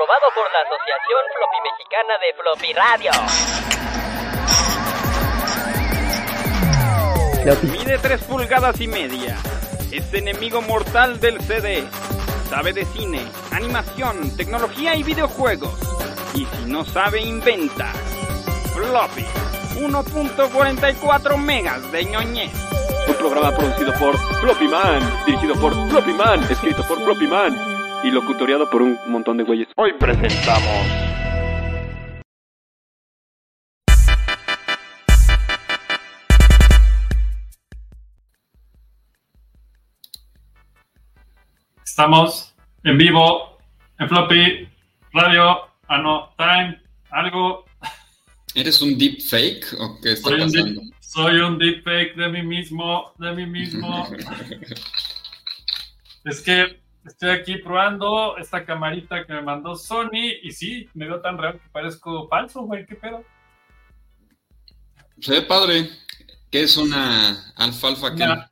aprobado por la Asociación Floppy Mexicana de Floppy Radio. Mide 3 pulgadas y media. Es enemigo mortal del CD. Sabe de cine, animación, tecnología y videojuegos. Y si no sabe, inventa. Floppy. 1.44 megas de ñoñez. Un programa producido por Floppy Man, dirigido por Floppy Man, escrito por Floppy Man y locutoriado por un montón de güeyes. Hoy presentamos. Estamos en vivo en Floppy Radio, Ano Time, algo. ¿Eres un deep fake o qué está Soy un, pasando? soy un deepfake de mí mismo, de mí mismo. es que estoy aquí probando esta camarita que me mandó Sony y sí, me veo tan real que parezco falso, güey, qué pedo. Se ve padre. ¿Qué es una alfalfa? Una,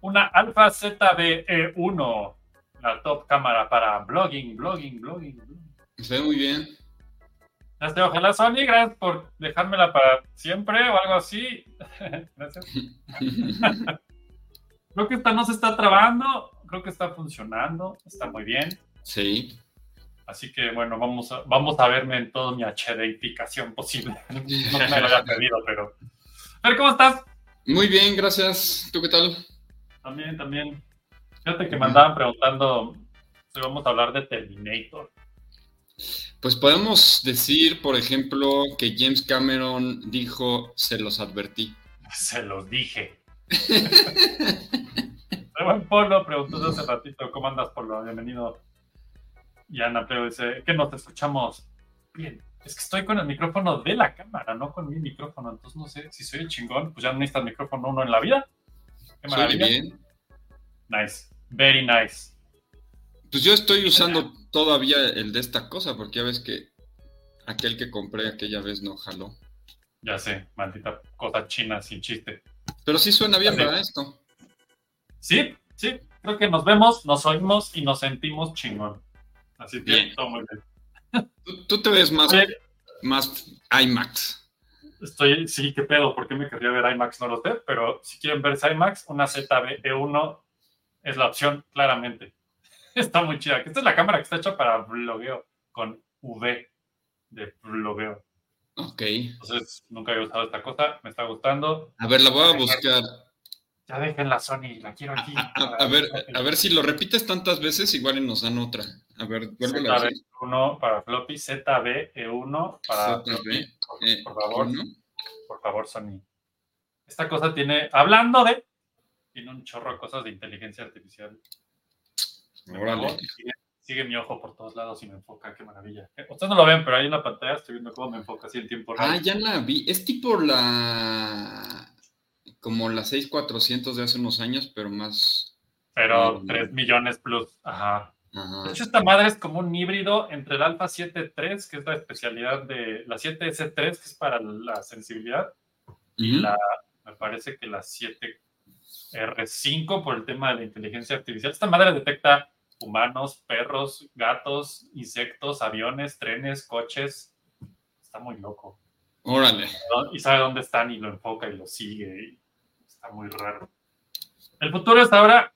una Alpha ZBE1, la top cámara para blogging, blogging, blogging. blogging. Se ve muy bien. Este, ojalá Sony, gracias por dejármela para siempre o algo así. gracias. creo que esta no se está trabando, creo que está funcionando, está muy bien. Sí. Así que bueno, vamos a, vamos a verme en toda mi HDificación posible. No me lo había pedido, pero. Ver, ¿cómo estás? Muy bien, gracias. ¿Tú qué tal? También, también. Fíjate que me andaban preguntando si vamos a hablar de Terminator. Pues podemos decir, por ejemplo, que James Cameron dijo, se los advertí. Se los dije. Buen Polo preguntó hace ratito, ¿cómo andas, Polo? Bienvenido. Y Ana Pleo dice, que nos escuchamos bien. Es que estoy con el micrófono de la cámara, no con mi micrófono. Entonces no sé si soy el chingón, pues ya no necesitas micrófono uno en la vida. Qué maravilla. bien. Nice. Very nice. Pues yo estoy usando todavía el de esta cosa, porque ya ves que aquel que compré aquella vez no jaló. Ya sé, maldita cosa china sin chiste. Pero sí suena bien. ¿verdad? Esto. Sí, sí, creo que nos vemos, nos oímos y nos sentimos chingón. Así que Bien. todo muy bien. Tú, tú te ves más, más IMAX. Estoy, sí, qué pedo, ¿por qué me querría ver IMAX? No lo sé, pero si quieren ver IMAX, una ZB-E1 es la opción, claramente. Está muy chida. Esta es la cámara que está hecha para blogueo, con V de blogueo. Ok. Entonces, nunca había usado esta cosa, me está gustando. A ver, la voy a buscar. Ya dejen la Sony, la quiero aquí. A, a- a ver, a ver si lo repites tantas veces, igual y nos dan otra. A ver, vuelve a decir. ZB1 para floppy, ZB-E1 para floppy. ZB, eh, Por favor. Por favor, Sony. Esta cosa tiene, hablando de, tiene un chorro de cosas de inteligencia artificial. Órale. Sigue, sigue mi ojo por todos lados y me enfoca, qué maravilla. Ustedes no lo ven, pero ahí en la pantalla estoy viendo cómo me enfoca así en tiempo real. Ah, ya la vi. Es tipo la. Como la 6400 de hace unos años, pero más. Pero Mm. 3 millones plus, ajá. Ajá. De hecho, esta madre es como un híbrido entre el Alpha 7.3, que es la especialidad de la 7S3, que es para la sensibilidad, y la, me parece que la 7R5 por el tema de la inteligencia artificial. Esta madre detecta humanos, perros, gatos, insectos, aviones, trenes, coches. Está muy loco. Órale. Y sabe dónde están y lo enfoca y lo sigue. Está muy raro. El futuro es ahora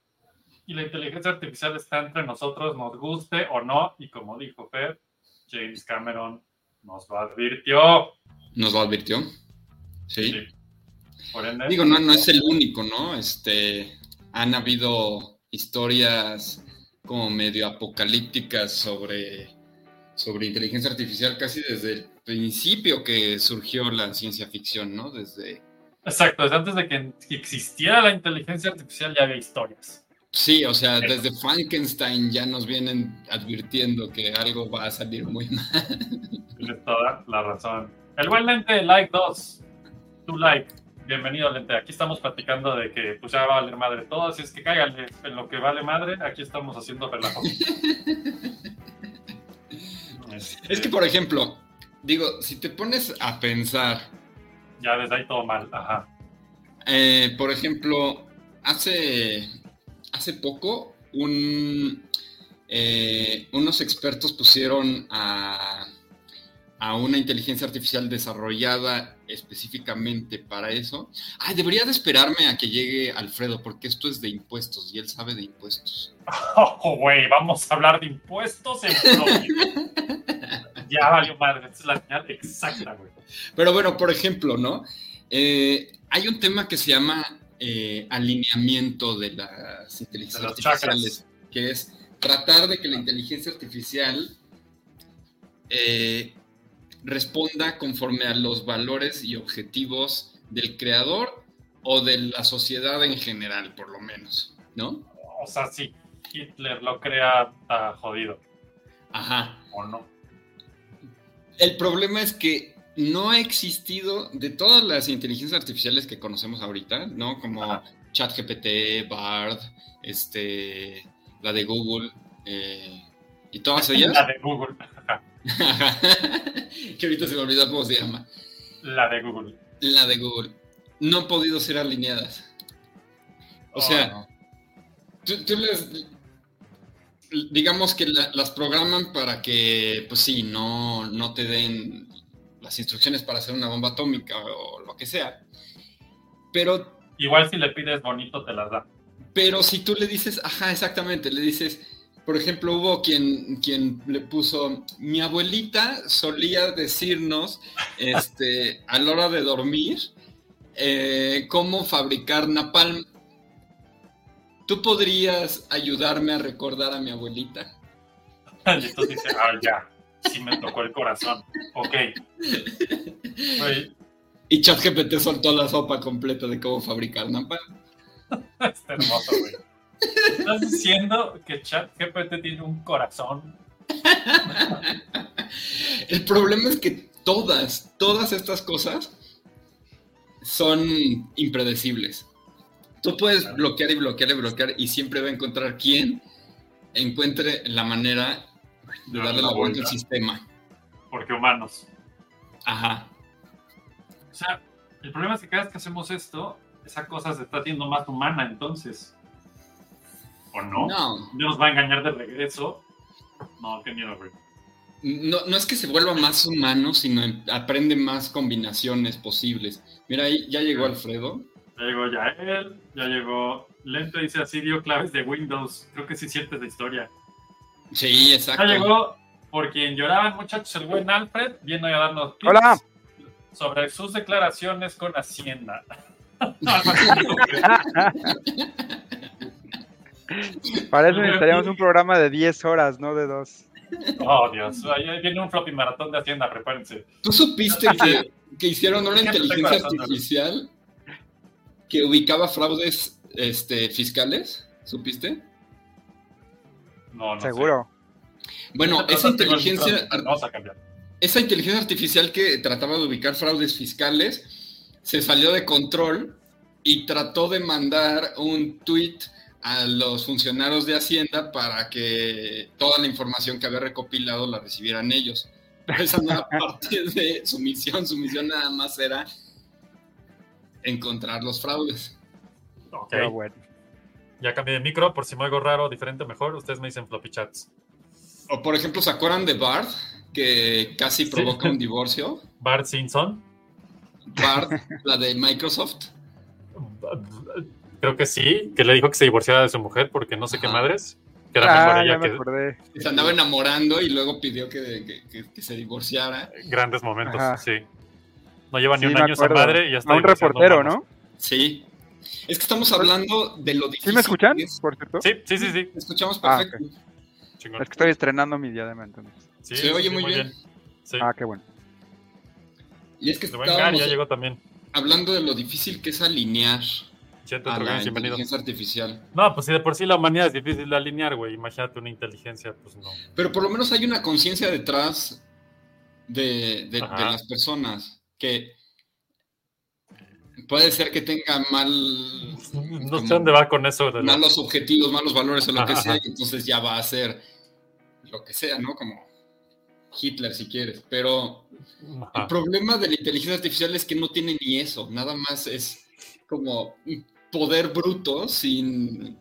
y la inteligencia artificial está entre nosotros, nos guste o no. Y como dijo Fer, James Cameron nos lo advirtió. Nos lo advirtió. Sí. Sí. Por ende, Digo, no, no es el único, ¿no? Este. Han habido historias como medio apocalípticas sobre, sobre inteligencia artificial casi desde el principio que surgió la ciencia ficción, ¿no? Desde. Exacto, desde antes de que existiera la inteligencia artificial ya había historias. Sí, o sea, desde Frankenstein ya nos vienen advirtiendo que algo va a salir muy mal. Tienes toda la razón. El buen lente, like 2. Tu like. Bienvenido, lente. Aquí estamos platicando de que pues ya va a valer madre todo, así es que cáiganle en lo que vale madre. Aquí estamos haciendo relajo. Es que, por ejemplo, digo, si te pones a pensar, Ya desde ahí todo mal. Ajá. eh, por ejemplo, hace, hace poco un, eh, unos expertos pusieron a, a una inteligencia artificial desarrollada específicamente para eso. Ay, debería de esperarme a que llegue Alfredo, porque esto es de impuestos y él sabe de impuestos. Oh, güey, vamos a hablar de impuestos en. ya valió madre, esta es la señal exacta, güey. Pero bueno, por ejemplo, ¿no? Eh, hay un tema que se llama eh, alineamiento de las inteligencias De artificiales, que es tratar de que la inteligencia artificial eh, responda conforme a los valores y objetivos del creador o de la sociedad en general, por lo menos, ¿no? O sea, si Hitler lo crea, está jodido, Ajá. ¿o no? El problema es que no ha existido de todas las inteligencias artificiales que conocemos ahorita, ¿no? Como Ajá. ChatGPT, Bard, este, la de Google eh, y todas ellas. La de Google. que ahorita se me olvidó cómo se llama. La de Google. La de Google. No han podido ser alineadas. O Oh, sea, no. tú, tú les. Digamos que la- las programan para que, pues sí, no, no te den las instrucciones para hacer una bomba atómica o lo que sea. Pero, Igual si le pides bonito, te las da. pero si tú le dices, ajá, exactamente, le dices, por ejemplo, hubo quien, quien le puso, mi abuelita solía decirnos, este, a la hora de dormir, eh, cómo fabricar napalm. ¿Tú podrías ayudarme a recordar a mi abuelita? Y entonces dice, ah, ya, sí me tocó el corazón. Ok. Y ChatGPT soltó la sopa completa de cómo fabricar napalm. está hermoso, güey. ¿Estás diciendo que ChatGPT tiene un corazón? El problema es que todas, todas estas cosas son impredecibles. Tú puedes bloquear y bloquear y bloquear y siempre va a encontrar quién encuentre la manera de darle la vuelta al sistema. Porque humanos. Ajá. O sea, el problema es que cada vez que hacemos esto, esa cosa se está haciendo más humana, entonces. ¿O no? No, ¿Nos va a engañar de regreso? No, qué miedo, güey. no, no es que se vuelva más humano, sino en- aprende más combinaciones posibles. Mira, ahí ya llegó Alfredo. Ya llegó Yael, ya llegó Lento, dice así, dio claves de Windows. Creo que sí sientes la historia. Sí, exacto. Ya llegó por quien lloraban, muchachos, el buen Alfred, viene a darnos tips Hola. sobre sus declaraciones con Hacienda. Para eso necesitaríamos un programa de 10 horas, no de 2. oh, Dios, ahí viene un floppy maratón de Hacienda, prepárense. ¿Tú supiste que, que hicieron una inteligencia artificial que ubicaba fraudes este, fiscales? ¿Supiste? No, no sé. Seguro. Bueno, esa inteligencia, Vamos a cambiar. esa inteligencia artificial que trataba de ubicar fraudes fiscales se salió de control y trató de mandar un tweet a los funcionarios de Hacienda para que toda la información que había recopilado la recibieran ellos. Esa no era parte de su misión, su misión nada más era encontrar los fraudes. Ok, Pero bueno. ya cambié de micro, por si me oigo raro, diferente, mejor. Ustedes me dicen floppy chats. O por ejemplo, ¿se acuerdan de Bard? Que casi Sí. provoca un divorcio. Bart Simpson. Bard, la de Microsoft. Creo que sí, que le dijo que se divorciara de su mujer porque no sé qué madres. Que era mejor Ah, ella ya me que acordé. se andaba enamorando y luego pidió que, que- que- que se divorciara. grandes momentos, Ajá. sí. No lleva ni un año esa madre y ya está A un reportero. ¿no? Sí. Es que estamos hablando de lo difícil. ¿Sí me escuchan, que es. por cierto? Sí, sí, sí, sí. Te escuchamos Ah, perfecto. Es que estoy estrenando mi diadema, entonces. Sí, Se oye sí, muy bien. Sí. Ah, qué bueno. Y es que estábamos ya llegó también. hablando de lo difícil que es alinear Siete a la inteligencia artificial. No, pues si de por sí la humanidad es difícil de alinear, güey. Imagínate una inteligencia, pues no. Pero por lo menos hay una conciencia detrás de, de- las personas que puede ser que tenga mal No como sé dónde va con eso. De la- malos objetivos, malos valores o lo que sea, y entonces ya va a ser lo que sea, ¿no? Como Hitler si quieres. Pero el problema de la inteligencia artificial es que no tiene ni eso, nada más es como un poder bruto sin,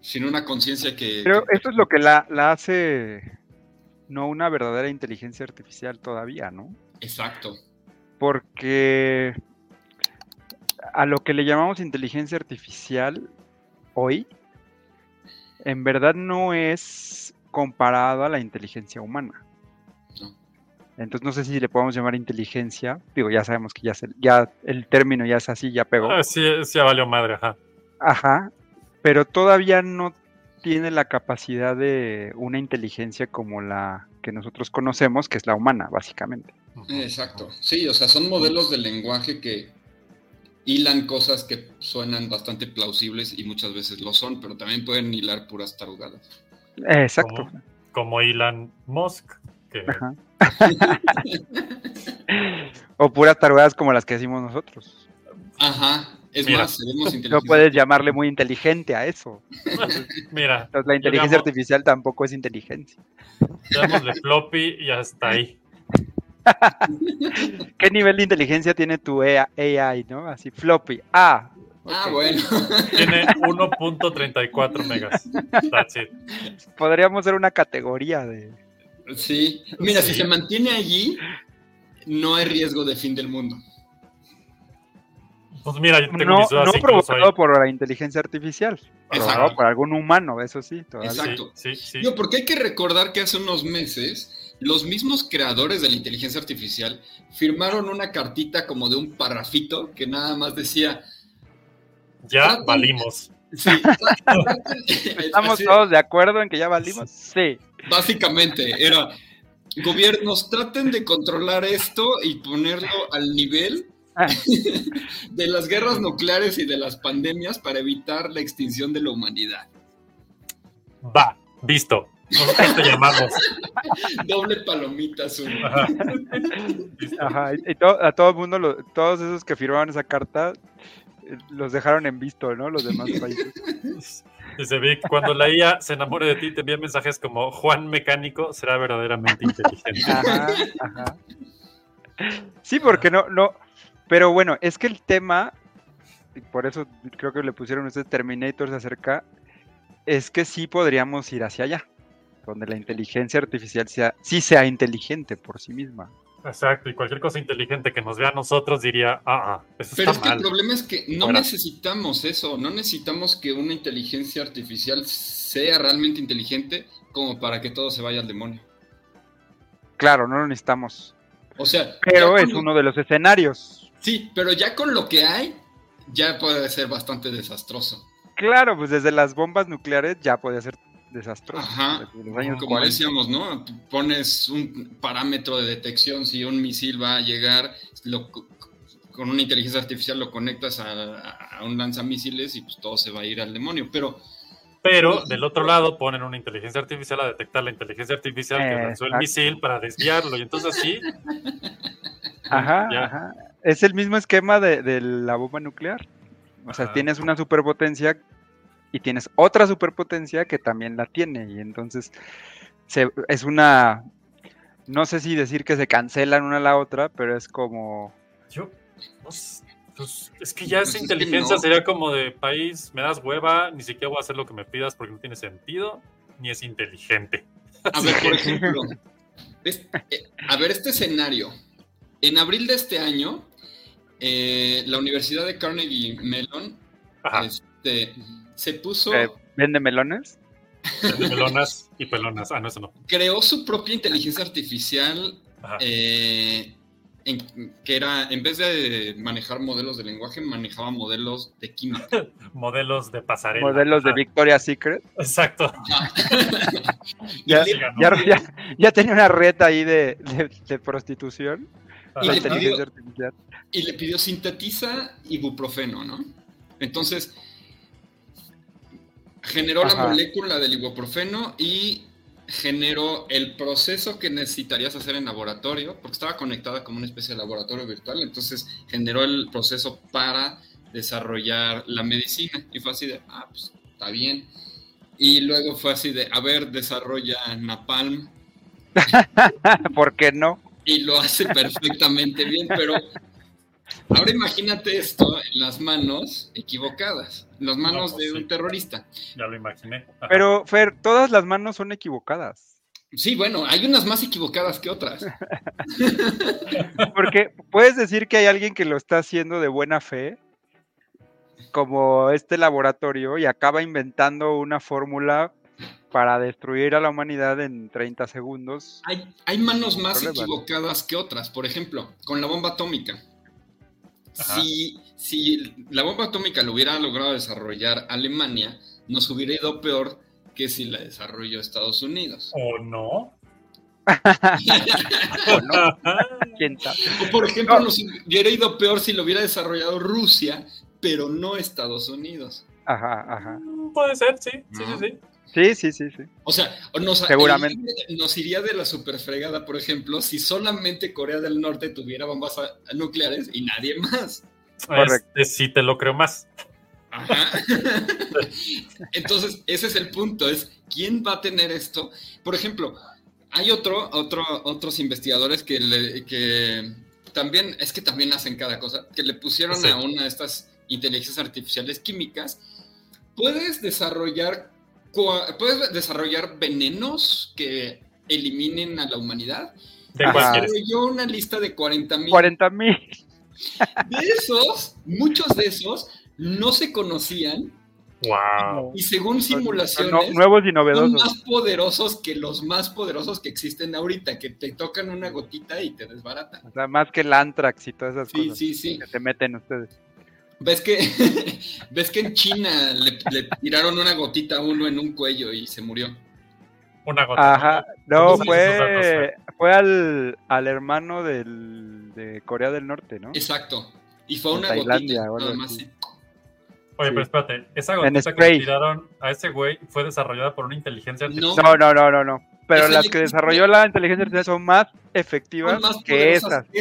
sin una conciencia que... Pero que- eso es lo que la, la hace no una verdadera inteligencia artificial todavía, ¿no? Exacto. Porque a lo que le llamamos inteligencia artificial hoy, en verdad no es comparado a la inteligencia humana. Entonces no sé si le podemos llamar inteligencia. Digo, ya sabemos que ya, se- ya el término ya es así, ya pegó. Ah, sí, sí, ya valió madre, ajá. Ajá, pero todavía no tiene la capacidad de una inteligencia como la que nosotros conocemos, que es la humana, básicamente. Exacto. Sí, o sea, son modelos de lenguaje que hilan cosas que suenan bastante plausibles y muchas veces lo son, pero también pueden hilar puras tarugadas. Exacto. Como, como Elon Musk, que Ajá. o puras tarugadas como las que decimos nosotros. Ajá. Es Mira. más, seremos No puedes llamarle muy inteligente a eso. mira, Entonces, la inteligencia Digamos- artificial tampoco es inteligencia. llamémosle floppy y hasta ahí. ¿Qué nivel de inteligencia tiene tu EA AI, no? Así, floppy. Ah, Ah, bueno. Tiene 1.34 megas. That's it. Podríamos ser una categoría de. Sí. Mira, si se mantiene allí, no hay riesgo de fin del mundo. Pues mira, yo tengo No, mis dudas no provocado por la inteligencia artificial, provocado Exacto. por algún humano, eso sí, todavía. Exacto. Sí, sí, sí. Yo, porque hay que recordar que hace unos meses los mismos creadores de la inteligencia artificial firmaron una cartita como de un parrafito que nada más decía, Ya valimos. sí, ¿Estamos así, todos de acuerdo en que ya valimos? Sí. básicamente era gobiernos traten de controlar esto y ponerlo al nivel Ah. de las guerras nucleares y de las pandemias para evitar la extinción de la humanidad. Va, visto. Nosotros te llamamos. Doble palomita azul. Ajá. Ajá, y, y to- a todo el mundo, lo- todos esos que firmaron esa carta, eh, los dejaron en visto, ¿no? Los demás países. Dice Vic, cuando la IA se enamore de ti, te envía mensajes como Juan Mecánico será verdaderamente inteligente. Ajá, ajá. Sí, porque no, no, pero bueno, es que el tema, y por eso creo que le pusieron ustedes Terminator se acerca, es que sí podríamos ir hacia allá, donde la inteligencia artificial sea, sí sea inteligente por sí misma. Exacto, y cualquier cosa inteligente que nos vea a nosotros diría, ah, ah, eso Pero es que el problema es que no Fuera. necesitamos eso, no necesitamos que una inteligencia artificial sea realmente inteligente como para que todo se vaya al demonio. Claro, no lo necesitamos, O sea, pero es lo- uno de los escenarios. Sí, pero ya con lo que hay, ya puede ser bastante desastroso. Claro, pues desde las bombas nucleares ya podía ser desastroso. Ajá. desde los años Como 40. decíamos, ¿no? Pones un parámetro de detección, si un misil va a llegar, lo- con una inteligencia artificial lo conectas a, a un lanzamisiles y pues todo se va a ir al demonio. Pero Pero del otro lado ponen una inteligencia artificial a detectar la inteligencia artificial que lanzó el Exacto. misil para desviarlo. Y entonces sí, Ajá, Ya. ajá. Es el mismo esquema de, de la bomba nuclear. O sea, Ajá. tienes una superpotencia y tienes otra superpotencia que también la tiene. Y entonces se- es una. No sé si decir que se cancelan una a la otra, pero es como. yo, pues, es que ya Pues esa es que inteligencia no. sería como de país, me das hueva, ni siquiera voy a hacer lo que me pidas porque no tiene sentido, ni es inteligente. A ver, por ejemplo, es- eh, a ver, este escenario. En abril de este año, eh, la Universidad de Carnegie Mellon Ajá, este, se puso, eh, ¿Vende melones? de melonas y pelonas. Ah, no, eso no. creó su propia inteligencia artificial eh, en- que era, en vez de manejar modelos de lenguaje, manejaba modelos de química. Modelos de pasarela. Modelos de Victoria's Secret. Exacto. Ya, ya, ya- ya tenía una red ahí de, de- de prostitución. Y le inteligencia pidió- artificial. y le pidió sintetiza ibuprofeno, ¿no? Entonces, generó la molécula del ibuprofeno y generó el proceso que necesitarías hacer en laboratorio, porque estaba conectada como una especie de laboratorio virtual, entonces generó el proceso para desarrollar la medicina. Y fue así de, ah, pues está bien. Y luego fue así de, a ver, desarrolla Napalm, ¿Por qué no? y lo hace perfectamente bien, pero Ahora imagínate esto en las manos equivocadas, en las manos pues de un sí. terrorista. Ya lo imaginé. Ajá. Pero, Fer, todas las manos son equivocadas. Sí, bueno, hay unas más equivocadas que otras. Porque puedes decir que hay alguien que lo está haciendo de buena fe, como este laboratorio, y acaba inventando una fórmula para destruir a la humanidad en 30 segundos. Hay, hay manos más equivocadas que otras. Por ejemplo, con la bomba atómica. Si, si la bomba atómica lo hubiera logrado desarrollar Alemania, nos hubiera ido peor que si la desarrolló Estados Unidos. ¿O no? ¿O no? ¿Quién sabe? O por ejemplo, nos hubiera ido peor si lo hubiera desarrollado Rusia, pero no Estados Unidos. Ajá, ajá. Mm, Puede ser, sí. Sí, No. sí, sí. Sí, sí, sí, sí. O sea, nos, Seguramente. nos iría de la superfregada, por ejemplo, si solamente Corea del Norte tuviera bombas nucleares y nadie más. Correcto. Este sí te lo creo más. Ajá. Entonces, ese es el punto, es quién va a tener esto. Por ejemplo, hay otro, otro, otros investigadores que, le- que también, es que también hacen cada cosa, que le pusieron Sí. a una de estas inteligencias artificiales químicas. Puedes desarrollar, puedes desarrollar venenos que eliminen a la humanidad. ¿De? Desarrolló una lista de 40 mil 40 mil. de esos, muchos de esos no se conocían Wow. y según simulaciones nuevos y son novedosos. más poderosos que los más poderosos que existen ahorita, que te tocan una gotita y te desbaratan. O sea, más que el Antrax y todas esas Sí, cosas sí, sí. que se meten ustedes. ¿Ves que, ves que en China le, le tiraron una gotita a uno en un cuello y se murió? Una gota. Ajá. No, ¿Cómo sabes esos datos, fue, fue al, al hermano del, de Corea del Norte, ¿no? Exacto. Y fue En una Tailandia gotita, nada más. así. sí. Oye, Sí. pero espérate. Esa gotita que le tiraron a ese güey fue desarrollada por una inteligencia artificial. No, No, no, no, no. Pero Esa las que desarrolló la inteligencia artificial son más efectivas son más que esas.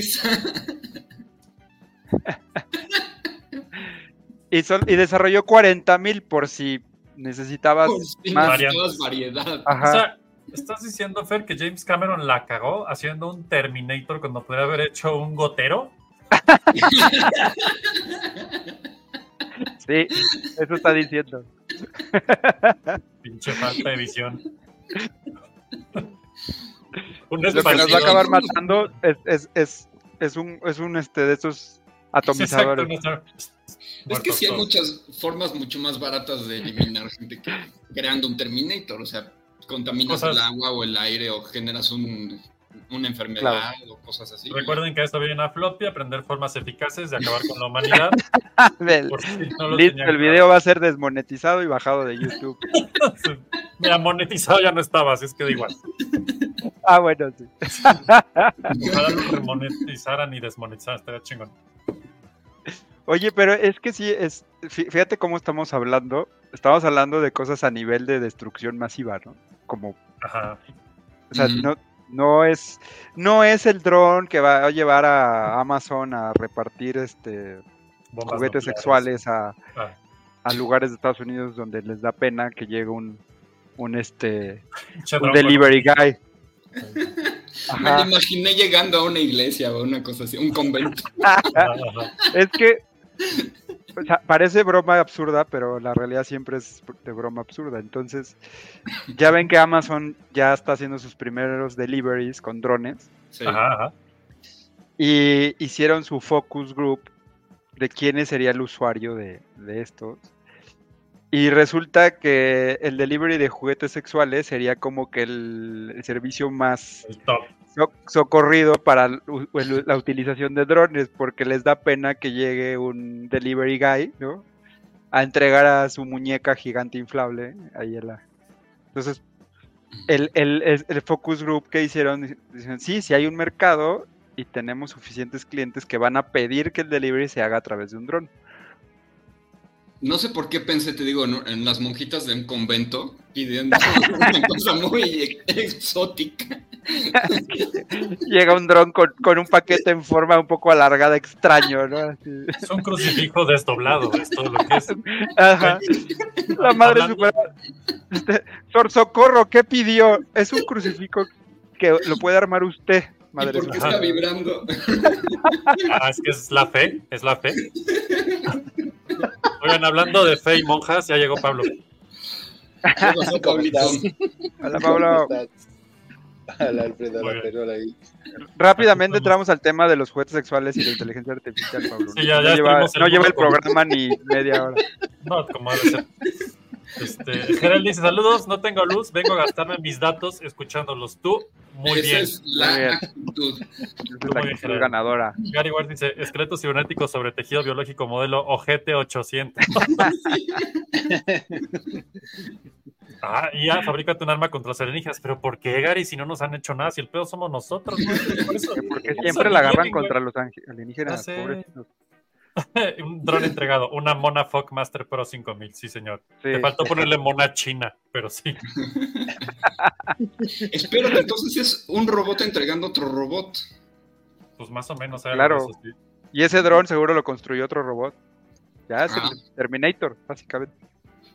Y, desarrolló 40 mil por si necesitabas si más. variedad. Ajá. O sea, ¿estás diciendo, Fer, que James Cameron la cagó haciendo un Terminator cuando podría haber hecho un gotero? Sí, eso está diciendo. Pinche falta de visión. un Lo que nos va a acabar matando es, es, es, es un, es un este de esos atomizadores. Exacto, no sé. Es que sí hay muchas formas mucho más baratas de eliminar gente que creando un Terminator. O sea, contaminas Cosas- el agua o el aire o generas un, una enfermedad o cosas así. Recuerden que esto viene a floppy, aprender formas eficaces de acabar con la humanidad. Si no Listo, el claro. video va a ser desmonetizado y bajado de YouTube. Mira, monetizado ya no estaba, así es que da igual. Ah, bueno, sí. Ojalá lo remonetizaran y desmonetizaran, estaría chingón. Oye, pero es que sí, es, fí- fíjate cómo estamos hablando. Estamos hablando de cosas a nivel de destrucción masiva, ¿no? Como, Ajá. o sea, no, no es, no es el dron que va a llevar a Amazon a repartir este Bombas juguetes nucleares. sexuales a, Ah. a lugares de Estados Unidos donde les da pena que llegue un, un este, un delivery guy. Me imaginé llegando a una iglesia o una cosa así, un convento. Es que o sea, parece broma absurda, pero la realidad siempre es de broma absurda. Entonces, ya ven que Amazon ya está haciendo sus primeros deliveries con drones Sí. Ajá, ajá. y hicieron su focus group de quién sería el usuario de, de estos. Y resulta que el delivery de juguetes sexuales sería como que el, el servicio más El top. So- socorrido para la utilización de drones, porque les da pena que llegue un delivery guy, ¿no? A entregar a su muñeca gigante inflable ahí en la. Entonces, el, el- el- el focus group que hicieron, dicen, sí, si hay un mercado y tenemos suficientes clientes que van a pedir que el delivery se haga a través de un dron. No sé por qué pensé, te digo, en, en las monjitas de un convento pidiendo una cosa muy exótica. Llega un dron con, con un paquete en forma un poco alargada, extraño, ¿no? Así. Es un crucifijo desdoblado, es todo lo que es. Ajá. La madre Hablando- super. Este, Sor Socorro, ¿qué pidió? Es un crucifijo que lo puede armar usted. ¿Y Madre por qué está vibrando? Ah, es que es la fe, es la fe. Oigan, hablando de fe y monjas, ya llegó Pablo. ¿Qué pasó, Pablito? Hola, Pablo. Al Alfredo ahí. Rápidamente entramos al tema de los juguetes sexuales y la inteligencia artificial, Pablo. Sí, ya- no, lleva, no el lleva el mundo programa ni media hora. No, como debe ser. Este, Gerald dice: Saludos, no tengo luz, vengo a gastarme mis datos escuchándolos. Tú, muy Esa bien. es la Muy bien. actitud. Esa es la actitud ganadora. Gary Ward dice: Esqueletos cibernéticos sobre tejido biológico modelo OGT 800. Ah, y ya, fabrícate un arma contra los alienígenas. Pero ¿por qué, Gary? Si no nos han hecho nada, si el pedo somos nosotros. Por eso- Porque siempre la agarran contra los alienígenas, sé. pobrecitos. un dron entregado, una Mona Fock Master Pro 5000, sí, señor. Sí. Te faltó ponerle Mona China, pero sí. Espero que entonces es un robot entregando otro robot. Pues más o menos. Claro. eso, sí. Y ese dron seguro lo construyó otro robot. Ya es Ah. el Terminator, básicamente.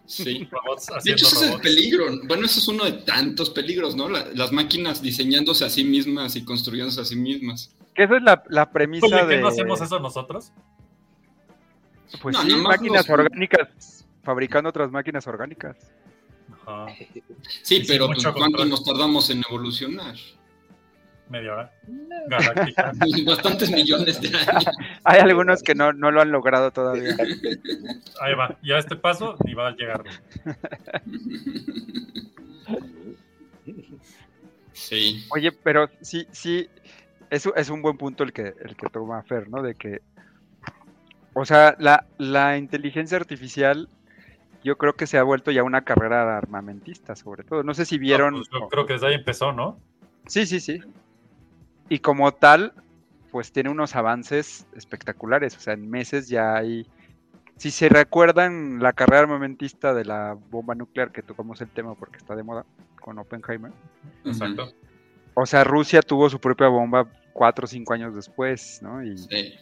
Sí. Robots De hecho, ese es el peligro. Bueno, ese es uno de tantos peligros, ¿no? La- las máquinas diseñándose a sí mismas y construyéndose a sí mismas. Que esa es la, la premisa Oye, ¿qué de no hacemos eso nosotros? Pues No, sí, máquinas los- orgánicas fabricando otras máquinas orgánicas. Ajá, Sí, pero pues, ¿cuánto control. nos tardamos en evolucionar? media hora. Galáctica. Bastantes millones de años. Hay algunos que no, no lo han logrado todavía. Ahí va. Y a este paso ni va a llegar. Sí. Oye, pero sí, sí, eso es un buen punto el que, el que toma Fer, ¿no? De que, o sea, la, la inteligencia artificial yo creo que se ha vuelto ya una carrera armamentista, sobre todo. No sé si vieron... No, pues yo creo que desde ahí empezó, ¿no? Sí, sí, sí. Y como tal, pues tiene unos avances espectaculares. O sea, en meses ya hay. Si se recuerdan la carrera armamentista de la bomba nuclear, que tocamos el tema porque está de moda con Oppenheimer. Exacto. O sea, Rusia tuvo su propia bomba cuatro o cinco años después, ¿no? Y, Sí.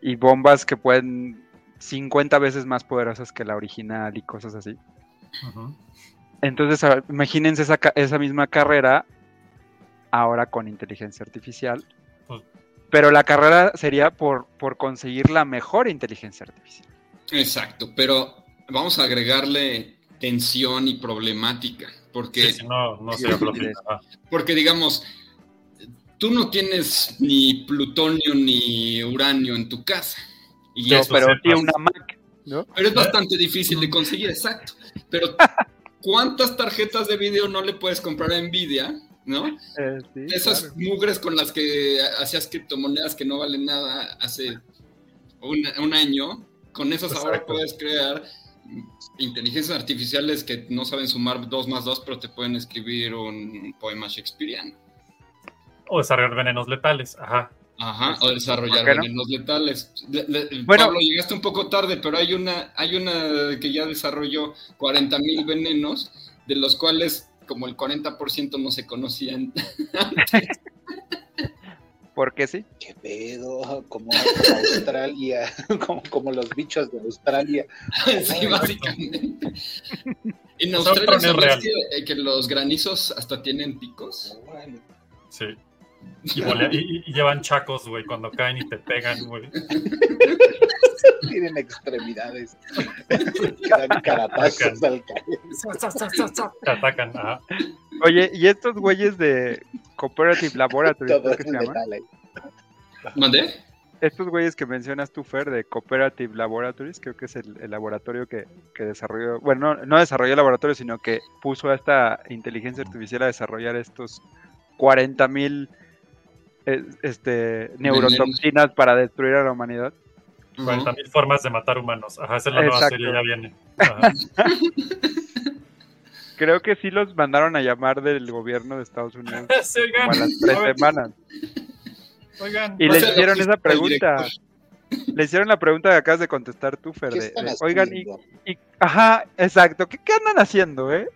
Y bombas que pueden 50 veces más poderosas que la original y cosas así. Entonces, imagínense esa, ca- esa misma carrera ahora con inteligencia artificial. Pues- Pero la carrera sería por, por conseguir la mejor inteligencia artificial. Exacto, pero vamos a agregarle tensión y problemática, porque, Sí, si no, no. Ajá. porque digamos, tú no tienes ni plutonio ni uranio en tu casa. Y Sí, No, pero tiene una Mac, ¿no? Pero es bastante difícil de conseguir, exacto. Pero ¿cuántas tarjetas de video no le puedes comprar a Nvidia? ¿No? Eh, sí, Esas claro. mugres con las que hacías criptomonedas que no valen nada hace un, un año, con esas ahora puedes crear inteligencias artificiales que no saben sumar 2 más 2, pero te pueden escribir un poema shakespeariano. O desarrollar venenos letales. Ajá. Ajá, o desarrollar ¿Por qué no? venenos letales. Le- le- Bueno. Pablo, llegaste un poco tarde, pero hay una, hay una que ya desarrolló 40 mil venenos, de los cuales como el 40% no se conocían. ¿Por qué sí? ¿Qué pedo? Como Australia, como, como los bichos de Australia. sí, básicamente. En Australia, no es ¿sabes real. que, eh, que los granizos hasta tienen picos? Sí. Y, volea- y- y llevan chacos, güey, cuando caen y te pegan, güey. Tienen extremidades. Dan caratazos al caer. Te atacan. Ajá. Oye, ¿y estos güeyes de Cooperative Laboratories, Todo ¿cómo es que se ahí. ¿Mandé? Estos güeyes que mencionas tú, Fer, de Cooperative Laboratories, creo que es el, el laboratorio que, que desarrolló, bueno, no, no desarrolló el laboratorio, sino que puso a esta inteligencia artificial a desarrollar estos 40.000 mil este, neurotoxinas para destruir a la humanidad. 40 mil formas de matar humanos. Ajá, esa es la nueva Exacto. serie, ya viene. Ajá. Creo que sí los mandaron a llamar del gobierno de Estados Unidos Sí, como a las tres semanas. oigan, Y Va a le ser hicieron esa pregunta. Le hicieron la pregunta que acabas de contestar tú, Fer. ¿Qué de- están de, Oigan, y- ajá, exacto. ¿Qué, qué andan haciendo, eh?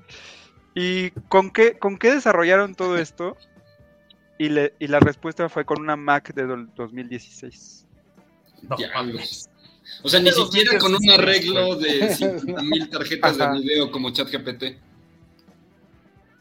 ¿Y con qué, con qué desarrollaron todo esto? Y, le, y la respuesta fue con una Mac de do- 2016. no, Diablos. O sea, ni siquiera con un 2016, arreglo de 5000 tarjetas Ajá. de video como ChatGPT.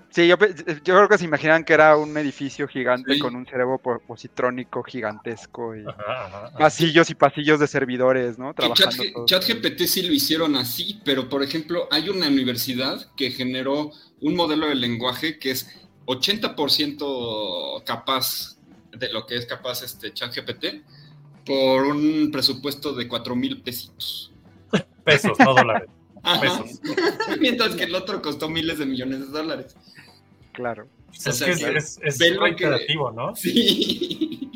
Sí, yo, creo que se imaginaban que era un edificio gigante Sí. con un cerebro po- positrónico gigantesco y Ajá, ajá, ajá. pasillos y pasillos de servidores, ¿no? Chat-. ChatGPT sí lo hicieron así, pero por ejemplo, hay una universidad que generó un modelo de lenguaje que es 80% capaz de lo que es capaz este ChatGPT por un presupuesto de 4 mil pesitos. Pesos, no dólares. Pesos. Mientras que el otro costó miles de millones de dólares. Claro. Es, O sea, que es, que es, es lo que- reiterativo, ¿no? Sí.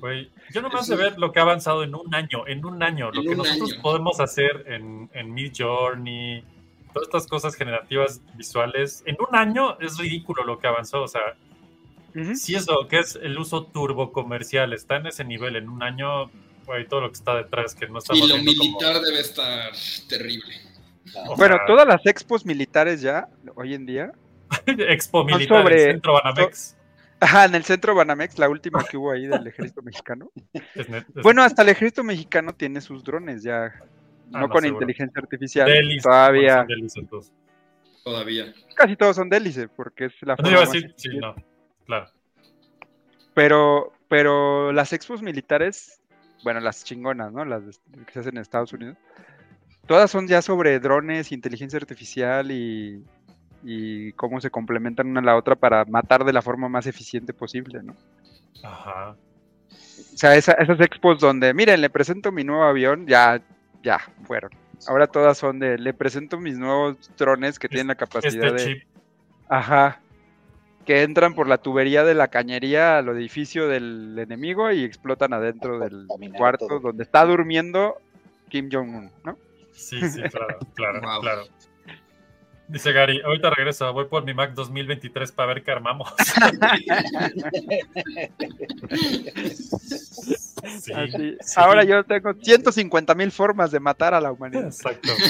Güey, yo nomás Eso- de ver lo que ha avanzado en un año, en un año, lo que nosotros año. podemos hacer en, en Mid Journey, todas estas cosas generativas visuales, en un año es ridículo lo que avanzó. O sea, Ujú. si es lo que es el uso turbo comercial, está en ese nivel en un año, güey, todo lo que está detrás, que no estamos Y lo como- militar debe estar terrible. O Bueno, sea, todas las expos militares ya, hoy en día. Expo Militar, sobre- el Centro Banamex. Ajá, en el centro Banamex, la última que hubo ahí del ejército mexicano. Es net- es- Bueno, hasta el ejército mexicano tiene sus drones ya. Ah, no, no, con seguro. inteligencia artificial. Delis, todavía. Todavía. Casi todos son délice, porque es la No forma iba a más decir, sí, eficiente. no, claro. Pero, pero las expos militares, bueno, las chingonas, ¿no? Las que se hacen en Estados Unidos, todas son ya sobre drones, inteligencia artificial y, y cómo se complementan una a la otra para matar de la forma más eficiente posible, ¿no? Ajá. O sea, esa- esas expos donde, miren, le presento mi nuevo avión, ya, ya, fueron. Ahora todas son de, le presento mis nuevos drones que tienen la capacidad Este de... chip, Ajá. Que entran por la tubería de la cañería al edificio del enemigo y explotan adentro del cuarto todo. donde está durmiendo Kim Jong-un, ¿no? sí, sí, claro, claro, Wow. claro. Dice Gary, ahorita regreso, voy por mi Mac 2023 para ver qué armamos. Sí, Así. sí. Ahora yo tengo 150 mil formas de matar a la humanidad. Exacto.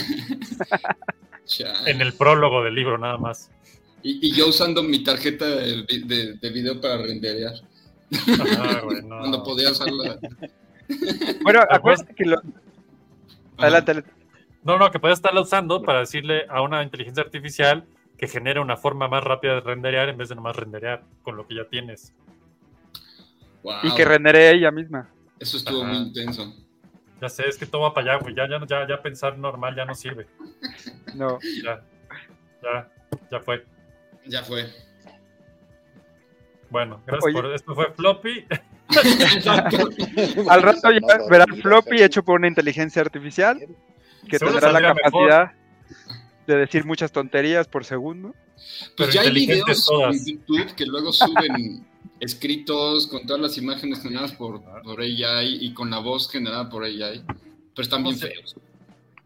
En el prólogo del libro, nada más. Y, y yo usando mi tarjeta de, vi- de- de video para renderear. No. Cuando podía usarla. Bueno, acuérdate que lo... Adelante, adelante. No, no, que puedes estarla usando para decirle a una inteligencia artificial que genere una forma más rápida de renderear en vez de nomás renderear con lo que ya tienes. Wow. Y que renderee ella misma. Eso estuvo Ajá. muy intenso. Ya sé, es que todo va para allá, güey. Ya, ya, ya, ya pensar normal ya no sirve. No. Ya, ya, ya fue. Ya fue. Bueno, gracias Oye. por esto. Fue floppy. Exacto. Al rato ya verán floppy hecho por una inteligencia artificial que Seguro tendrá la mejor. capacidad de decir muchas tonterías por segundo. Pues Pero ya hay videos todas. en YouTube que luego suben escritos con todas las imágenes generadas por, por AI y con la voz generada por AI. Pero están bien feos.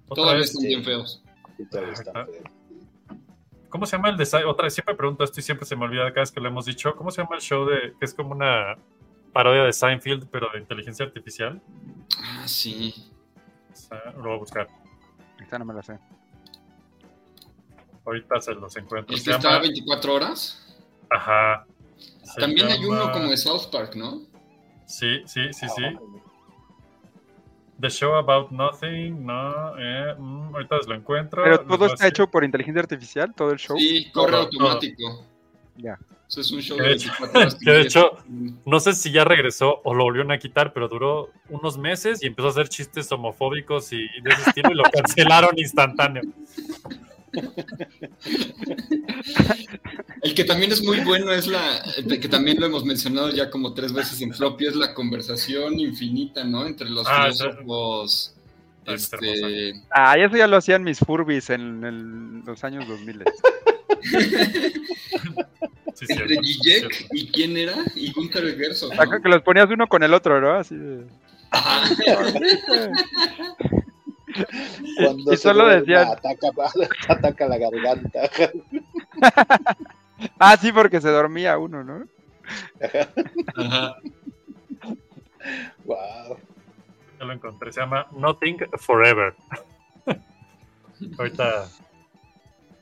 Todavía están bien feos. Todavía. ¿Cómo se llama el de Otra vez, siempre pregunto esto y siempre se me olvida cada vez que lo hemos dicho. ¿Cómo se llama el show de que es como una parodia de Seinfeld, pero de inteligencia artificial? Ah, sí. O sea, lo voy a buscar. Esta no me la sé. Ahorita se los encuentro. Que está llama- 24 horas. Ajá. Se También hay uno como de South Park, ¿no? Sí, sí, sí, sí. Ah, The Show About Nothing, no, eh, mm, ahorita lo encuentro. Pero todo está hecho por inteligencia artificial, todo el show. Sí, corre Todo, automático. Ya. Eso es un show Que de de hecho- 24 horas. que de hecho-. No sé si ya regresó o lo volvieron a quitar, pero duró unos meses y empezó a hacer chistes homofóbicos y de ese estilo y lo cancelaron instantáneo. El que también es muy bueno es la, que también lo hemos mencionado ya como tres veces en Floppy, es la conversación infinita, ¿no? Entre los Ah, filósofos. Ah, es Este, Ah, eso ya lo hacían mis Furbis en el- los años 2000. Sí, entre cierto, Zizek cierto. y quién era, y Gunther Gerso. ¿no? Acá que los ponías uno con el otro, ¿no? Así de... Cuando y solo decían- Ataca, ataca la garganta. Ah, sí, porque se dormía uno, ¿no? Ajá. Wow. Ya lo encontré, se llama Nothing Forever. ahorita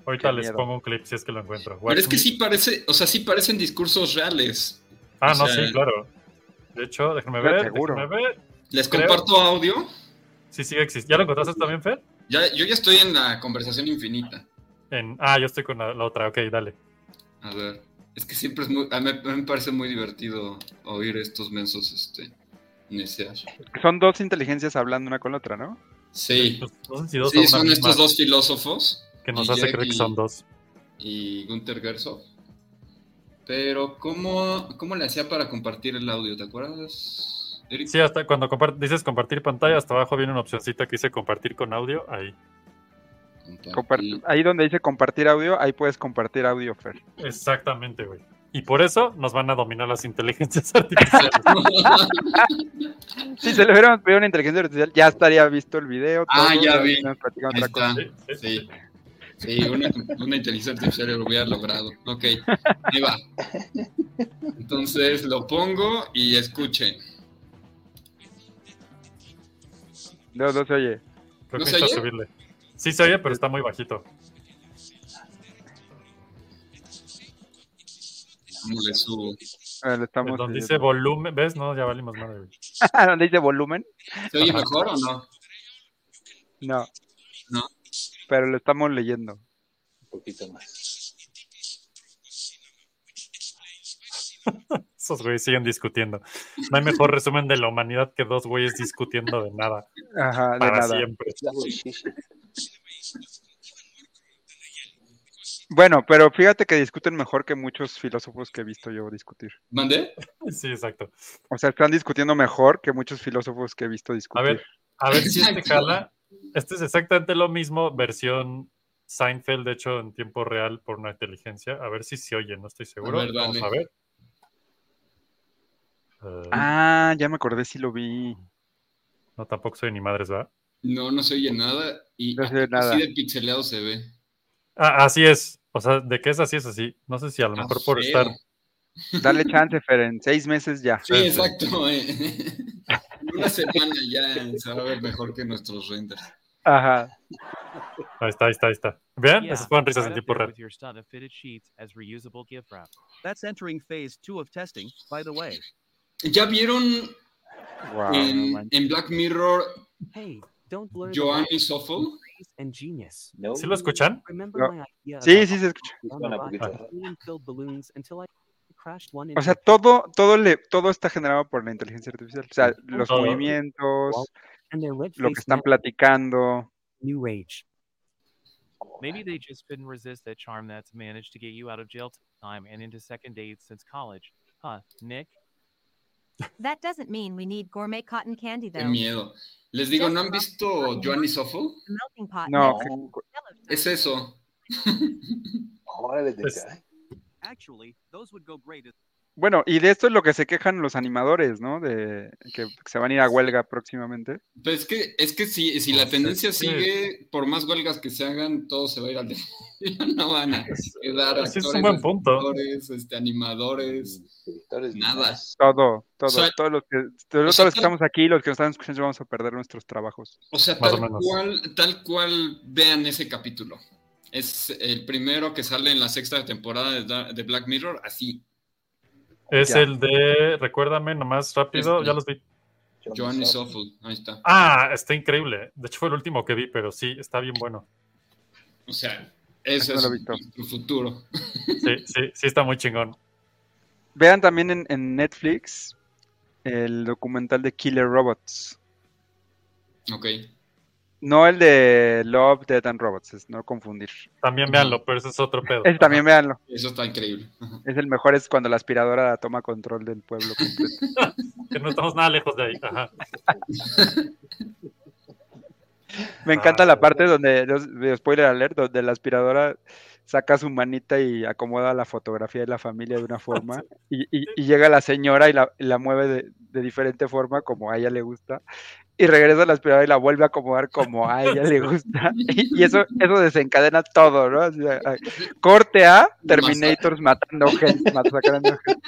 ahorita Qué les miedo. pongo un clip si es que lo encuentro. Pero es que sí parece, o sea, sí parecen discursos reales. Ah, o no, sea- sí, claro. De hecho, déjenme ver, seguro. déjenme ver. Les Creo- comparto audio. Sí, sigue existiendo. ¿Ya lo encontraste también, Fer? Ya, yo ya estoy en la conversación infinita. En... Ah, yo estoy con la, la otra, ok, dale. A ver. Es que siempre es muy. A mí, a mí me parece muy divertido oír estos mensos este, necear. Son dos inteligencias hablando una con la otra, ¿no? Sí. Pues, no sé si dos Sí, son estos dos filósofos que nos hace creer que son dos. y Gunther Gersov. Pero, ¿cómo, ¿cómo le hacía para compartir el audio? ¿Te acuerdas? Sí, hasta cuando dices compartir pantalla, hasta abajo viene una opcioncita que dice compartir con audio. Ahí. Compartir. Ahí donde dice compartir audio, ahí puedes compartir audio, Fer. Exactamente, güey. Y por eso nos van a dominar las inteligencias artificiales. Si se le hubiéramos pedido una inteligencia artificial, ya estaría visto el video. Ah, ya vi. Ahí está. Sí. Sí, una, una inteligencia artificial lo hubiera logrado. Ok, ahí va. Entonces lo pongo y escuchen. No, no se oye. Creo ¿No que se oye? subirle. Sí se oye, pero está muy bajito. ¿Cómo le subo? A ver, estamos Donde dice volumen, ¿ves? No, ya valimos madre, güey. donde dice volumen. ¿Se oye mejor o no? No. No. Pero lo estamos leyendo. Un poquito más. Esos güeyes siguen discutiendo. No hay mejor resumen de la humanidad que dos güeyes discutiendo de nada. Ajá, de Para nada. siempre. Bueno, pero fíjate que discuten mejor que muchos filósofos que he visto yo discutir. ¿Mandé? Sí, exacto. O sea, están discutiendo mejor que muchos filósofos que he visto A discutir. ver, a ver si este jala. Este es exactamente lo mismo, versión Seinfeld, de hecho, en tiempo real por una inteligencia. A ver si se oye, no estoy seguro. A ver, Vamos a ver. Eh, Ah, ya me acordé si lo vi. no, tampoco soy ni madres, ¿verdad? No, no se oye nada. Y No se oye nada. así de pixeleado se ve. Ah, así es. O sea, de que es así, es así. No sé si a lo Ah, mejor por feo. estar. Dale chance, Fer, en seis meses ya. Sí, exacto. eh. En una semana ya se va a ver mejor que nuestros renders. Ajá. Ahí está, ahí está, ahí está. ¿Vean? Yeah, Esas fueron risas en tiempo real. with your stud of fitted sheets as reusable gift wrap. That's entering phase two of testing, by the way. ¿Ya vieron Wow, en, en Black Mirror Hey, don't blur the Joanny genius. No. ¿Sí lo escuchan? No. Sí, sí se escucha. O sea, todo, todo le, todo está generado por la inteligencia artificial. O sea, los Todo. movimientos, lo que están platicando. new rage. Maybe they just couldn't resist that charm that's managed to get you out of jail time and into second dates since college. Huh, Nick? That doesn't mean we need gourmet cotton candy, Qué though. miedo. Les digo, ¿no han visto Joanny pot No. Es eso. Pues-. Actually, those would go great Bueno, y de esto es lo que se quejan los animadores, ¿no? De que se van a ir a huelga próximamente. Pero es que, es que si, si la Pues tendencia es sigue, por más huelgas que se hagan, todo se va a ir al de... No van a quedar Ese es actores, un buen punto. escritores, este, animadores, Directores nada. Todo, todo, sea, todos los que, todos o sea, los que estamos aquí, los que nos están escuchando, vamos a perder nuestros trabajos. O sea, o tal cual, tal cual vean ese capítulo. Es el primero que sale en la sexta temporada de, Da- de Black Mirror, así. Es Ya. el de. Recuérdame nomás rápido, Este. ya los vi. Joanny Soffel. Soffel, ahí está. Ah, está increíble. De hecho, fue el último que vi, pero sí, está bien bueno. O sea, eso No es nuestro futuro. Sí, sí, sí, está muy chingón. Vean también en, en Netflix el documental de Killer Robots. Ok. No el de Love, Death and Robots, es no confundir. También véanlo, pero ese es otro pedo. Ese también véanlo. Eso está increíble. Es el mejor, es cuando la aspiradora toma control del pueblo completo. Que no estamos nada lejos de ahí. Ajá. Me encanta Ah, la parte donde, de spoiler alert, donde la aspiradora saca su manita y acomoda la fotografía de la familia de una forma y, y- y llega la señora y la, la mueve de, de diferente forma como a ella le gusta y regresa la aspiradora y la vuelve a acomodar como a ella le gusta y, y eso, eso desencadena todo, ¿no? Así, a- a- corte a Terminators matando gente, sacando gente.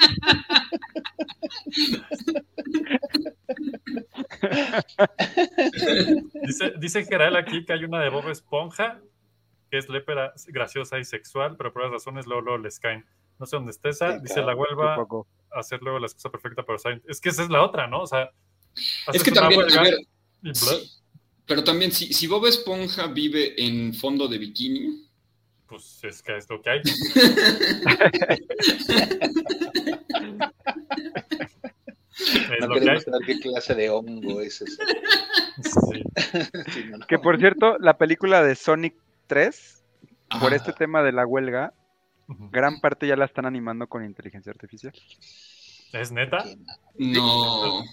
Dice, dice Geral aquí que hay una de Bob Esponja, que es lépera, graciosa y sexual, pero por las razones luego, luego les caen. No sé dónde está esa. Sí, Dice la claro, Supongo. a hacer luego la excusa perfecta para. Es que esa es la otra, ¿no? O sea, Es que también, a ver, y bla- sí, pero también si, si Bob Esponja vive en fondo de bikini, Pues es que es lo que hay. No lo que queremos saber qué clase de hongo es ese. Sí. Sí, no, no. Que por cierto, la película de Sonic 3, por este tema de la huelga, gran parte ya la están animando con inteligencia artificial. ¿Es neta? No.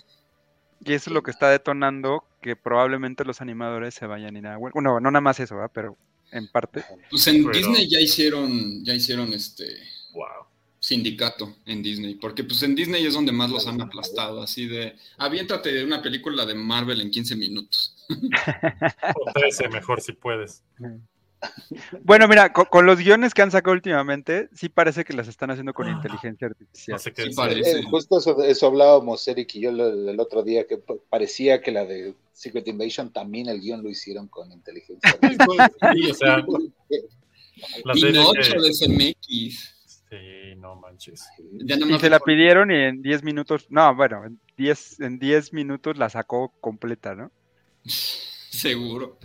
Y eso es lo que está detonando que probablemente los animadores se vayan a ir a huelga. Bueno, no nada más eso, ¿verdad? pero en parte. Pues en Pero- Disney ya hicieron, ya hicieron este Wow. Sindicato en Disney, porque pues en Disney es donde más los han aplastado, así de, aviéntate de una película de Marvel en 15 minutos. O 13 mejor si puedes. Bueno, mira, co- con, los guiones que han sacado últimamente, sí parece que las están haciendo con Ah. inteligencia artificial. No sé qué Sí decir. parece. Eh, justo eso, eso hablábamos Eric y yo el, el otro día, que pa- parecía que la de Secret Invasion también el guion lo hicieron con inteligencia artificial. Sí, o sea, Pinocho que- de CMX. Sí, no manches. Ya Y se la pidieron y en 10 minutos, no, bueno, en 10, en 10 minutos la sacó completa, ¿no? Seguro.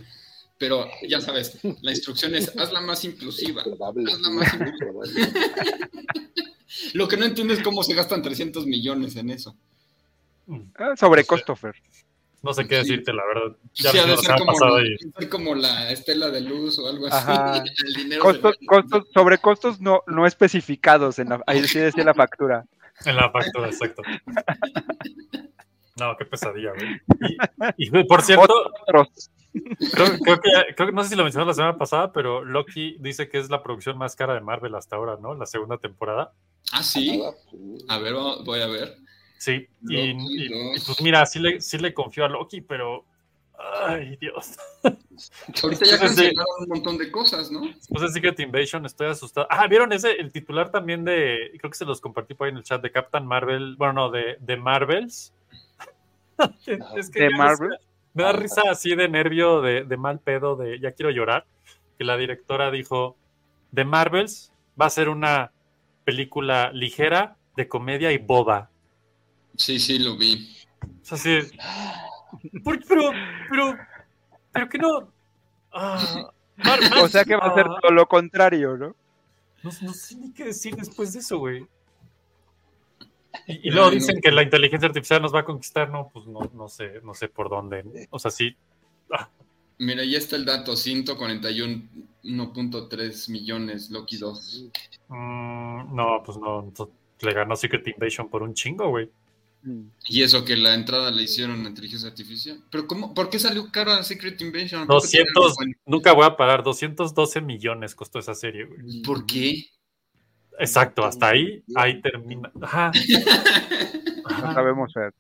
Pero ya sabes, la instrucción es hazla más inclusiva. Hazla más probable. Lo que no entiendo es cómo se gastan 300 millones en eso. Ah, sobre O sea, Christopher. No sé qué Sí. decirte, la verdad. Ya Sí, ha ser han como, pasado ser como la estela de luz o algo así. Ajá. El dinero Costos, se- costos, sobre costos no, no especificados, en la, ahí sí decía la factura. en la factura, exacto. No, qué pesadilla, güey. Y, y, por cierto, Otros. creo, creo que, creo que no sé si lo mencionó la semana pasada, pero Loki dice que es la producción más cara de Marvel hasta ahora, ¿no? La segunda temporada. Ah, sí. Ah, A ver, voy a ver. Sí, y, Loki y- y, dos. pues mira, sí le, sí le confió a Loki, pero. Ay, Dios. Ahorita ya cancelaron un montón de cosas, ¿no? Después de Secret Invasion estoy asustado. Ah, ¿vieron ese? El titular también de. Creo que se los compartí por ahí en el chat de Captain Marvel. Bueno, no, de, de Marvels. es que ¿De Marvel? Me da risa así de nervio, de, de mal pedo, de ya quiero llorar. Que la directora dijo: The Marvels va a ser una película ligera, de comedia y boba. Sí, sí, lo vi. Es así. ¿por qué? pero, pero, pero que no. Ah, O sea que va a ser ah, todo lo contrario, ¿no? No, no sé ni qué decir después de eso, güey. Y, y luego dicen que la inteligencia artificial nos va a conquistar, no, pues no, no sé, no sé por dónde. O sea, sí. ah, Mira, ya está el dato, 141.3 millones, Loki 2. mm, no, pues no, le ganó Secret Invasion por un chingo, güey. Y eso que la entrada le hicieron a inteligencia artificial. Pero cómo, ¿por qué salió cara Secret Invasion? ¿A poco tiene 200, algo bueno? nunca voy a parar, 212 millones costó esa serie, güey. ¿Por qué? Exacto, hasta ahí, ahí termina. Ajá. No Ajá. sabemos ver.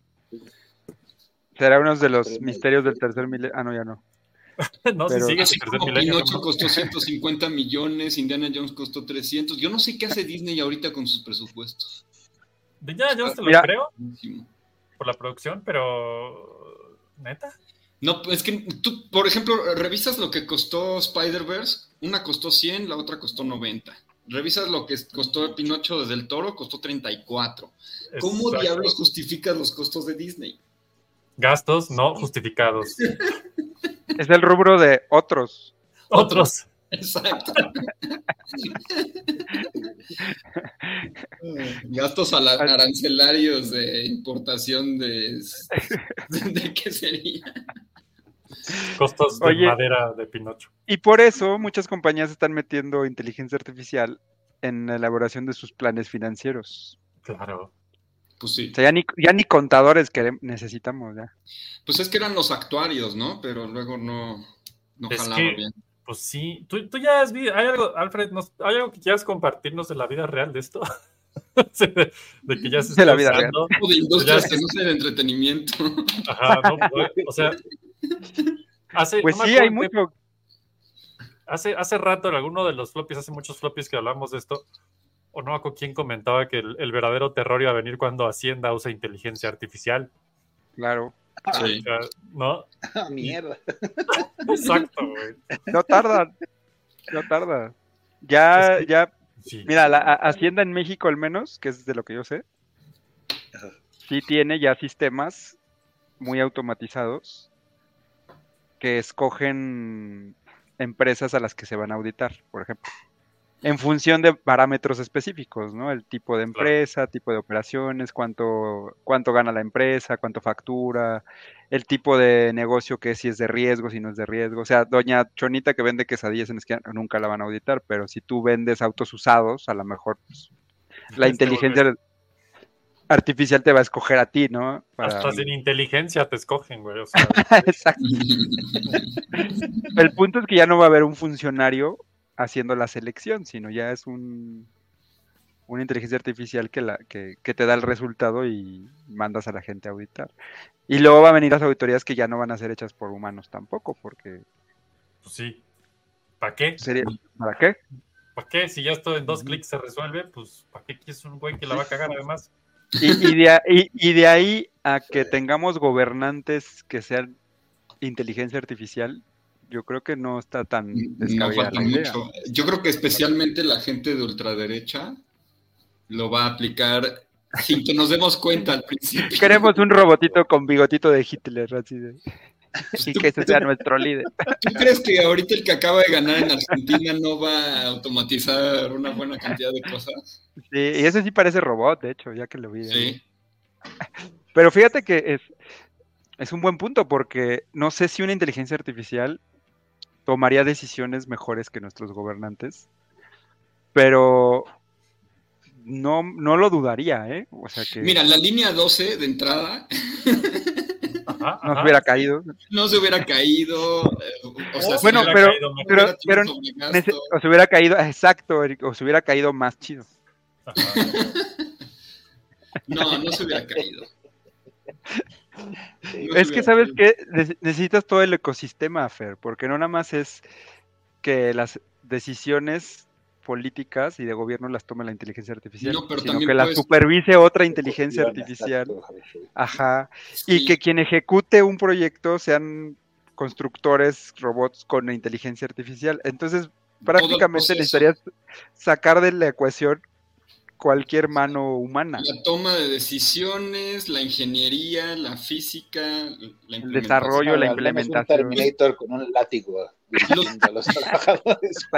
Será uno de los misterios del tercer milenio. Ah, no, ya no. No, Pero- si sigue Así el tercer como milenio. Pinocho ¿no? costó 150 millones, Indiana Jones costó 300. Yo no sé qué hace Disney ahorita con sus presupuestos. De Ya, yo te lo Mira. creo por la producción, pero. ¿Neta? No, es que tú, por ejemplo, revisas lo que costó Spider-Verse, una costó 100, la otra costó 90. Revisas lo que costó Pinocho desde el Toro, costó 34. ¿Cómo Exacto. diablos justificas los costos de Disney? Gastos no justificados. Es el rubro de otros. Otros. Exacto. Gastos arancelarios de importación de, de qué sería. Costos de Oye. madera de Pinocho. Y por eso muchas compañías están metiendo inteligencia artificial en la elaboración de sus planes financieros. Claro. Pues sí. O sea, ya ni, ya ni contadores que necesitamos, ya. Pues es que eran los actuarios, ¿no? Pero luego no, no jalaba que- bien. Pues sí. ¿Tú, tú ya has visto. ¿Hay algo, Alfred, nos- ¿hay algo que quieras compartirnos de la vida real de esto? De, de que ya se De la está vida real. de industrias Ya- que no sea de entretenimiento. Ajá, no, pues, o sea. Hace, Pues no sí, hay mucho. Hace, hace rato en alguno de los floppies, hace muchos floppies que hablamos de esto, o no acuerdo quién comentaba que el, el verdadero terror iba a venir cuando Hacienda usa inteligencia artificial. Claro. Sí. ¿No? Ah, mierda. Exacto, güey. No tarda. No tarda. Ya, Es que- ya. Sí. Mira, la Hacienda en México al menos, que es de lo que yo sé, sí tiene ya sistemas muy automatizados que escogen empresas a las que se van a auditar, por ejemplo. En función de parámetros específicos, ¿no? El tipo de empresa, tipo de operaciones, cuánto, cuánto gana la empresa, cuánto factura, el tipo de negocio que es, si es de riesgo, si no es de riesgo. O sea, doña Chonita que vende quesadillas en esquina, nunca la van a auditar, pero si tú vendes autos usados, a lo mejor pues, la Este, inteligencia artificial te va a escoger a ti, ¿no? Para- Hasta sin inteligencia te escogen, güey. O sea, Exacto. El punto es que ya no va a haber un funcionario haciendo la selección, sino ya es un una inteligencia artificial que, la, que, que te da el resultado y mandas a la gente a auditar. Y luego va a venir las auditorías que ya no van a ser hechas por humanos tampoco, porque pues sí. ¿Para qué? sería, ¿para qué? ¿Para qué? Si ya esto en dos clics se resuelve, pues ¿para qué quieres un güey que la va a cagar además? Y, y de, a- y- y de ahí a que tengamos gobernantes que sean inteligencia artificial, yo creo que no está tan No descabellada idea. mucho. Yo creo que especialmente la gente de ultraderecha lo va a aplicar sin que nos demos cuenta al principio. Queremos un robotito con bigotito de Hitler, así de- y ¿Tú- que ese sea nuestro líder. ¿Tú crees que ahorita el que acaba de ganar en Argentina no va a automatizar una buena cantidad de cosas? Sí, y ese sí parece robot, de hecho, ya que lo vi. Sí. Pero fíjate que es, es un buen punto porque no sé si una inteligencia artificial tomaría decisiones mejores que nuestros gobernantes, pero no, no lo dudaría, ¿eh? O sea que Mira, la línea 12 de entrada Ajá, no se hubiera caído. no se hubiera caído. eh, O sea, Bueno, se hubiera pero, caído pero, pero o se hubiera caído, exacto, o se hubiera caído más chido. Ajá. No, no se hubiera caído. Es que, ¿sabes? Nece- Necesitas todo el ecosistema, Fer, porque no nada más es que las decisiones políticas y de gobierno las tome la inteligencia artificial, No, pero sino que las supervise otra inteligencia artificial. Ajá. Sí. Y que quien ejecute un proyecto sean constructores, robots con inteligencia artificial. Entonces, prácticamente necesitarías sacar de la ecuación cualquier mano humana. La toma de decisiones, la ingeniería, la física, la El implementación. desarrollo, la menos Un implementación. Terminator con un látigo los trabajadores.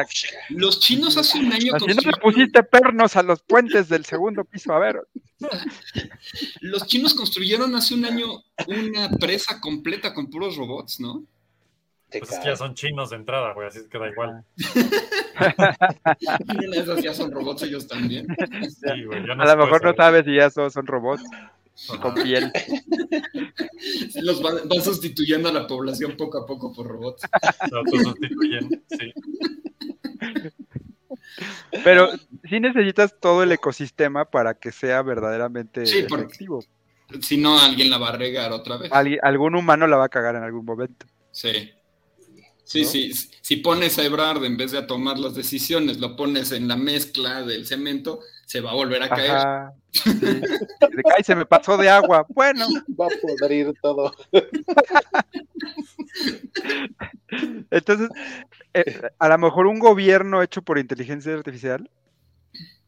Los chinos hace un año Así no le pusiste pernos a los puentes del segundo piso. A ver, los chinos construyeron hace un año una presa completa con puros robots, ¿no? Pues es que ya son chinos de entrada, güey, así es que da igual. Y ya son robots ellos también. Sí, güey, ya no a lo mejor no sabes si ya son, son robots con piel. Los van, van sustituyendo a la población poco a poco por robots. Se autosustituyen, sí. Pero sí necesitas todo el ecosistema para que sea verdaderamente Sí, efectivo. Si no, alguien la va a regar otra vez. Algún humano la va a cagar en algún momento. Sí. Sí, ¿No? sí. Si pones a Ebrard en vez de a tomar las decisiones, lo pones en la mezcla del cemento, se va a volver a caer. Ajá. sí. De que, "Ay, se me pasó de agua. Bueno, Va a podrir todo. entonces, eh, a lo mejor un gobierno hecho por inteligencia artificial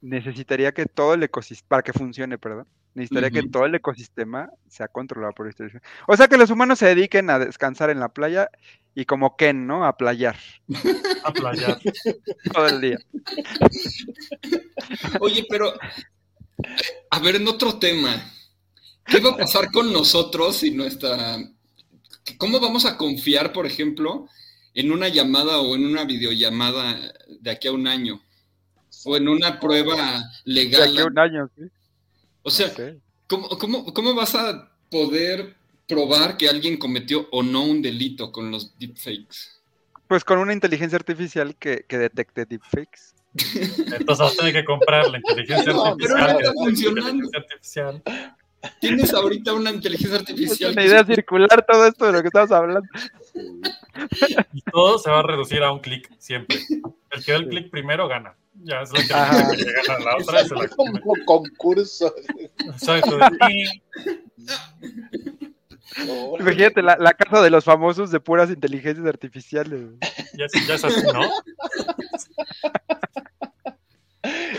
necesitaría que todo el ecosistema, para que funcione, perdón, necesitaría que todo el ecosistema sea controlado por inteligencia. O sea, que los humanos se dediquen a descansar en la playa y como Ken, ¿no? A playar A playar. todo el día. Oye, pero, a ver, en otro tema, ¿qué va a pasar con nosotros y nuestra... ¿Cómo vamos a confiar, por ejemplo, en una llamada o en una videollamada de aquí a un año? O en una prueba De legal. aquí a un año, ¿sí? O sea. ¿cómo, cómo, cómo vas a poder probar que alguien cometió o no un delito con los deepfakes? Pues con una inteligencia artificial que, que detecte deepfakes. Entonces vas a tener que comprar la inteligencia No, pero artificial. no que está es la funcionando. inteligencia artificial. Tienes ahorita una inteligencia Es artificial. una que- idea circular todo esto de lo que estamos hablando. Y todo se va a reducir a un clic siempre. El que da el clic primero gana. Ya es la que gana la otra. Se la Como concurso. Exacto. Y Imagínate la, la casa de los famosos de puras inteligencias artificiales. ya, ya es así, ¿no?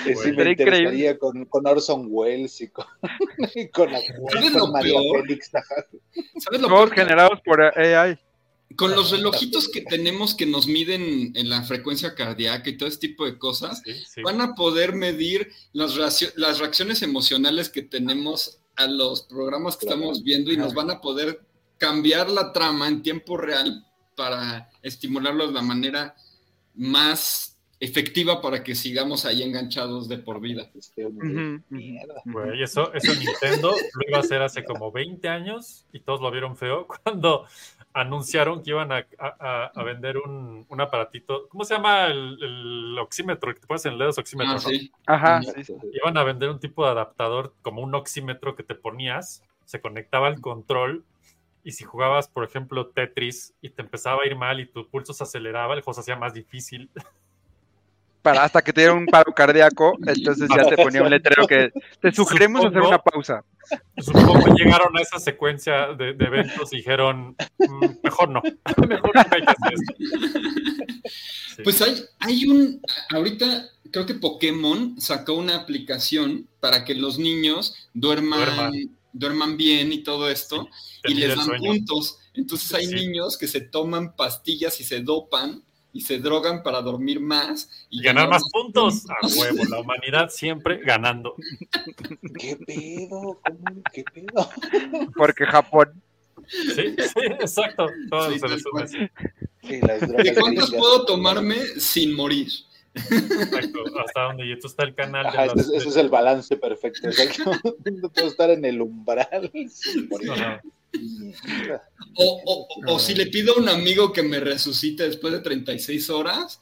Sí, me interesaría con, con Orson Welles y con, y con, la- ¿Sabes con lo María peor? Félix. ajá. ¿Sabes lo Todos peor? Generados por AI. con los relojitos que tenemos que nos miden en la frecuencia cardíaca y todo ese tipo de cosas, Sí, sí. van a poder medir las, las reacciones emocionales que tenemos a los programas que estamos viendo y nos van a poder cambiar la trama en tiempo real para estimularlos de la manera más efectiva para que sigamos ahí enganchados de por vida. Güey, eso, eso Nintendo lo iba a hacer hace como 20 años y todos lo vieron feo cuando anunciaron que iban a, a- vender un, un aparatito. ¿Cómo se llama el, el oxímetro? Que te pones en el dedo es oxímetro, Ah, ¿no? sí. Ajá, Mierda. sí, sí. Iban a vender un tipo de adaptador como un oxímetro que te ponías, se conectaba al control y si jugabas, por ejemplo, Tetris y te empezaba a ir mal y tu pulso se aceleraba, el juego se hacía más difícil. Para hasta que te diera un paro cardíaco, entonces ya te ponía un letrero que te sugerimos hacer una pausa. Supongo que llegaron a esa secuencia de, de eventos y dijeron, "Mm, mejor no, mejor no hay que hacer esto. Sí. Pues hay, hay un, ahorita creo que Pokémon sacó una aplicación para que los niños duerman, Duerman. duerman, bien y todo esto, y les dan sueño. puntos. Entonces hay Sí. niños que se toman pastillas y se dopan y se drogan para dormir más y, Y ganar más puntos. A huevo, la humanidad siempre ganando. ¿Qué pedo? ¿Cómo? ¿Qué pedo? Porque Japón. Sí, sí, exacto. Todo Sí, se resume. Sí, las ¿De gringas. puedo tomarme sin morir? Exacto. Hasta donde y esto está el canal de Ajá, las- ese, ese es el balance perfecto. Exacto. No puedo estar en el umbral. sin morir. Ajá. O, o- o- si le pido a un amigo que me resucite después de 36 horas,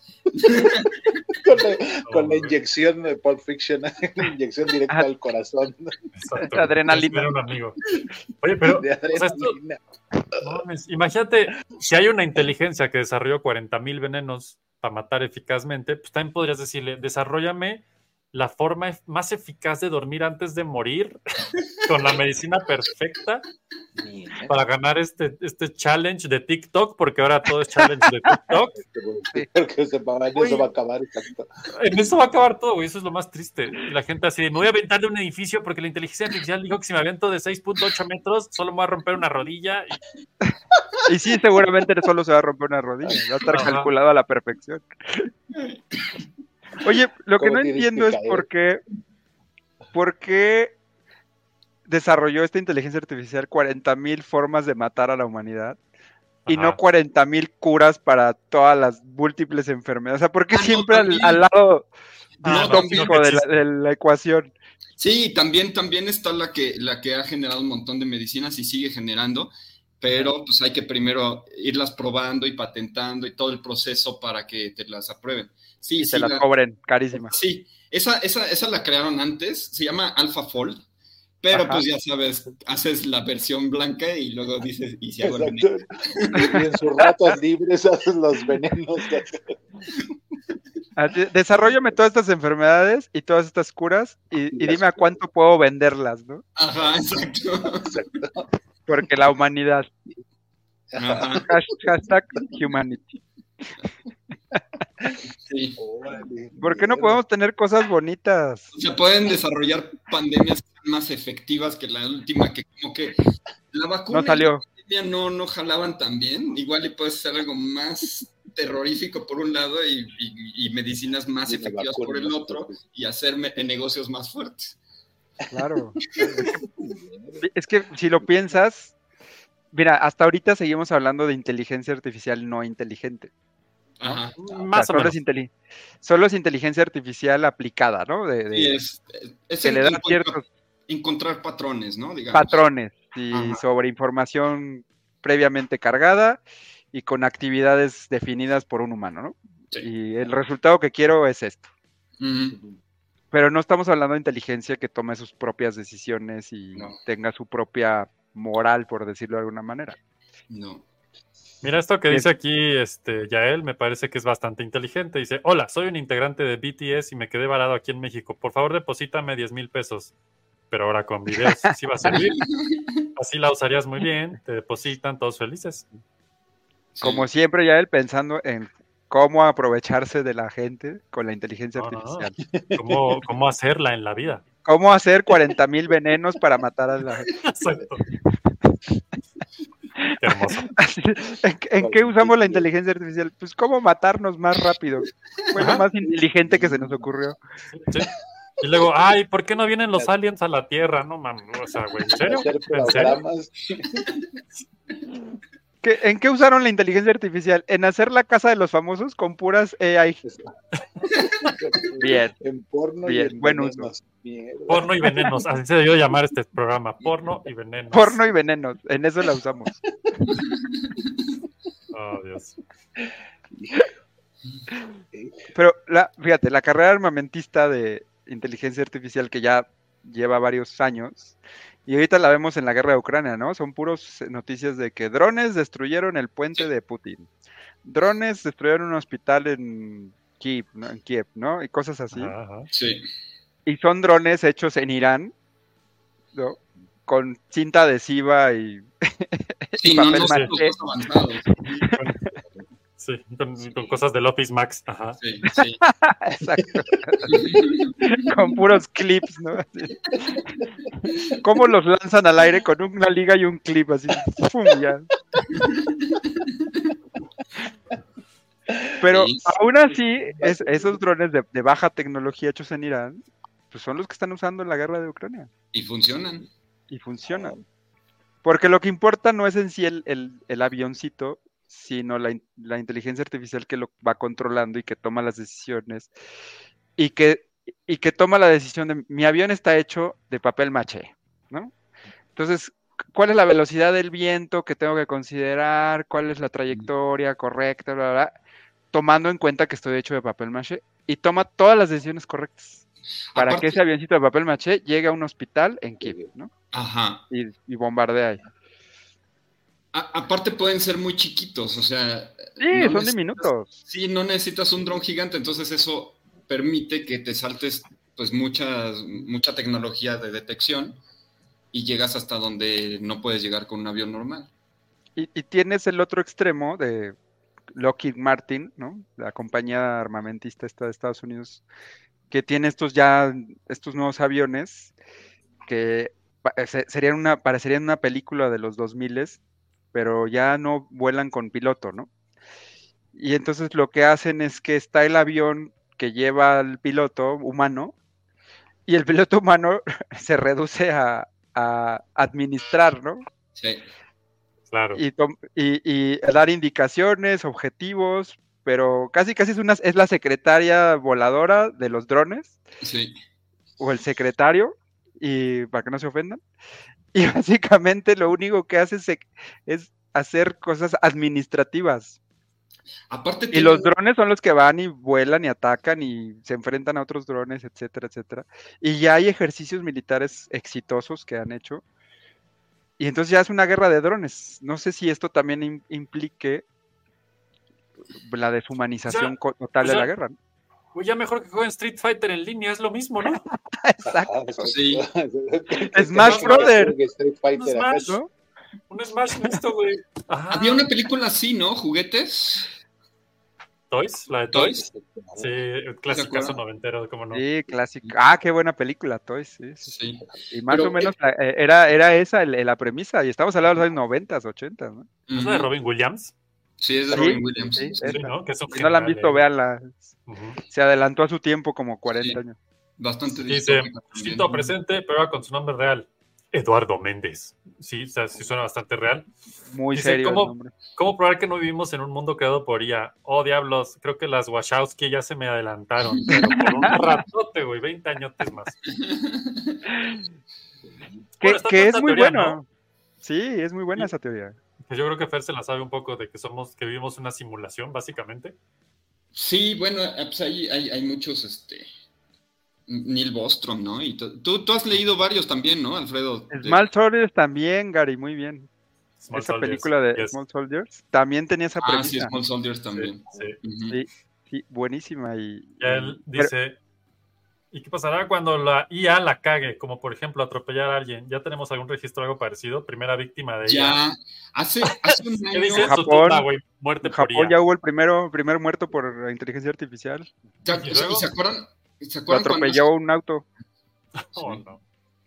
Con la, con la inyección de Pulp Fiction, inyección directa al corazón Exacto. Adrenalina. Era un amigo. Oye, pero de o sea, esto- adrenalina. no mames, imagínate, si hay una inteligencia que desarrolló 40.000 venenos para matar eficazmente, pues también podrías decirle, desarrollame la forma más eficaz de dormir antes de morir, con la medicina perfecta para ganar este, este challenge de TikTok, porque ahora todo es challenge de TikTok. Porque se va, en eso va a acabar. Exacto. En eso va a acabar todo, güey. Eso es lo más triste. Y la gente así me voy a aventar de un edificio porque la inteligencia artificial dijo que si me aviento de 6.8 metros, solo me voy a romper una rodilla. Y Y sí, seguramente solo se va a romper una rodilla. Va a estar Ajá. calculado a la perfección. Oye, lo que ¿Cómo no entiendo es por qué, por qué desarrolló esta inteligencia artificial 40.000 formas de matar a la humanidad y no Ajá. 40.000 curas para todas las múltiples enfermedades. O sea, ¿por qué Ah, no, siempre al, lado Ah, no, distópico sino que de, la, de la ecuación? Sí, también, también está la que, la que ha generado un montón de medicinas y sigue generando, pero pues hay que primero irlas probando y patentando y todo el proceso para que te las aprueben. Sí, se las la- cobren carísimas. sí. Esa, esa, esa la crearon antes, se llama AlphaFold, pero Ajá. pues ya sabes, haces la versión blanca y luego dices, y si hago el Exacto. Y en sus ratos libres hacen los venenos. Desarrollame todas estas enfermedades y todas estas curas y, y dime a cuánto puedo venderlas, ¿no? Ajá, exacto. Porque la humanidad. Ajá, Hashtag humanity. Sí. ¿Por qué no podemos tener cosas bonitas? Se pueden desarrollar pandemias más efectivas que la última, que como que la vacuna No salió. y la pandemia no, no jalaban tan bien. Igual y puede ser algo más terrorífico por un lado y, y- y medicinas más Y efectivas por el otro y hacer negocios más fuertes. Claro. Es que si lo piensas, mira, hasta ahorita seguimos hablando de inteligencia artificial no inteligente. Ajá. Más o solo, menos. es inteli- solo es inteligencia artificial aplicada, ¿no? De, de- Y es, es que en- le da encontrar, ciertos encontrar patrones, ¿no? Digamos. patrones y Ajá. sobre información previamente cargada y con actividades definidas por un humano, ¿no? Sí. Y el resultado que quiero es esto. Pero no estamos hablando de inteligencia que tome sus propias decisiones y No. tenga su propia moral, por decirlo de alguna manera. No. Mira esto que dice aquí este, Yael, me parece que es bastante inteligente. Dice, hola, soy un integrante de BTS y me quedé varado aquí en México. Por favor, deposítame 10 mil pesos. Pero ahora con videos, sí va a servir. Así la usarías muy bien, te depositan, todos felices. Sí. Como siempre, ya él pensando en cómo aprovecharse de la gente con la inteligencia No, no, no. artificial. ¿Cómo, cómo hacerla en la vida? Cómo hacer 40 mil venenos para matar a la gente. Exacto. Qué hermoso. ¿En, qué- en qué usamos la inteligencia artificial? Pues cómo matarnos más rápido. Fue lo más inteligente que se nos ocurrió. Sí. Y luego, ay, ¿por qué no vienen los aliens a la Tierra? No mames, o sea, güey, ¿en serio? ¿En serio? programas. ¿Qué- ¿En qué usaron la inteligencia artificial? En hacer la casa de los famosos con puras AI. Bien. En porno Bien, y en buen venenos. Mierda. Porno y venenos, así se debió llamar este programa, porno y venenos. Porno y venenos. En eso la usamos. Oh, Dios. Pero la, fíjate, la carrera armamentista de inteligencia artificial que ya lleva varios años, y ahorita la vemos en la guerra de Ucrania, ¿no? Son puros noticias de que drones destruyeron el puente de Putin. Drones destruyeron un hospital en Kiev, ¿no? En Kiev, ¿no? Y cosas así. Ajá. Sí. Y son drones hechos en Irán, ¿no? Con cinta adhesiva y, Sí, y no, papel no avanzados. Sí, con, con cosas del Office Max. Ajá. Sí, sí. Exacto. con puros clips, ¿no? ¿Cómo los lanzan al aire con una liga y un clip así? ¡Pum! ya. Pero Sí. aún así, es- esos drones de, de baja tecnología hechos en Irán, pues son los que están usando en la guerra de Ucrania Y funcionan. y funcionan. Porque lo que importa no es en sí el, el- el avioncito, sino la, la inteligencia artificial que lo va controlando y que toma las decisiones y que, y que toma la decisión de mi avión está hecho de papel maché, ¿no? Entonces, ¿cuál es la velocidad del viento que tengo que considerar? ¿Cuál es la trayectoria correcta? Bla, bla, bla, tomando en cuenta que estoy hecho de papel maché y toma todas las decisiones correctas para Aparte- que ese avioncito de papel maché llegue a un hospital en Kiev, ¿no? Ajá. y, y bombardea ahí. A- aparte pueden ser muy chiquitos, o sea. Sí, no son diminutos. Sí, no necesitas un dron gigante, entonces eso permite que te saltes pues muchas, mucha tecnología de detección y llegas hasta donde no puedes llegar con un avión normal. Y, y tienes el otro extremo de Lockheed Martin, ¿no? La compañía armamentista esta de Estados Unidos, que tiene estos ya, estos nuevos aviones que se- serían una, parecerían una película de los 2000 pero ya no vuelan con piloto, ¿no? Y entonces lo que hacen es que está el avión que lleva al piloto humano y el piloto humano se reduce a, a administrar, ¿no? Sí. Claro. y, tom- y- y dar indicaciones, objetivos, pero casi casi es una es la secretaria voladora de los drones Sí. o el secretario y para que no se ofendan. Y básicamente lo único que hace es, hacer cosas administrativas. Aparte Y los drones son los que van y vuelan y atacan y se enfrentan a otros drones, etcétera, etcétera. Y ya hay ejercicios militares exitosos que han hecho. Y entonces ya es una guerra de drones. No sé si esto también im- implique la deshumanización total o de la guerra. ¿no? Güey, ya mejor que jueguen Street Fighter en línea, es lo mismo, ¿no? Exacto. Sí. Smash Brothers. Street Un. Smash, un Smash listo, güey. Ajá. Había una película así, ¿no? Juguetes. Toys, la de Toys. Toys. Sí, acuerdan? noventero, cómo no. Sí, clásico. Ah, qué buena película, Toy. Sí, sí. Sí. Y más Pero, o menos la- eh, era, era esa la premisa. Y estamos hablando de los años 90, 80, ¿no? ¿Es la de Robin Williams? Sí, es de Sí, Robin Williams. sí, Sí, ¿no? Que Si no la han visto, véanla. Ujú. Se adelantó a su tiempo como 40 Sí. años. Bastante Dice. Chito presente, pero con su nombre real. Eduardo Méndez. Sí, o sea, sí suena bastante real. Muy Dice, serio el ¿cómo, nombre. ¿Cómo probar que no vivimos en un mundo creado por IA? Oh, diablos, creo que las Wachowski ya se me adelantaron, pero por un ratote, güey, 20 añotes más. Que, Bueno, es muy teoría, bueno. ¿no? Sí, es muy buena esa teoría. Pues yo creo que Fer se la sabe un poco de que somos, que vivimos una simulación, básicamente. Sí, bueno, eh, pues hay, hay, hay muchos, este, Neil Bostrom, ¿no? Y tú, tú has leído varios también, ¿no, Alfredo? De- Small Soldiers también, Gary, muy bien. Small esa Soldiers, película de yes. Small Soldiers también tenía esa Ah, sí, premisa. Small Soldiers también. Sí. Sí, sí, buenísima. Y, Y él pero- dice, ¿y qué pasará cuando la IA la cague? Como por ejemplo atropellar a alguien. ¿Ya tenemos algún registro algo parecido? Primera víctima de ella. Ya, hace, hace un ¿Qué año, dice en su Japón- güey? Muerte en por IA. ya hubo el primero, primer muerto por inteligencia artificial. ¿te- ¿Y se acuerdan? ¿Se Lo acuerdan cuando atropelló un auto. Oh, no.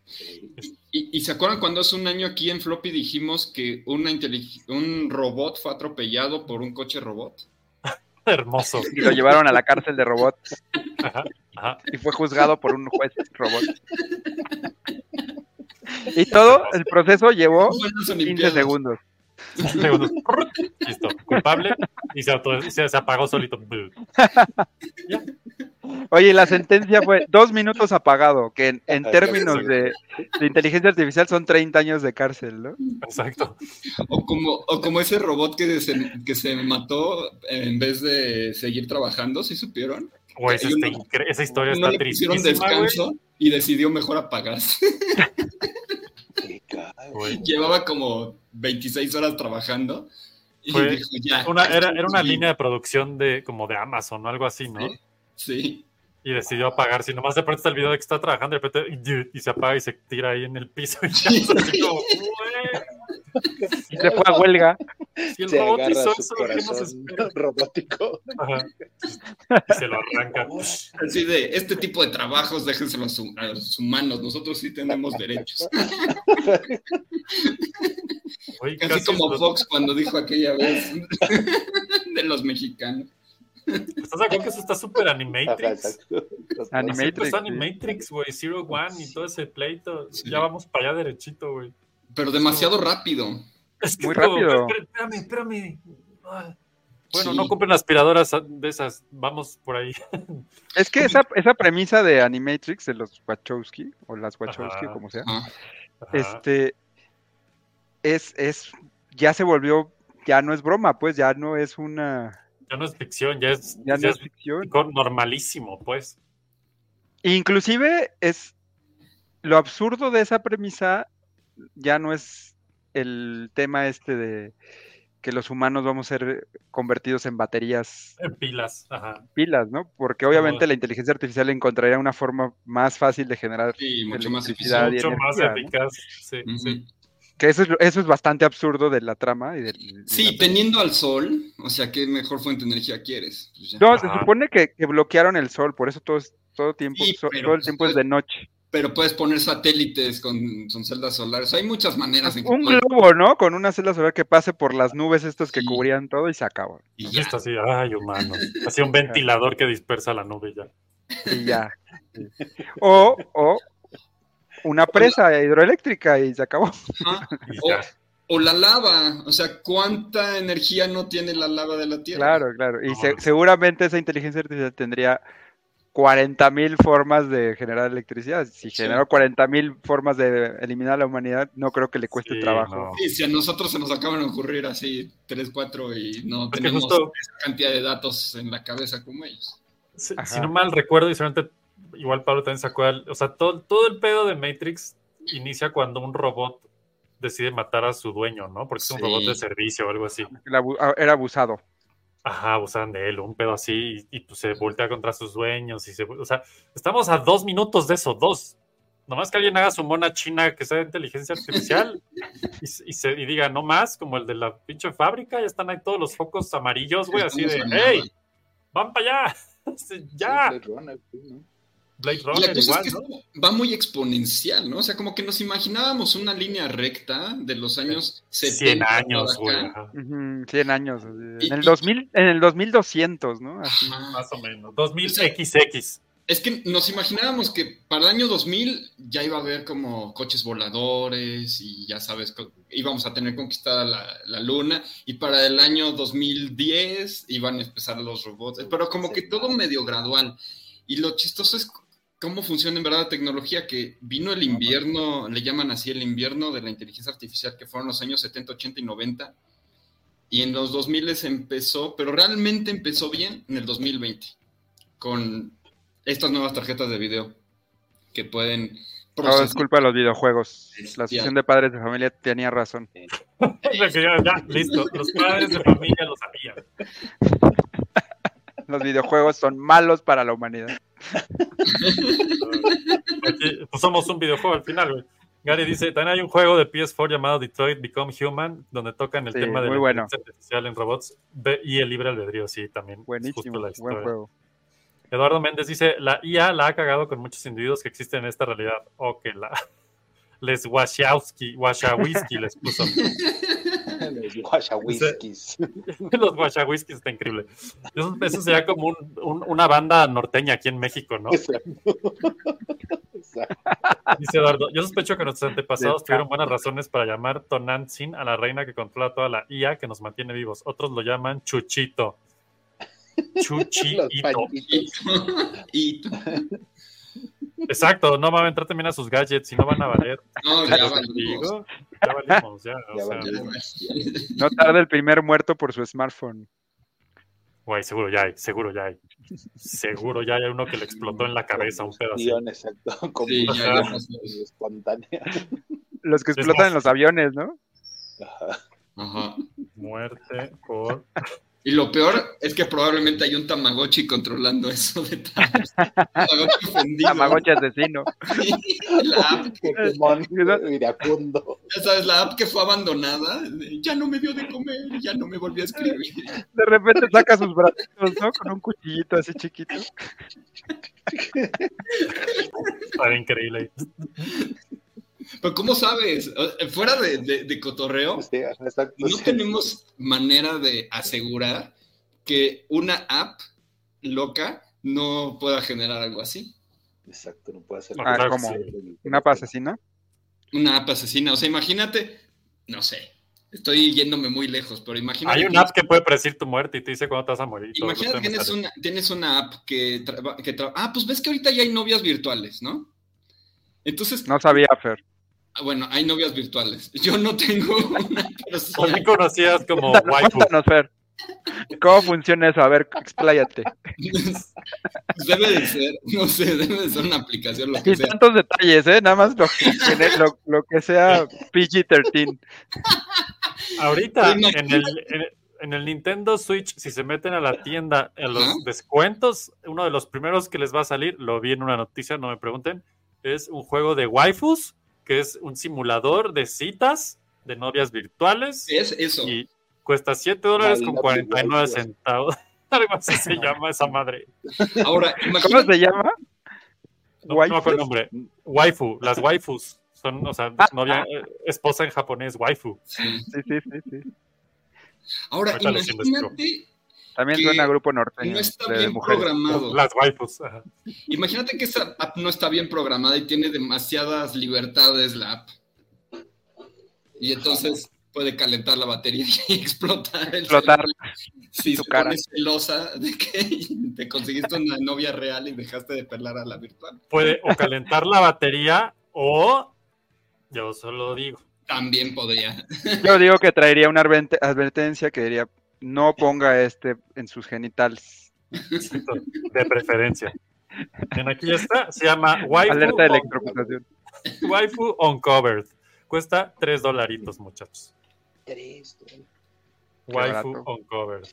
Y, ¿Y, y se acuerdan cuando hace un año aquí en Floppy dijimos que una intelig- un robot fue atropellado por un coche robot? Hermoso. Y lo llevaron a la cárcel de robots Ajá, ajá. y fue juzgado por un juez robot. Y todo el proceso llevó Fue en las 15 Olimpiadas. segundos. Segundos. Listo. Culpable. Y se, auto- se, se apagó solito. Oye, la sentencia fue dos minutos apagado, que en, términos de inteligencia artificial son 30 años de cárcel, ¿no? Exacto. O como, o como ese robot que se, que se mató en vez de seguir trabajando, ¿sí supieron? Güey, esa, historia No está le tristísima, descanso y decidió mejor apagarse. Llevaba como 26 horas trabajando y Fue dijo, ya. Una, era, era una Sí, línea de producción de como de Amazon o algo así, ¿no? Sí. Sí. Y decidió apagarse. Y nomás de pronto está el video de que está trabajando y de repente y se apaga y se tira ahí en el piso. Y ya, así como, Y se fue a huelga. si el Se robot agarra hizo su eso, ¿qué nos corazón robótico. Ajá. Y se lo arranca. Así de, este tipo de trabajos déjenselo a, los hum- a los humanos, nosotros sí tenemos derechos. Güey, Casi casi como los- Fox cuando dijo aquella vez de los mexicanos. ¿Estás de acuerdo que eso está súper Animatrix? Animatrix. Animatrix, güey. Zero One y todo ese pleito. Sí. Ya vamos para allá derechito, güey. Pero demasiado rápido. Es que Muy como, rápido. "Espera- Espérame, espérame. Bueno, Sí. no compren aspiradoras de esas. Vamos por ahí. Es que esa, esa premisa de Animatrix, de los Wachowski, o las Wachowski, Ajá. como sea, Ajá. este, es, es, ya se volvió, ya no es broma, pues, ya no es una, Ya no es ficción, ya es, ya ya no es ficción. normalísimo, pues. Inclusive es, lo absurdo de esa premisa ya no es el tema este de que los humanos vamos a ser convertidos en baterías En pilas. Ajá. pilas, ¿no? Porque obviamente la inteligencia artificial encontraría una forma más fácil de generar sí, mucho más y Mucho más eficaz. Sí. Que eso es, lo- eso es bastante absurdo de la trama y Sí, la- teniendo al sol, o sea, ¿qué mejor fuente de energía quieres? Pues. No, se supone que, que bloquearon el sol, por eso todo, todo tiempo, Sí, so- pero todo el pues tiempo es de noche. Pero puedes poner satélites con, con celdas solares. Hay muchas maneras en que Un puedes- globo, ¿no? Con una celda solar que pase por las nubes estas que Sí. cubrían todo y se acabó. y ya. Listo, así, ay, humano. Así un ventilador que dispersa la nube ya. Y ya. Sí. O, o una presa hidroeléctrica y se acabó. Ajá. Y O, ya. o la lava, o sea, ¿cuánta energía no tiene la lava de la Tierra? Claro, claro. Y se- seguramente esa inteligencia artificial tendría 40.000 formas de generar electricidad. Si Sí. generó 40.000 formas de eliminar a la humanidad, no creo que le cueste Sí, trabajo. no. Sí, si a nosotros se nos acaban de ocurrir así 3, 4 y no tenemos justo- esa cantidad de datos en la cabeza como ellos. Si, no mal recuerdo, y seguramente igual Pablo también se acuerda, o sea, todo, todo el pedo de Matrix inicia cuando un robot decide matar a su dueño, ¿no? Porque es un Sí. robot de servicio o algo así. Ah, Era abusado. Ajá, abusan de él, un pedo así, y, y, pues se voltea contra sus dueños. Y se, o sea, estamos a dos minutos de eso, dos. Nomás que alguien haga su mona china que sea de inteligencia artificial y, se- y se, y diga, no más, como el de la pinche fábrica, ya están ahí todos los focos amarillos, güey, así de, hey, van para allá, ya, Blade Runner, ¿no? La cosa igual, es ¿no? que va muy exponencial, ¿no? O sea, como que nos imaginábamos una línea recta de los años 70. 100 años, güey. ajá. Ujú, 100 años. Y- En el y- 2000, en el 2200, ¿no? Así. Más o menos. 2000 XX. Es que nos imaginábamos que para el año 2000 ya iba a haber como coches voladores y ya sabes, íbamos a tener conquistada la, la luna y para el año 2010 iban a empezar los robots, pero como que todo medio gradual. Y lo chistoso es cómo funciona en verdad la tecnología, que vino el invierno, le llaman así el invierno de la inteligencia artificial, que fueron los años 70, 80 y 90. Y en los 2000 empezó, pero realmente empezó bien en el 2020, con estas nuevas tarjetas de video que pueden es procesar. culpa de los videojuegos. La asociación de padres de familia tenía razón. Ya, listo. Los padres de familia lo sabían. Los videojuegos son malos para la humanidad. Pues somos un videojuego al final, güey. Gary dice, también hay un juego de PS4 llamado Detroit Become Human, donde tocan el Sí, tema de la bueno. inteligencia artificial en robots y el libre albedrío, sí, también. es Buenísimo, justo la buen juego. Eduardo Méndez dice, la IA la ha cagado con muchos individuos que existen en esta realidad. O que la... les Wachowski, Wachowski les puso. Los guachawiskis. Los Wachowski está increíble. Eso, eso sería como un- un- una banda norteña aquí en México, ¿no? Dice Eduardo, yo sospecho que nuestros antepasados tuvieron buenas razones para llamar Tonantzin a la reina que controla toda la IA que nos mantiene vivos. Otros lo llaman Chuchito. Chuchito. Exacto, no van a entrar también a sus gadgets y no van a valer. no, Ya valimos. digo, ya valimos, ya. o Ya sea, valimos. No tarda el primer muerto por su smartphone. Güey, seguro ya hay, seguro ya hay. Seguro ya hay uno que le explotó en la cabeza un pedazo. Exacto. Como Sí, ya, espontánea. Los que explotan en los aviones, ¿no? Ajá. Ajá. Muerte por. Y lo peor es que probablemente hay un Tamagotchi controlando eso detrás. Tamagotchi ofendido. Tamagotchi asesino. La app, sabes, la app que fue abandonada, ya no me dio de comer, ya no me volvió a escribir. De repente saca sus bracitos, ¿no? Con un cuchillito así chiquito. Está increíble. Pero ¿cómo sabes? O- Fuera de, de- de cotorreo, no tenemos manera de asegurar que una app loca no pueda generar algo así. Exacto, no puede ser. Ah, que sí. ¿Una asesina? Una app asesina. O sea, imagínate, no sé, estoy yéndome muy lejos, pero imagínate. Hay una app que puede predecir tu muerte y te dice cuándo te vas a morir. Imagínate, me tienes una, tienes una app que, traba- que tra- Ah, pues ves que ahorita ya hay novias virtuales, ¿no? Entonces, No sabía, Fer. Ah, bueno, hay novias virtuales. Yo no tengo una, pero sí También hay. conocidas como Cuéntanos, waifu. cuéntanos, Fer. ¿Cómo funciona eso? A ver, expláyate. Debe de ser, no sé, debe de ser una aplicación, lo que Y sea. tantos detalles, ¿eh? Nada más lo que, lo, lo que sea PG-13. Ahorita, en el, en, en el Nintendo Switch, si se meten a la tienda en los descuentos, uno de los primeros que les va a salir, lo vi en una noticia, no me pregunten, es un juego de waifus, que es un simulador de citas de novias virtuales Es eso. y cuesta 7 dólares con lovely 49 waifus. centavos. Algo así se llama esa madre. Ahora, ¿Cómo imagínate. se llama? No, no me acuerdo el nombre. Waifu, las waifus. Son, o sea, novia, eh, esposa en japonés, waifu. Sí, sí, sí, sí. Ahora, Ahorita imagínate, También Que suena a grupo norteño. no está de bien mujeres. programado. Las waifus. ajá. Imagínate que esa app no está bien programada y tiene demasiadas libertades la app. Y entonces puede calentar la batería y explotar el Explotar. Si tu se cara. pone celosa de que te conseguiste una novia real y dejaste de perlar a la virtual. Puede o calentar la batería o. Yo solo digo. También podría. Yo digo que traería una adverte- advertencia que diría, no ponga este en sus genitales. De preferencia. Aquí está. Se llama Waifu, Alerta de on- electrocutación. Waifu Uncovered. Cuesta 3 dolaritos, muchachos. Waifu barato. Uncovered.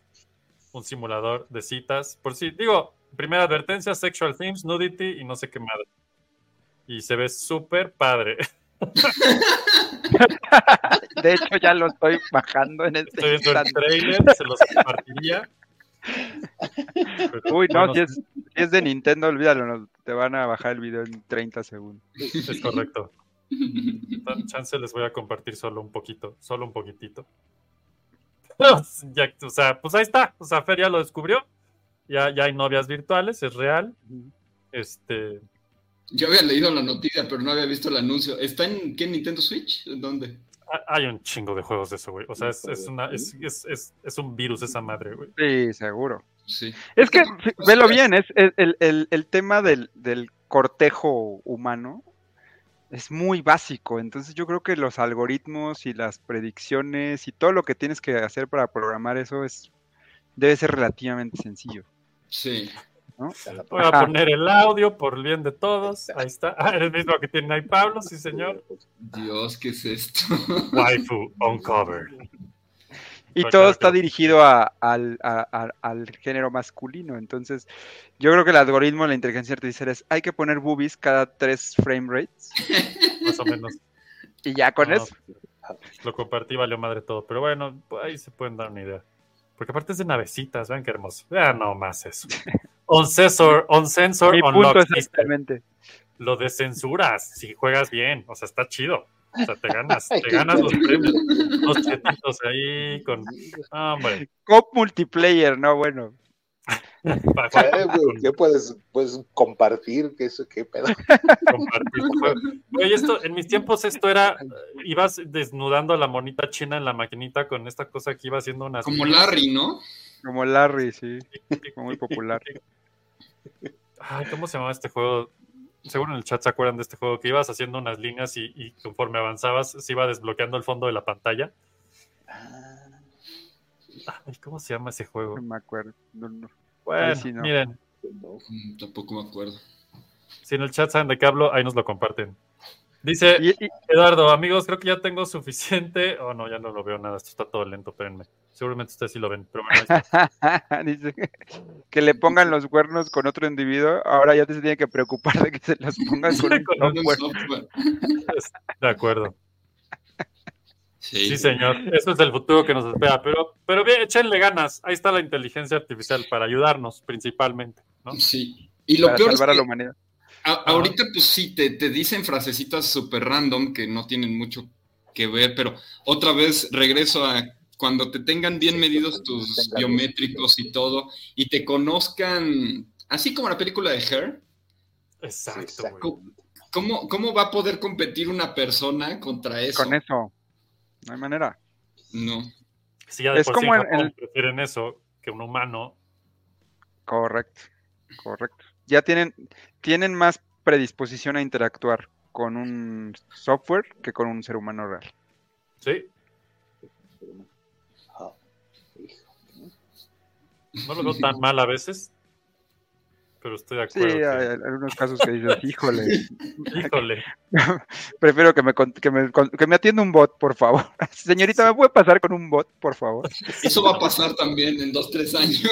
Un simulador de citas. Por si, digo, primera advertencia: sexual themes, nudity y no sé qué madre. Y se ve súper padre. De hecho, ya lo estoy bajando en este Estoy viendo el trailer, se los compartiría. Pero, Uy, no, bueno, si es, si es de Nintendo, olvídalo, no, te van a bajar el video en 30 segundos. Es correcto. Chance les voy a compartir solo un poquito, solo un poquitito. Ya, o sea, pues ahí está. O sea, Fer ya lo descubrió. Ya, ya hay novias virtuales, es real. Este, Yo había leído la noticia, pero no había visto el anuncio. ¿Está en qué Nintendo Switch? ¿En ¿Dónde? ha- hay un chingo de juegos de eso, güey. O sea, es, es una, es, es, es, es un virus esa madre, güey. Sí, seguro. Sí. Es que, fi- velo bien, es el, el- el- el tema del, del cortejo humano es muy básico. Entonces yo creo que los algoritmos y las predicciones y todo lo que tienes que hacer para programar eso es debe ser relativamente sencillo. Sí. ¿No? Voy a Ajá. poner el audio por el bien de todos. Ahí está. Ah, el mismo que tiene ahí Pablo, sí, señor. Dios, ¿qué es esto? Waifu Uncovered. Y Pues todo está dirigido a- al, a- a- al género masculino. Entonces, yo creo que el algoritmo de la inteligencia artificial es hay que poner boobies cada tres frame rates. Más o menos. Y ya con No, eso. Lo compartí, valió madre todo. Pero bueno, pues ahí se pueden dar una idea. Porque aparte es de navecitas, vean qué hermoso. Vean no más eso. On sensor, on sensor, Mi punto es exactamente. lo descensuras si juegas bien. O sea, está chido. O sea, te ganas, te ganas los premios. Los chetitos ahí con. Ah, hombre. Cop multiplayer, no, bueno. güey, ¿Qué puedes, puedes compartir? ¿Qué, eso, qué pedo? compartir. Güey, esto, en mis tiempos esto era, ibas desnudando a la monita china en la maquinita con esta cosa que iba haciendo unas... Como Larry, ¿no? Como Larry, sí. Muy popular. Ay, ¿cómo se llamaba este juego? Seguro en el chat se acuerdan de este juego, que ibas haciendo unas líneas y, y conforme avanzabas se iba desbloqueando el fondo de la pantalla. Ay, ¿cómo se llama ese juego? No me acuerdo. No, no. Bueno, sí no. miren, Mm, Tampoco me acuerdo. si en el chat saben de qué hablo, ahí nos lo comparten. Dice Y- y- Eduardo, amigos, creo que ya tengo suficiente. Oh, no, ya no lo veo nada. Esto está todo lento, espérenme. Seguramente ustedes sí lo ven, pero bueno. Dice que le pongan los cuernos con otro individuo. Ahora ya te se tiene que preocupar de que se los pongan con Con un software. De acuerdo. Sí. Sí, señor. Eso es el futuro que nos espera. Pero, pero bien, échenle ganas. Ahí está la inteligencia artificial para ayudarnos, principalmente. ¿no? Sí. Y lo para peor es salvar a la humanidad. A- ahorita, pues sí, te, te dicen frasecitas súper random que no tienen mucho que ver, pero otra vez regreso a cuando te tengan bien medidos tus biométricos y todo, y te conozcan, así como la película de Her, Exacto, güey. ¿cómo, cómo- va a poder competir una persona contra eso? Con eso. No hay manera. No. Si ya de Es por sí como en en Japón el- prefieren eso que un humano. Correcto. Correcto. Ya tienen, tienen más predisposición a interactuar con un software que con un ser humano real. Sí, no lo veo tan mal a veces. Pero estoy de Sí, acuerdo. hay que- algunos casos que dices, híjole, Híjole. prefiero que me, con- que, me, con- que me atienda un bot, por favor. Señorita, ¿me puede pasar con un bot, por favor? Eso va a pasar también en dos, tres años.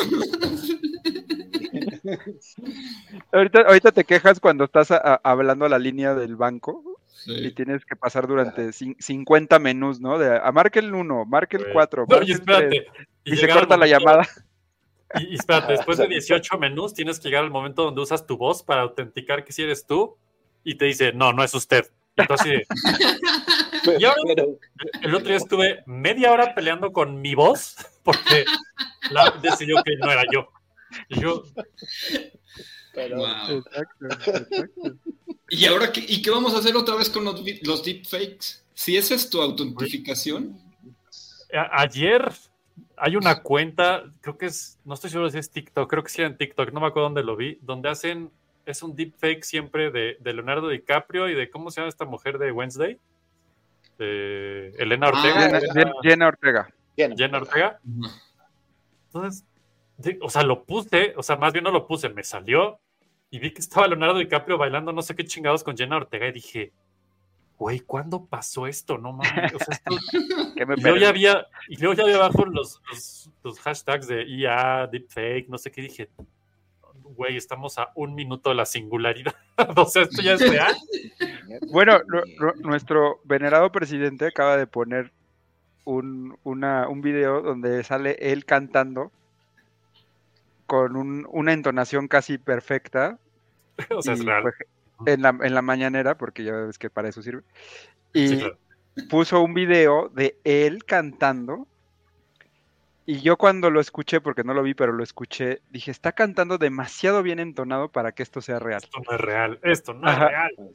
Ahorita, ahorita te quejas cuando estás a- a- hablando a la línea del banco y tienes que pasar durante cin- 50 menús, ¿no? De a marque el 1, marque el Güey. 4, No, marque y espérate. 3, y y se corta la llamada. Y, y espérate, después de 18 menús tienes que llegar al momento donde usas tu voz para autenticar que si eres tú y te dice, no, no es usted. De- Y ahora- el otro día estuve media hora peleando con mi voz porque la decidió que no era yo. Y yo, pero, Wow. Exacto, exacto. ¿Y ahora qué, y qué vamos a hacer otra vez con los, los deepfakes? Si esa es tu autentificación, ayer hay una cuenta, creo que es, no estoy seguro si es TikTok, creo que sí era en TikTok, no me acuerdo dónde lo vi, donde hacen, es un deepfake siempre de, de Leonardo DiCaprio y de, ¿cómo se llama esta mujer de Wednesday? De Elena Ah, Ortega. Jenna, Jenna Ortega. Jenna Ortega. Entonces, o sea, lo puse, o sea, más bien no lo puse, me salió y vi que estaba Leonardo DiCaprio bailando no sé qué chingados con Jenna Ortega y dije, güey, ¿cuándo pasó esto? No mames. O sea, esto- Que me y luego ya había, y luego ya había abajo los, los, los hashtags de IA, deepfake, no sé qué, dije, güey, estamos a un minuto de la singularidad. o sea, esto ya es real. Bueno, nu- nu- nuestro venerado presidente acaba de poner un, una, un video donde sale él cantando con un- una entonación casi perfecta O sea, es real. pues, en, la, en la mañanera, porque ya ves que para eso sirve. Y Sí, claro. puso un video de él cantando. Y yo cuando lo escuché, porque no lo vi, pero lo escuché, dije, está cantando demasiado bien entonado para que esto sea real. Esto no es real, esto no Ajá. es real.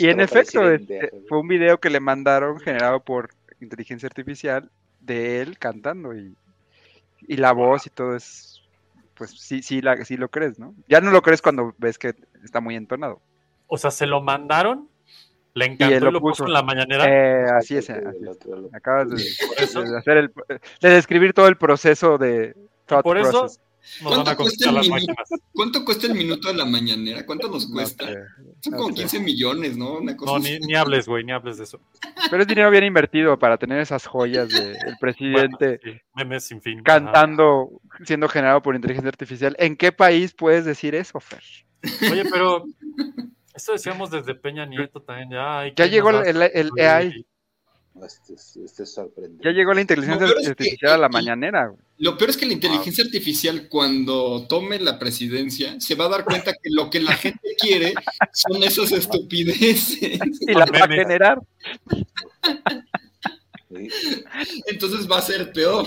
Y en efecto, este, fue un video que le mandaron generado por inteligencia artificial de él cantando y, y la voz y todo es, pues sí, sí, la, sí lo crees, ¿no? Ya no lo crees cuando ves que está muy entonado. O sea, se lo mandaron, le encantó y lo lo puso puso. en la mañanera. Eh, así es, El así es. Acabas de, hacer el, de describir todo el proceso de Por eso process. Nos van a ¿Cuánto cuesta el las. ¿cuánto cuesta el minuto de la mañanera? ¿Cuánto nos No cuesta? sé, Son no como sé. 15 millones, ¿no? Una cosa No, ni, ni hables, güey, ni hables de eso. Pero es dinero bien invertido para tener esas joyas del presidente Bueno, sí, memes sin fin. Ajá. cantando, siendo generado por inteligencia artificial. ¿En qué país puedes decir eso, Fer? Oye, pero esto decíamos desde Peña Nieto también. Ya, ay, Ya ¿quién llegó el, el sustituir? AI. Este, este es sorprendente. Ya llegó la inteligencia es que- artificial a la mañanera. güey. Lo peor es que la inteligencia artificial, cuando tome la presidencia, se va a dar cuenta que lo que la gente quiere son esas estupideces. Y la va a generar. Sí. Entonces va a ser peor.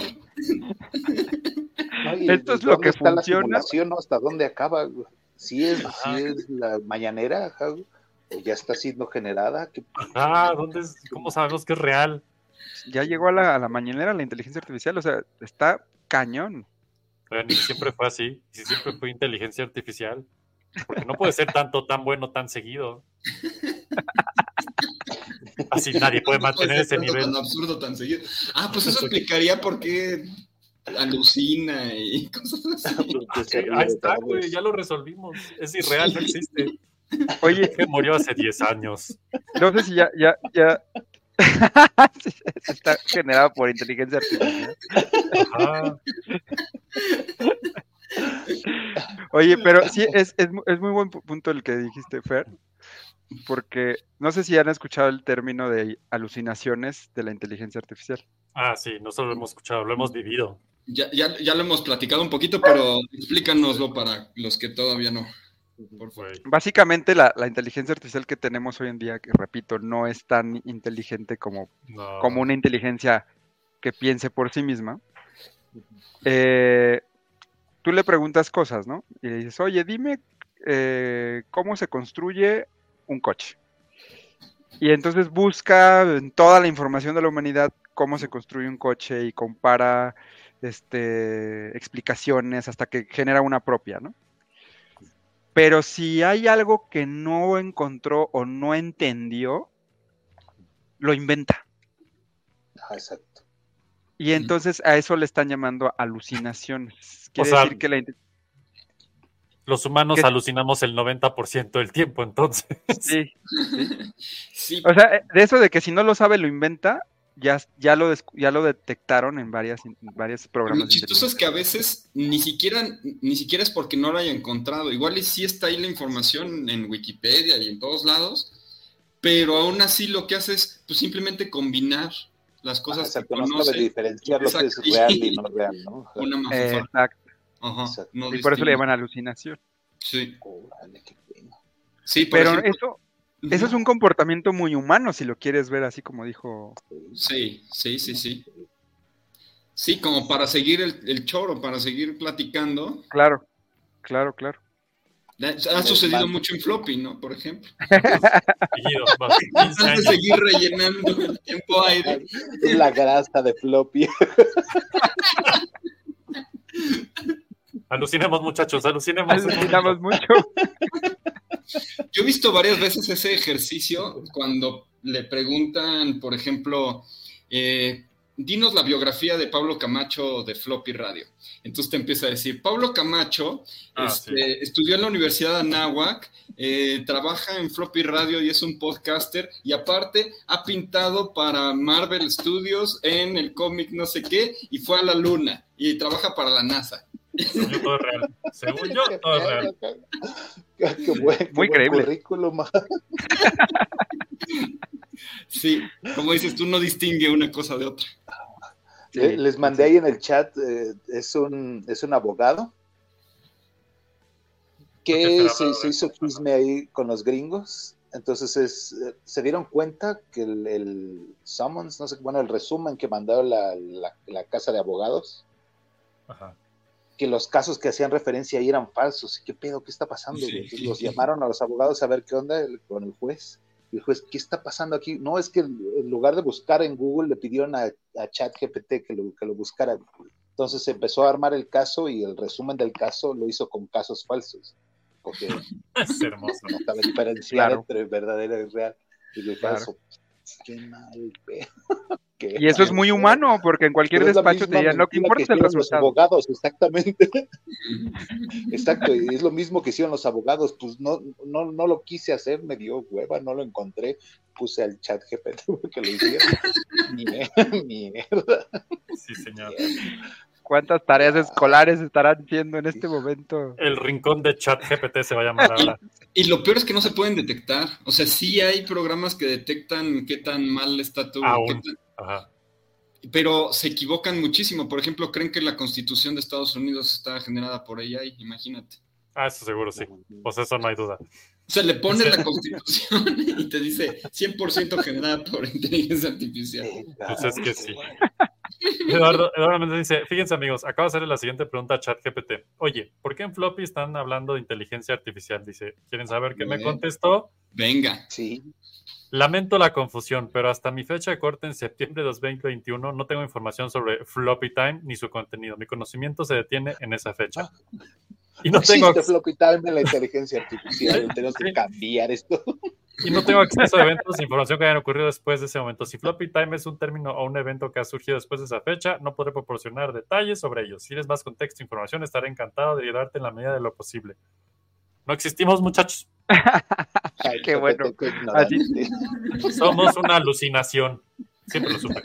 Esto es lo ¿dónde que está la funciona. no? ¿Hasta dónde acaba? güey? Si es, Ajá. si es la mañanera, ajá, güey, o ya está siendo generada. ¿qué- Ah, ¿dónde es? ¿cómo sabemos que es real? Ya llegó a la, a la mañanera la inteligencia artificial. O sea, está cañón. Oigan, y siempre fue así, y si siempre fue inteligencia artificial. Porque no puede ser tanto, tan bueno, tan seguido. Así nadie puede No mantener ser ese nivel. Tan absurdo, tan seguido. Ah, pues eso explicaría por qué alucina y cosas así. que se ríe Ahí está, güey, eso? ya lo resolvimos. Es irreal, no existe. Oye, Que murió hace 10 años. no sé si ya, ya, ya. Está generado por inteligencia artificial. Ajá. Oye, pero sí, es, es, es muy buen pu- punto el que dijiste, Fer, porque no sé si han escuchado el término de alucinaciones de la inteligencia artificial. Ah, sí, no solo lo hemos escuchado, lo hemos vivido. Ya, ya, ya lo hemos platicado un poquito, pero explícanoslo para los que todavía no. Por favor. Güey. Básicamente la, la inteligencia artificial que tenemos hoy en día, que repito, no es tan inteligente como, No. como una inteligencia que piense por sí misma. Eh, tú le preguntas cosas, ¿no? Y le dices, oye, dime eh, cómo se construye un coche. Y entonces busca en toda la información de la humanidad cómo se construye un coche y compara este, explicaciones hasta que genera una propia, ¿no? Pero si hay algo que no encontró o no entendió, lo inventa. Ah, exacto. Y entonces a eso le están llamando alucinaciones. Quiere sea, decir que la, Los humanos ¿Qué? alucinamos el 90% del tiempo, entonces. sí. Sí, O sea, eh, de eso de que si no lo sabe lo inventa, ya, ya, lo, ya lo detectaron en varias, in- varios Lo programas. de chistoso es que a veces ni siquiera, ni siquiera es porque no lo haya encontrado. Igual y sí está ahí la información en Wikipedia y en todos lados, pero aún así lo que hace es pues, simplemente combinar las Ah, cosas que exacto, no sabe conoce. diferenciar lo que es real y no real, ¿no? Una Eh, exacto. Ajá, exacto. no Y por eso le llaman alucinación. Sí, Órale, qué pena. sí, por Pero ejemplo. eso, eso es un comportamiento muy humano, si lo quieres ver así como dijo. Sí, sí, sí, sí. Sí, como para seguir el, el choro, para seguir platicando. Claro, claro, claro. Ha sucedido mucho en floppy, ¿no? Por ejemplo. Seguido, va, 15 Antes de seguir rellenando el tiempo aire. Es la grasa de floppy. Alucinemos, muchachos, alucinemos. Alucinamos mucho. Yo he visto varias veces ese ejercicio cuando le preguntan, por ejemplo, eh, dinos la biografía de Pablo Camacho de Floppy Radio. Entonces te empieza a decir, Pablo Camacho Ah, este, sí. estudió en la Universidad de Anáhuac, eh, trabaja en Floppy Radio y es un podcaster, y aparte ha pintado para Marvel Studios en el cómic no sé qué, y fue a la luna, y trabaja para la NASA. Según yo, todo es real. Según yo, todo es real. Qué, qué buen, qué Muy creíble. currículum. Sí, como dices, tú no distingue una cosa de otra. Sí, Les mandé sí. ahí en el chat, eh, es, un, es un abogado ¿Por qué que se, hizo chisme ahí con los gringos. Entonces es, eh, se dieron cuenta que el, el summons, no sé, bueno, el resumen que mandaron la, la- la casa de abogados, Ajá. Que los casos que hacían referencia ahí eran falsos. ¿Qué pedo? ¿Qué está pasando? Sí. Entonces los llamaron a los abogados a ver qué onda el- con el juez. Y el juez, ¿qué está pasando aquí? No, es que en lugar de buscar en Google le pidieron a, a ChatGPT que lo, que lo buscara. Entonces se empezó a armar el caso y el resumen del caso lo hizo con casos falsos. Porque Es hermoso. no sabe diferenciar Claro. entre verdadero y real. Y el Claro. falso. Qué mal pedo. Y eso es muy humano, porque en cualquier Pero despacho te dirían, lo que importa el hicieron los resultado. abogados, exactamente. Exacto, y es lo mismo que hicieron los abogados. Pues no, no, no lo quise hacer, me dio hueva, no lo encontré. Puse al chat GPT que lo hiciera. Mierda, mierda. Sí, señor. ¿Cuántas tareas escolares estarán siendo en este momento? El rincón de chat GPT se va a llamar ahora. Y lo peor es que no se pueden detectar. O sea, sí hay programas que detectan qué tan mal está tu. Aún. qué tan- Ajá. pero se equivocan muchísimo. Por ejemplo, creen que la constitución de Estados Unidos está generada por AI, imagínate. Ah, eso seguro sí. Pues eso no hay duda. O sea, le pones la constitución y te dice 100% generada por inteligencia artificial. Pues es que sí. Eduardo, Eduardo Méndez dice, fíjense amigos, acabo de hacerle la siguiente pregunta a ChatGPT. Oye, ¿por qué en Floppy están hablando de inteligencia artificial? Dice, ¿quieren saber qué me contestó? Venga. Sí. Lamento la confusión, pero hasta mi fecha de corte en septiembre de 2021 no tengo información sobre Floppy Time ni su contenido. Mi conocimiento se detiene en esa fecha. Y no No tengo, floppy time en la inteligencia artificial. Tenemos que cambiar esto. y no tengo acceso a eventos e información que hayan ocurrido después de ese momento. Si Floppy Time es un término o un evento que ha surgido después de esa fecha, no podré proporcionar detalles sobre ellos. Si eres más contexto e información, estaré encantado de ayudarte en la medida de lo posible. No existimos, muchachos. Ay, Qué bueno. Somos una alucinación. Siempre lo supe.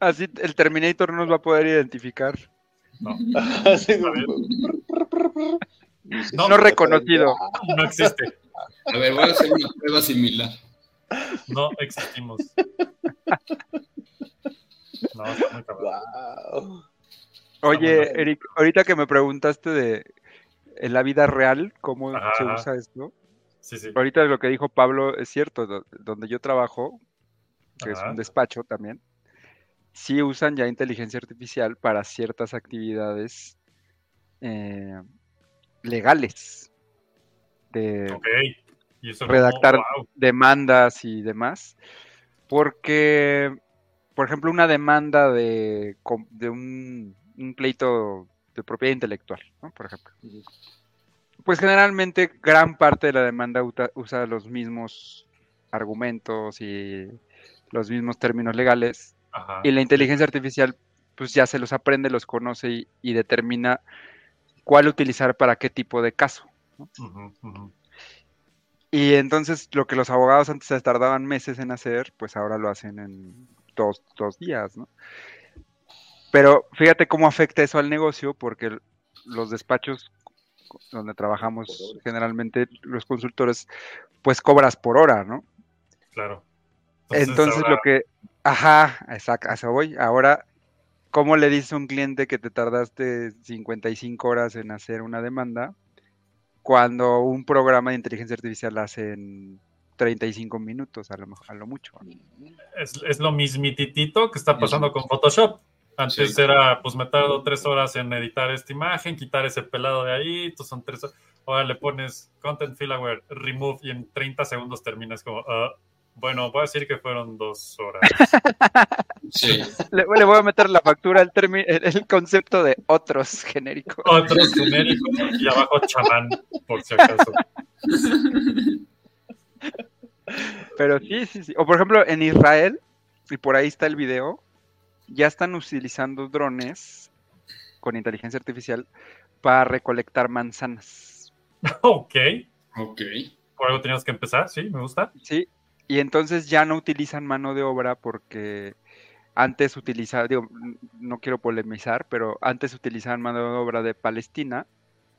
Así el Terminator no nos va a poder identificar. No, No No reconocido. no existe. A ver, voy a hacer una prueba similar. No existimos. No, está muy cabrón. Wow. Oye. Eric, ahorita que me preguntaste de en la vida real cómo Ajá, se usa esto, Sí, sí. ahorita lo que dijo Pablo es cierto, do- donde yo trabajo, que es un despacho también, sí usan ya inteligencia artificial para ciertas actividades eh, legales de. Y eso redactar wow. demandas y demás, porque, por ejemplo, una demanda de, com- de un, un pleito de propiedad intelectual, ¿no? Por ejemplo. Pues generalmente gran parte de la demanda usa los mismos argumentos y los mismos términos legales Ajá. y la inteligencia artificial pues ya se los aprende, los conoce y, y determina cuál utilizar para qué tipo de caso. Y entonces lo que los abogados antes se tardaban meses en hacer, pues ahora lo hacen en dos, dos días, ¿no? Pero fíjate cómo afecta eso al negocio, porque los despachos donde trabajamos generalmente, los consultores, pues cobras por hora, ¿no? Claro. Entonces, ahora- lo que, ajá, exacto, voy. Ahora, ¿cómo le dices a un cliente que te tardaste 55 horas en hacer una demanda cuando un programa de inteligencia artificial hace en 35 minutos a lo, a lo mucho? ¿no? es, es lo mismititito que está pasando con Photoshop. Antes Sí. era, pues me tardo tres horas en editar esta imagen, quitar ese pelado de ahí, entonces son tres horas. Ahora le pones content fill aware, remove y en 30 segundos terminas como, ah, bueno, voy a decir que fueron dos horas. Sí. Le, le voy a meter la factura, el, el concepto de otros genéricos. Otros genéricos y abajo chamán, por si acaso. Pero sí, sí, sí. O por ejemplo, en Israel, y por ahí está el video, ya están utilizando drones con inteligencia artificial para recolectar manzanas. ok, Ok. por algo teníamos que empezar, sí, me gusta. Sí, y entonces ya no utilizan mano de obra porque antes utilizaban, digo, no quiero polemizar, pero antes utilizaban mano de obra de Palestina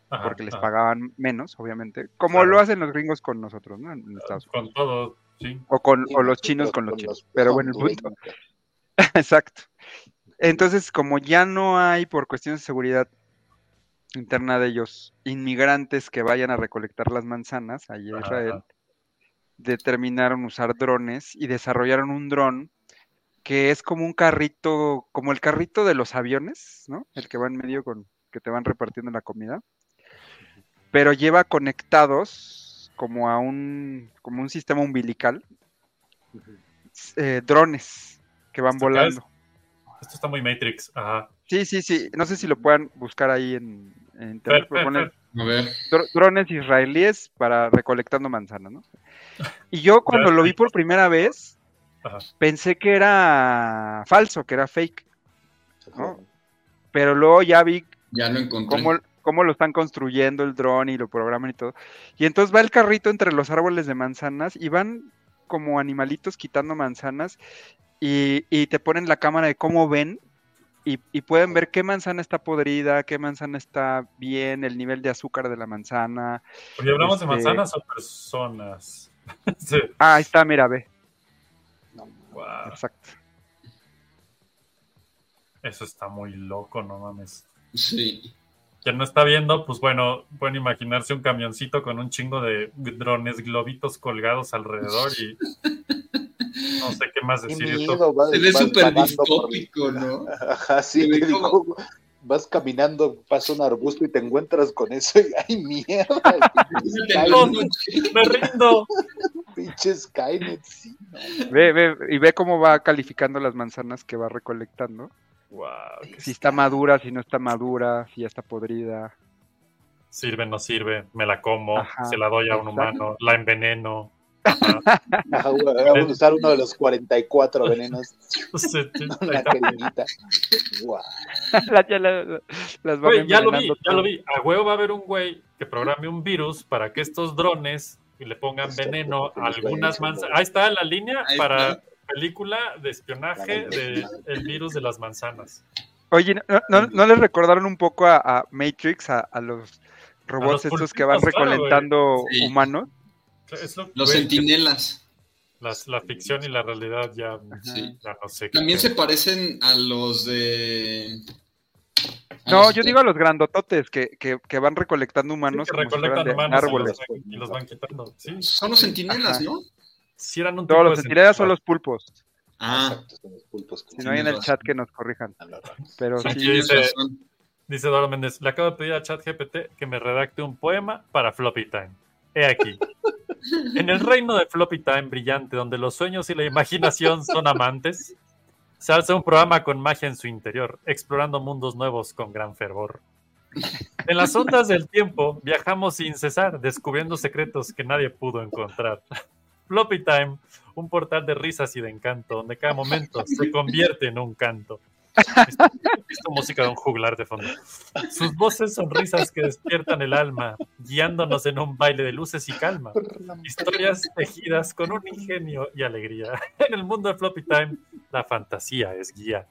Ajá, porque les ajá. pagaban menos, obviamente, como Claro. lo hacen los gringos con nosotros, ¿no? En Estados Unidos. Con todo, sí. O, con, Sí, o los chinos con los con chinos. los- Pero bueno, el punto. Exacto. Entonces, como ya no hay, por cuestiones de seguridad interna de ellos, inmigrantes que vayan a recolectar las manzanas allí Ajá, Israel, ajá. determinaron usar drones y desarrollaron un dron que es como un carrito, como el carrito de los aviones, ¿no? El que va en medio con que te van repartiendo la comida, pero lleva conectados como a un, como un sistema umbilical, eh, drones que van es- volando. Esto está muy Matrix. Ajá. Sí, sí, sí. No sé si lo puedan buscar ahí en, en internet. Fer, pero Fer, pone Fer. A ver. dro- drones israelíes para recolectando manzanas, ¿no? Y yo cuando lo vi por primera vez, Ajá. pensé que era falso, que era fake, ¿no? Pero luego ya vi Ya lo encontré. cómo, cómo lo están construyendo el dron y lo programan y todo. Y entonces va el carrito entre los árboles de manzanas y van como animalitos quitando manzanas y, y te ponen la cámara de cómo ven y, y pueden ver qué manzana está podrida, qué manzana está bien, el nivel de azúcar de la manzana. Oye, ¿hablamos de Este- manzanas o personas? sí. Ah, ahí está, mira, ve. Wow, Exacto. eso está muy loco, no mames. Sí. Quien no está viendo, pues bueno, pueden imaginarse un camioncito con un chingo de drones, globitos colgados alrededor y no sé qué más Qué decir. miedo, vas- Se ve súper distópico, ¿no? Ajá, sí, te digo, vas caminando, pasa un arbusto y te encuentras con eso y ¡ay, mierda! ¡Me rindo! Pinche Skynet, sí. no. Ve, ve, y ve cómo va calificando las manzanas que va recolectando. Wow, Si está madura, si no está madura, si ya está podrida. sirve, no sirve, me la como, Ajá, se la doy a un humano, la enveneno. Güey, Vamos a usar uno de los 44 venenos, una. La- ya la- la- las van Güey, ya lo vi, ya lo vi. A huevo va a haber un güey que programe un virus para que estos drones y le pongan Exacto, veneno a que les algunas manzanas. Ahí está la línea para película de espionaje del el virus de las manzanas. Oye, ¿no, no, no les recordaron un poco a, a Matrix, a, a los robots los estos que van claro, recolectando Sí. humanos? Es lo- Los güey, centinelas. las- la ficción y la realidad ya, Sí. ya no sé. qué También se parecen a los de. a No, los yo de- digo a los grandototes que, que, que van recolectando humanos Sí, que si humanos y árboles. los, van, y los van quitando. Sí, Son los centinelas, Ajá. ¿no? sí eran un Todos tipo los centinelas son los pulpos. Ah, Exacto, son los pulpos Si no hay en el chat que nos corrijan. raros. Pero sí, dice-. Dice Eduardo Méndez, le acabo de pedir a ChatGPT que me redacte un poema para Floppy Time. He aquí. En el reino de Floppy Time brillante, donde los sueños y la imaginación son amantes, se alza un programa con magia en su interior, explorando mundos nuevos con gran fervor. En las ondas del tiempo viajamos sin cesar, descubriendo secretos que nadie pudo encontrar. Floppy Time, un portal de risas y de encanto, donde cada momento se convierte en un canto. Esto música de un juglar de fondo. Sus voces son risas que despiertan el alma, guiándonos en un baile de luces y calma. Historias tejidas con un ingenio y alegría. En el mundo de Floppy Time, la fantasía es guía.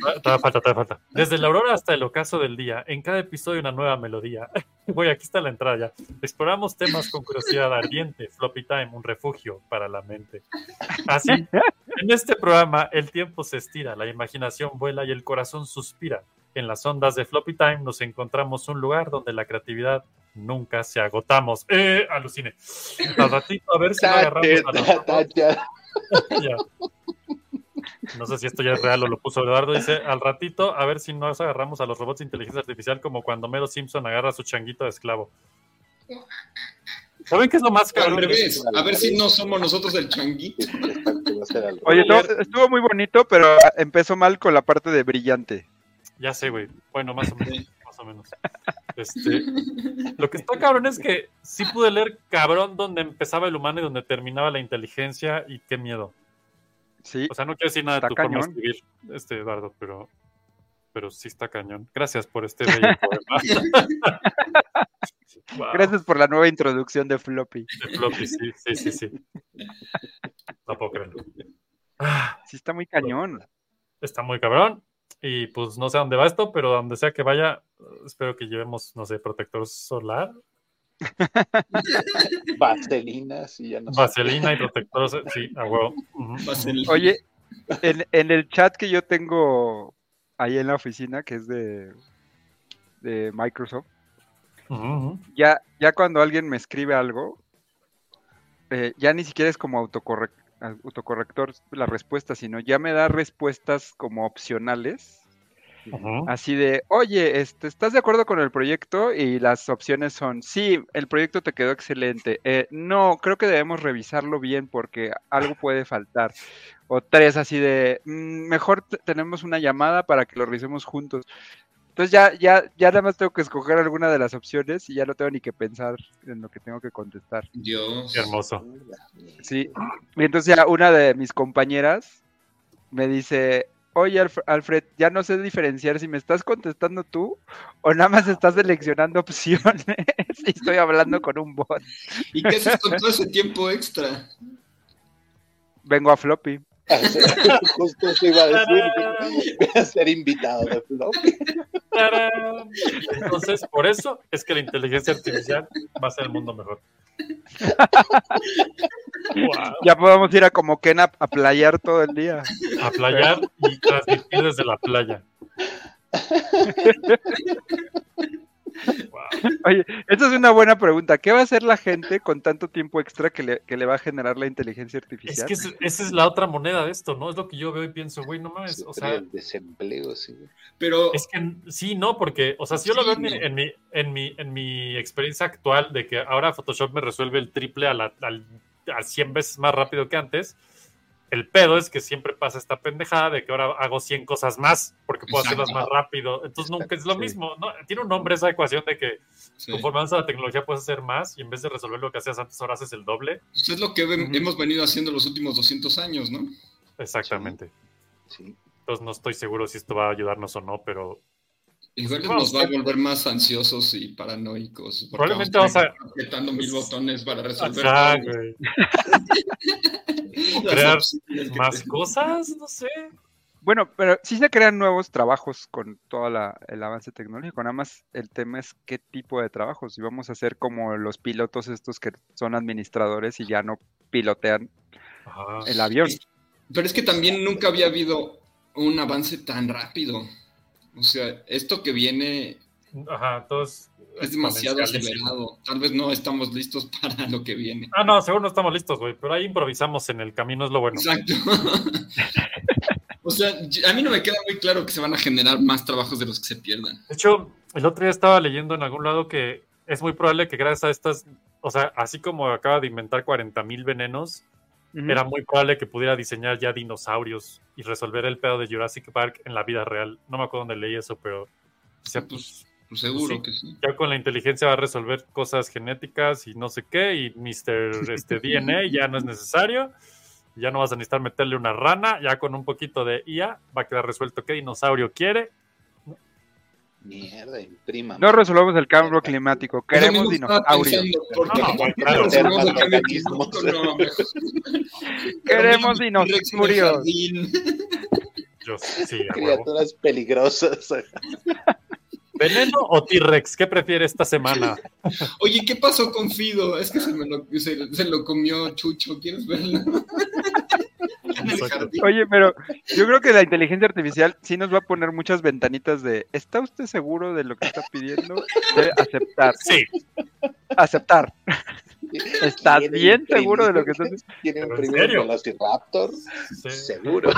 Todavía falta, todavía falta. Desde la aurora hasta el ocaso del día, en cada episodio una nueva melodía. Voy, aquí está la entrada ya. Exploramos temas con curiosidad ardiente. Floppy Time, un refugio para la mente. Así, en este programa el tiempo se estira, la imaginación vuela y el corazón suspira. En las ondas de Floppy Time nos encontramos un lugar donde la creatividad nunca se agotamos. ¡Eh! Alucine. Al ratito, a ver si no agarramos a ya. No sé si esto ya es real o lo puso Eduardo. Dice, al ratito, a ver si nos agarramos a los robots de inteligencia artificial como cuando Mero Simpson agarra a su changuito de esclavo. ¿Saben qué es lo más Al cabrón? revés, a ver si no somos nosotros el changuito. Oye, estuvo, estuvo muy bonito, pero empezó mal con la parte de brillante. Ya sé, güey. Bueno, más o menos. Más o menos. Este, lo que está cabrón es que sí pude leer cabrón donde empezaba el humano y donde terminaba la inteligencia y qué miedo. Sí, O sea, no quiero decir nada de tu forma de cañón. escribir, este Eduardo, pero, pero sí está cañón. Gracias por este bello poema. Wow, gracias por la nueva introducción de Floppy. de floppy, sí, sí, sí, sí. No puedo creerlo. Ah, Sí, está muy cañón. Está muy cabrón. Y pues no sé a dónde va esto, pero donde sea que vaya, espero que llevemos, no sé, protector solar, Vaselina, sí, ya no sé. vaselina y protector solar. Sí, a huevo. Oye, en, en el chat que yo tengo ahí en la oficina, que es de, de Microsoft, ya, ya cuando alguien me escribe algo, eh, ya ni siquiera es como autocorrec- autocorrector la respuesta, sino ya me da respuestas como opcionales. Así de, oye, este, ¿estás de acuerdo con el proyecto? Y las opciones son, sí, el proyecto te quedó excelente. Eh, no, creo que debemos revisarlo bien porque algo puede faltar. O tres, así de, "Mm, mejor te- tenemos una llamada para que lo revisemos juntos. Entonces ya, ya, ya nada más tengo que escoger alguna de las opciones y ya no tengo ni que pensar en lo que tengo que contestar. Dios. Qué hermoso. Sí. Y entonces ya una de mis compañeras me dice, oye Alf- Alfred, ya no sé diferenciar si me estás contestando tú o nada más estás seleccionando opciones y estoy hablando con un bot. ¿Y qué haces con todo ese tiempo extra? Vengo a floppy. Justo eso iba a decir. Voy a ser invitado de. Entonces, por eso es que la inteligencia artificial va a hacer el mundo mejor. Ya podemos ir a como Ken a, a playar todo el día. A playar y transmitir desde la playa. Oye, esta es una buena pregunta. ¿Qué va a hacer la gente con tanto tiempo extra que le, que le va a generar la inteligencia Es artificial? que ese- esa es la otra moneda de esto, ¿no? Es lo que yo veo y pienso, güey, no mames, o sea, el desempleo, sí. Pero es que sí, no, porque, o sea, si yo lo veo en mi, Sí, no. en mi, en mi, en mi experiencia actual de que ahora Photoshop me resuelve el triple a, la, al, a 100 veces más rápido que antes, el pedo es que siempre pasa esta pendejada de que ahora hago 100 cosas más porque puedo Exacto. hacerlas más rápido. Entonces nunca es lo Sí. mismo, ¿no? Tiene un nombre esa ecuación de que sí. conforme avanza la tecnología puedes hacer más y en vez de resolver lo que hacías antes, ahora haces el doble. Pues es lo que hemos venido haciendo los últimos 200 años, ¿no? Exactamente. Sí. Entonces no estoy seguro si esto va a ayudarnos o no, pero Igual Vamos, nos va a volver más ansiosos y paranoicos. Probablemente vamos a apretando mil botones para resolver las crear más te- cosas, no sé. Bueno, pero sí se crean nuevos trabajos con todo la- el avance tecnológico. Nada más el tema es qué tipo de trabajos. Si vamos a hacer como los pilotos estos que son administradores y ya no pilotean Ajá. el avión. Pero es que también nunca había habido un avance tan rápido. O sea, esto que viene Ajá, entonces. es demasiado acelerado. Tal vez no estamos listos para lo que viene. Ah, no, seguro no estamos listos, güey, pero ahí improvisamos en el camino, es lo bueno. Exacto. o sea, a mí no me queda muy claro que se van a generar más trabajos de los que se pierdan. De hecho, el otro día estaba leyendo en algún lado que es muy probable que gracias a estas, o sea, así como acaba de inventar 40 mil venenos, Ujú. era muy probable que pudiera diseñar ya dinosaurios y resolver el pedo de Jurassic Park en la vida real. No me acuerdo dónde leí eso, pero o sea, pues, Pues seguro Sí. que sí. ya con la inteligencia va a resolver cosas genéticas y no sé qué, y Mr. Este, DNA ya no es necesario, ya no vas a necesitar meterle una rana, ya con un poquito de IA va a quedar resuelto qué dinosaurio quiere. Mierda, imprima. No resolvemos el cambio climático. Queremos dinosaurios. pensando, ¿Por qué No, ¿por qué claro. no resolvemos el cambio Termorganismos. climático? No, mejor. Queremos dinosaurios. Yo sí. Criaturas peligrosas. ¿Veneno o T-Rex? ¿Qué prefiere esta semana? Oye, ¿qué pasó con Fido? Es que se, me lo, se, se lo comió Chucho. ¿Quieres verlo? En el Exacto. jardín. Oye, pero yo creo que la inteligencia artificial sí nos va a poner muchas ventanitas de ¿está usted seguro de lo que está pidiendo? De aceptar. Sí, Aceptar. ¿Estás ¿Quiere bien seguro de lo que estás ¿Quiere ¿Pero en imprimir serio? un Velociraptor? sí, Seguro.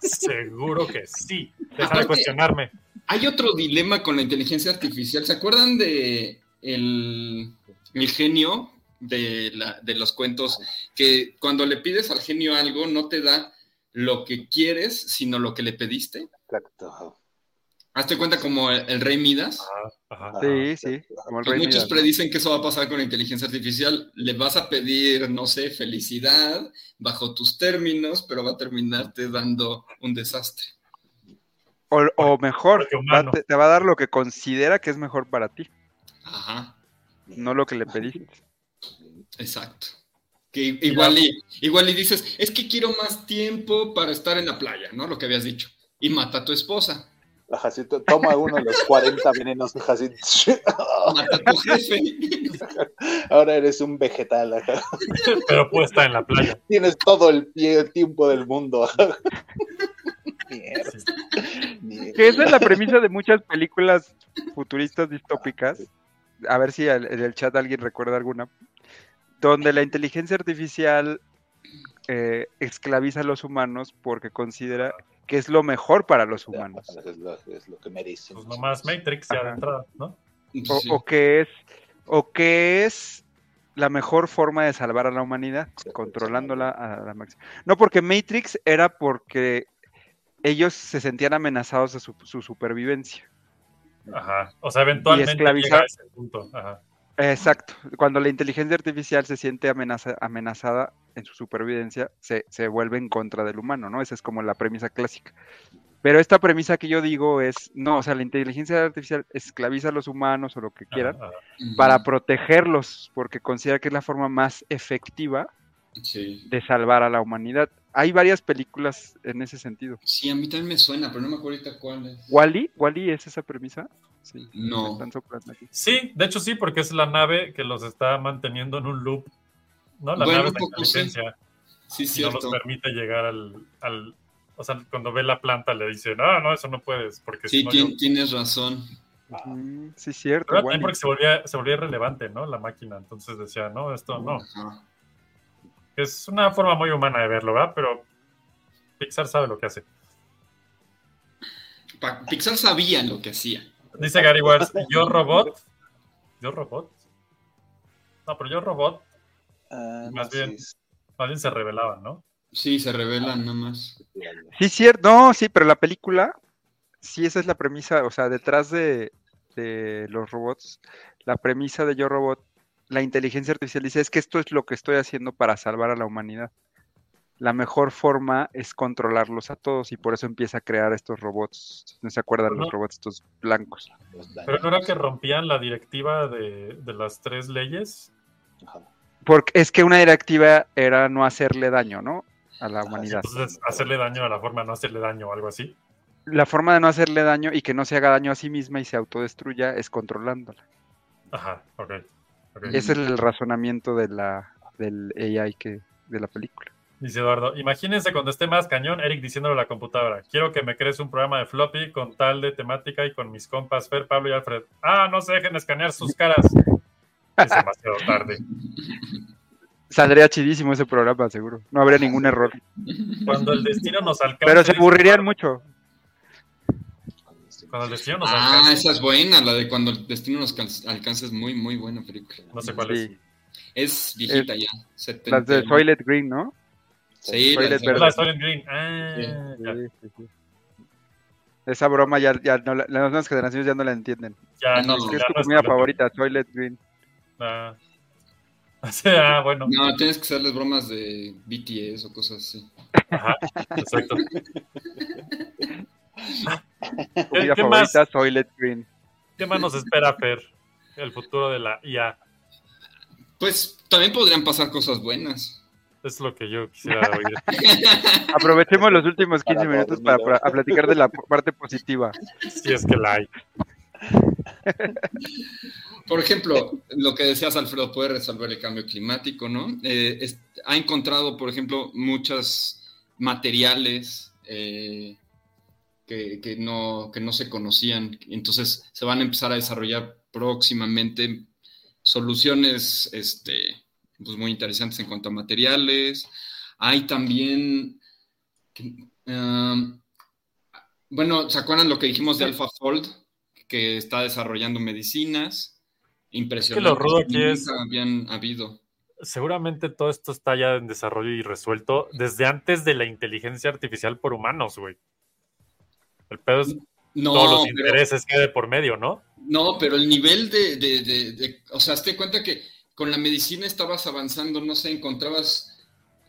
seguro que sí. Deja de cuestionarme. Hay otro dilema con la inteligencia artificial. ¿Se acuerdan de el, el genio de, la- de los cuentos? Que cuando le pides al genio algo, no te da lo que quieres, sino lo que le pediste. Exacto. Hazte cuenta como el, el rey Midas. Ajá. Ajá, Sí, sí, como el rey muchos Midas. predicen que eso va a pasar con la inteligencia artificial. Le vas a pedir, no sé, felicidad bajo tus términos, pero va a terminarte dando un desastre. O, o mejor, va- te, te va a dar lo que considera que es mejor para ti, Ajá, no lo que le pediste. Exacto. Que igual y, igual y dices, es que quiero más tiempo para estar en la playa, ¿no? Lo que habías dicho. Y mata a tu esposa, Ajá, sí, to- toma uno de los 40 venenos, ajá, sí. mata a tu jefe. Ahora eres un vegetal. ajá. Pero puede estar en la playa. Tienes todo el, pie- el tiempo del mundo. ajá. Mierda. Mierda. Que esa es la premisa de muchas películas futuristas distópicas. A ver si en el chat alguien recuerda alguna. Donde la inteligencia artificial eh, esclaviza a los humanos porque considera que es lo mejor para los humanos. Es lo, es lo que merecen. Pues nomás Matrix ya de entrada, ¿no? O, Sí. o que es o que es la mejor forma de salvar a la humanidad, controlándola a la máxima. No, porque Matrix era porque ellos se sentían amenazados de su, su supervivencia. Ajá. O sea, eventualmente esclavizar- llega a ese punto. Ajá. Exacto. Cuando la inteligencia artificial se siente amenaza- amenazada en su supervivencia, se, se vuelve en contra del humano, ¿no? Esa es como la premisa clásica. Pero esta premisa que yo digo es, no, o sea, la inteligencia artificial esclaviza a los humanos o lo que quieran para protegerlos, porque considera que es la forma más efectiva Sí. de salvar a la humanidad. Hay varias películas en ese sentido. Sí, a mí también me suena, pero no me acuerdo ahorita cuál es. ¿Wally? ¿Wally es esa premisa? Sí. No. me están soplando aquí. Sí, de hecho sí, porque es la nave que los está manteniendo en un loop. ¿No? La Bueno, nave de poco sí. inteligencia. Sí, y no los permite llegar al, al- O sea, cuando ve la planta le dice, no, no, eso no puedes, porque si Sí, no tien- yo- tienes razón. Mm, sí, cierto. Pero también porque se volvía, se volvía irrelevante, ¿no? La máquina. Entonces decía, no, esto no. Ajá. Es una forma muy humana de verlo, ¿verdad? Pero Pixar sabe lo que hace. Pixar sabía lo que hacía. Dice Gary Wars, yo robot. Yo robot. No, pero yo robot, Ah, Más no, bien. sí, más bien se revelaban, ¿no? Sí, se revelan nada más. sí. Sí, cierto. No, sí, pero la película, sí, esa es la premisa. O sea, detrás de, de los robots, la premisa de Yo Robot, la inteligencia artificial dice, es que esto es lo que estoy haciendo para salvar a la humanidad. La mejor forma es controlarlos a todos y por eso empieza a crear estos robots. ¿No se acuerdan los robots estos blancos? Pero no era que rompían la directiva de, de las tres leyes. Ajá. Porque es que una directiva era no hacerle daño, ¿no? A la Ah, humanidad. Entonces, hacerle daño a la forma de no hacerle daño o algo así. La forma de no hacerle daño y que no se haga daño a sí misma y se autodestruya es controlándola. Ajá, ok. Ese es el razonamiento de la, del AI que, de la película. Dice Eduardo, imagínense cuando esté más cañón, Eric diciéndole a la computadora, quiero que me crees un programa de floppy con tal de temática y con mis compas Fer, Pablo y Alfred. Ah, no se dejen escanear sus caras. Es demasiado tarde. Saldría chidísimo ese programa, seguro. No habría ningún error. Cuando el destino nos alcance. Pero se aburrirían mucho. Cuando el destino nos Ah, alcance. esa es buena, la de cuando el destino nos alcanza es muy, muy buena película. No sé cuál es. Sí. Es viejita ya. Las 70. de Toilet Green, ¿no? Sí, Toilet las de- Es Verde. la de Soylent Green. Ah, ya, Sí, sí, sí. Esa broma ya, ya no la- las nuevas generaciones ya no la entienden. ya, No, ¿Qué es ya tu no es comida Soylent favorita? Toilet Green. Ah. Sí, ah, bueno. No, tienes que hacerles bromas de BTS o cosas así. Ajá, exacto. ¿Qué, Comida qué más, favorita, Toilet Green. ¿Qué más nos espera, Fer? El futuro de la IA. Pues también podrían pasar cosas buenas. Es lo que yo quisiera oír. Aprovechemos los últimos 15 Para minutos para, platicar de la parte positiva. Si es que la hay. Por ejemplo, lo que decías, Alfredo, puede resolver el cambio climático, ¿no? Eh, es- ha encontrado, por ejemplo, muchos materiales eh, que, que no, que no se conocían. Entonces, se van a empezar a desarrollar próximamente soluciones este, pues muy interesantes en cuanto a materiales. Hay también... um, bueno, ¿se acuerdan lo que dijimos de AlphaFold? Que está desarrollando medicinas. Impresionante. lo rudo aquí es- habían habido. Seguramente todo esto está ya en desarrollo y resuelto desde antes de la inteligencia artificial por humanos, güey. El pedo es No, todos los pero- intereses que hay de por medio, ¿no? No, pero el nivel de, de, de- de- o sea, hazte cuenta que con la medicina estabas avanzando, no sé, encontrabas,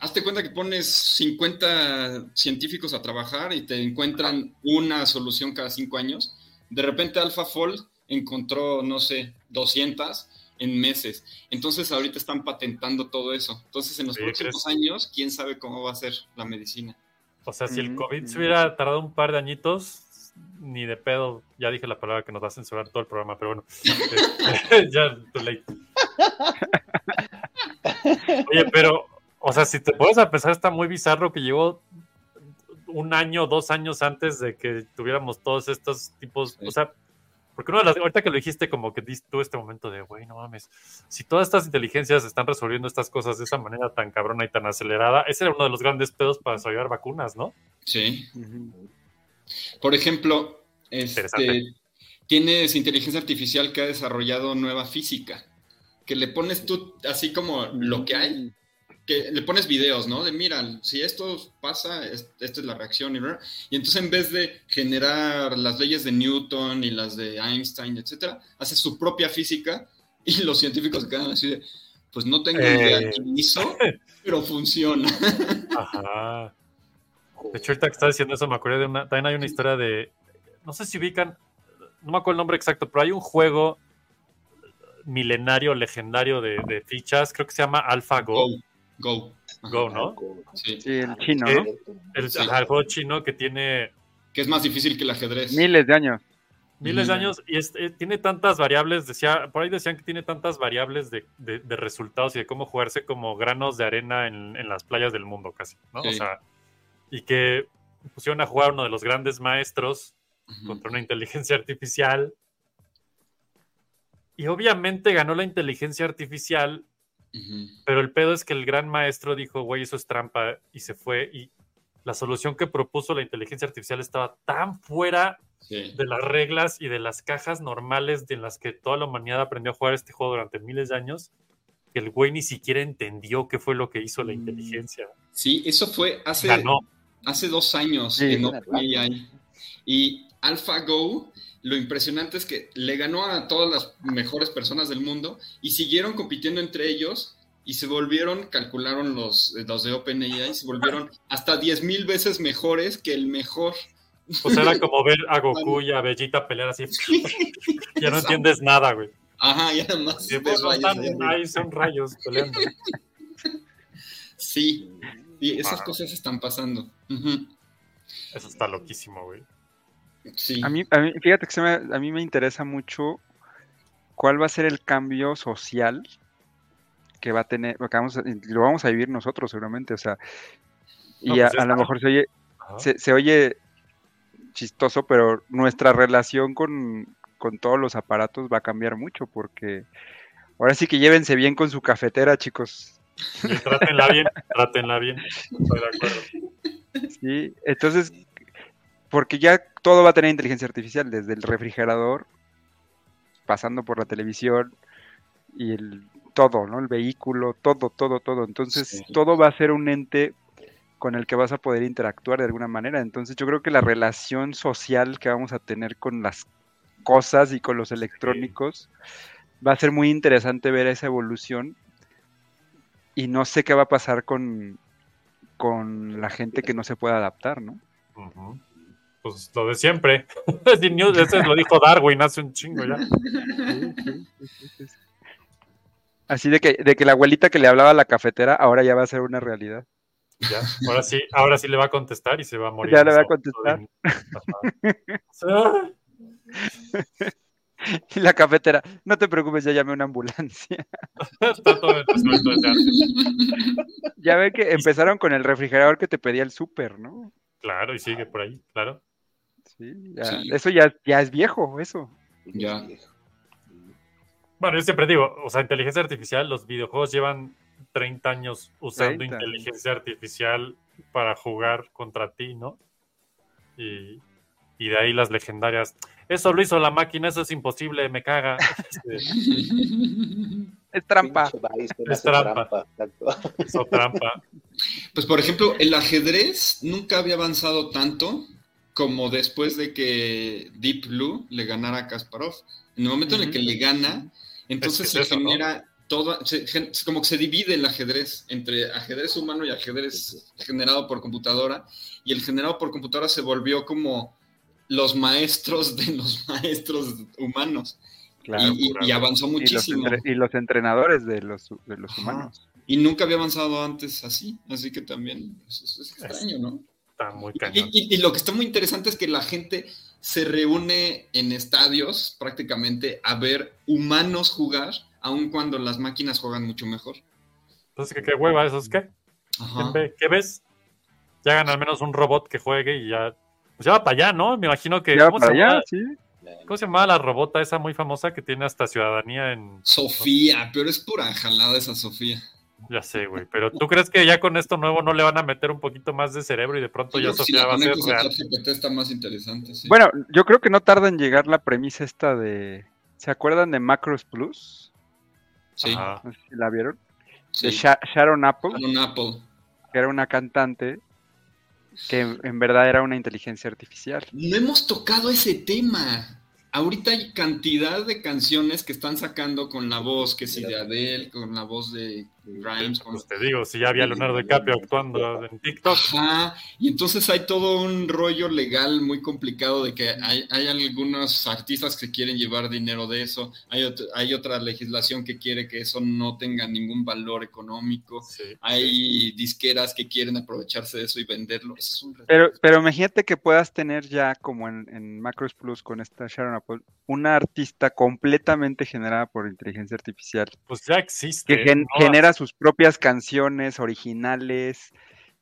hazte cuenta que pones 50 científicos a trabajar y te encuentran una solución cada cinco años. De repente AlphaFold encontró, no sé, 200 en meses. Entonces ahorita están patentando todo eso. Entonces en los Sí, próximos años, quién sabe cómo va a ser la medicina. O sea, si el COVID se hubiera tardado un par de añitos, ni de pedo, ya dije la palabra que nos va a censurar todo el programa, pero bueno, este, ya, too late. Oye, pero, o sea, si te puedes a pensar, está muy bizarro que llegó un año, dos años antes de que tuviéramos todos estos tipos, o sea, porque uno de las, ahorita que lo dijiste, como que diste tú este momento de, güey, no mames, si todas estas inteligencias están resolviendo estas cosas de esa manera tan cabrona y tan acelerada, ese era uno de los grandes pedos para desarrollar vacunas, ¿no? Sí. Por ejemplo, este, tienes inteligencia artificial que ha desarrollado nueva física, que le pones tú así como lo que hay, que le pones videos, ¿no? De mira, si esto pasa, es- esta es la reacción, y, y entonces en vez de generar las leyes de Newton y las de Einstein, etcétera, hace su propia física y los científicos se quedan así de, pues no tengo idea Eh. quién hizo, pero funciona. Ajá. De hecho, ahorita que estaba diciendo eso, me acordé de una. También hay una historia de. No sé si ubican. No me acuerdo el nombre exacto, pero hay un juego milenario, legendario de, de fichas. Creo que se llama AlphaGo. Go. Go. Go, ¿no? Sí. Sí, el chino, ¿no? El, Sí. ajá, el juego chino que tiene Que es más difícil que el ajedrez. Miles de años. miles de años y es- eh, tiene tantas variables, decía, por ahí decían que tiene tantas variables de, de- de resultados y de cómo jugarse como granos de arena en, en las playas del mundo casi, ¿no? O sea, y que pusieron a jugar uno de los grandes maestros contra una inteligencia artificial. Y obviamente ganó la inteligencia artificial, Pero el pedo es que el gran maestro dijo, güey, eso es trampa, y se fue. Y la solución que propuso la inteligencia artificial estaba tan fuera Sí. de las reglas y de las cajas normales de las que toda la humanidad aprendió a jugar este juego durante miles de años, que el güey ni siquiera entendió qué fue lo que hizo la inteligencia. Sí, eso fue hace, Ganó. hace dos años Sí. en OpenAI. Y AlphaGo, lo impresionante es que le ganó a todas las mejores personas del mundo y siguieron compitiendo entre ellos y se volvieron, calcularon los, los de OpenAI, se volvieron hasta 10.000 veces mejores que el mejor. Pues era como ver a Goku y a Bellita pelear así. ya no entiendes nada, güey. Ajá, y además. Pues, rayos ahí son rayos peleando. Sí, y esas Wow. cosas están pasando. Eso está loquísimo, güey. Sí. A mí, a mí- fíjate que se me- a mí me interesa mucho cuál va a ser el cambio social que va a tener, lo, que vamos a- lo vamos a vivir nosotros seguramente, o sea, y a, pues a lo mejor se oye, se oye chistoso, pero nuestra relación con, con todos los aparatos va a cambiar mucho porque ahora sí que llévense bien con su cafetera, chicos. Y trátenla bien, trátenla bien. Estoy de acuerdo. Sí, entonces, porque ya todo va a tener inteligencia artificial, desde el refrigerador, pasando por la televisión y el todo, ¿no? El vehículo, todo, todo, todo. Entonces, Sí. todo va a ser un ente con el que vas a poder interactuar de alguna manera. Entonces, yo creo que la relación social que vamos a tener con las cosas y con los electrónicos va a ser muy interesante ver esa evolución. Y no sé qué va a pasar con, con la gente que no se pueda adaptar, ¿no? Pues lo de siempre. Ese lo dijo Darwin hace un chingo ya. Así de que, de que la abuelita que le hablaba a la cafetera ahora ya va a ser una realidad. Ya, ahora sí, ahora sí le va a contestar y se va a morir. Ya le va a contestar. Y la cafetera, no te preocupes, ya llamé una ambulancia. Está todo. Ya ve que empezaron con el refrigerador que te pedía el súper, ¿no? Claro, y sigue por ahí, claro. Sí, ya- Sí. Eso ya, ya es viejo, eso. Ya. Bueno, yo siempre digo, o sea, inteligencia artificial, los videojuegos llevan 30 años usando 30. inteligencia artificial para jugar contra ti, ¿no? Y, y de ahí las legendarias. Eso lo hizo la máquina, eso es imposible, me caga. Es trampa. Es trampa. exacto. hizo trampa. Pues por ejemplo, el ajedrez nunca había avanzado tanto como después de que Deep Blue le ganara a Kasparov. En el momento en el que le gana, entonces Es se que es eso, ¿no? genera toda, se como que se divide el ajedrez entre ajedrez humano y ajedrez generado por computadora, y el generado por computadora se volvió como los maestros de los maestros humanos. Claro. y, avanzó Y los, muchísimo. entre- y los entrenadores de los, de los Ajá. humanos. Y nunca había avanzado antes así, así que también pues, es, es extraño, ¿no? Está muy Y, cañón. y- y lo que está muy interesante es que la gente se reúne en estadios prácticamente a ver humanos jugar, aun cuando las máquinas juegan mucho mejor. Entonces, ¿qué, qué hueva eso es qué? ¿Qué ves? Ya hagan al menos un robot que juegue y ya. Pues ya va para allá, ¿no? Me imagino que. Ya ¿cómo, para se allá, llama, sí. ¿Cómo se llamaba la robota esa muy famosa que tiene hasta ciudadanía en. Sofía, pero es pura jalada esa Sofía. Ya sé, güey. Pero ¿tú crees que ya con esto nuevo no le van a meter un poquito más de cerebro y de pronto ya si Sofía la va a ser real? Está más interesante, sí. Bueno, yo creo que no tarda en llegar la premisa esta de. ¿Se acuerdan de Macros Plus? sí, Ajá. No sé si la vieron. sí. De Sha- Sharon Apple, Con Apple. que era una cantante que en en verdad era una inteligencia artificial. No hemos tocado ese tema. Ahorita hay cantidad de canciones que están sacando con la voz, que si de Adele, con la voz de Grimes. con- Pues te digo, si ya había Leonardo DiCaprio actuando en TikTok. Ajá, y entonces hay todo un rollo legal muy complicado de que hay, hay algunos artistas que quieren llevar dinero de eso, hay, ot- hay otra legislación que quiere que eso no tenga ningún valor económico, hay disqueras que quieren aprovecharse de eso y venderlo. Es un reto. Pero, pero imagínate que puedas tener ya, como en, en Macros Plus con esta Sharon Apple, una artista completamente generada por inteligencia artificial. Pues ya existe. Que gen- ¿no? genera sus propias canciones originales.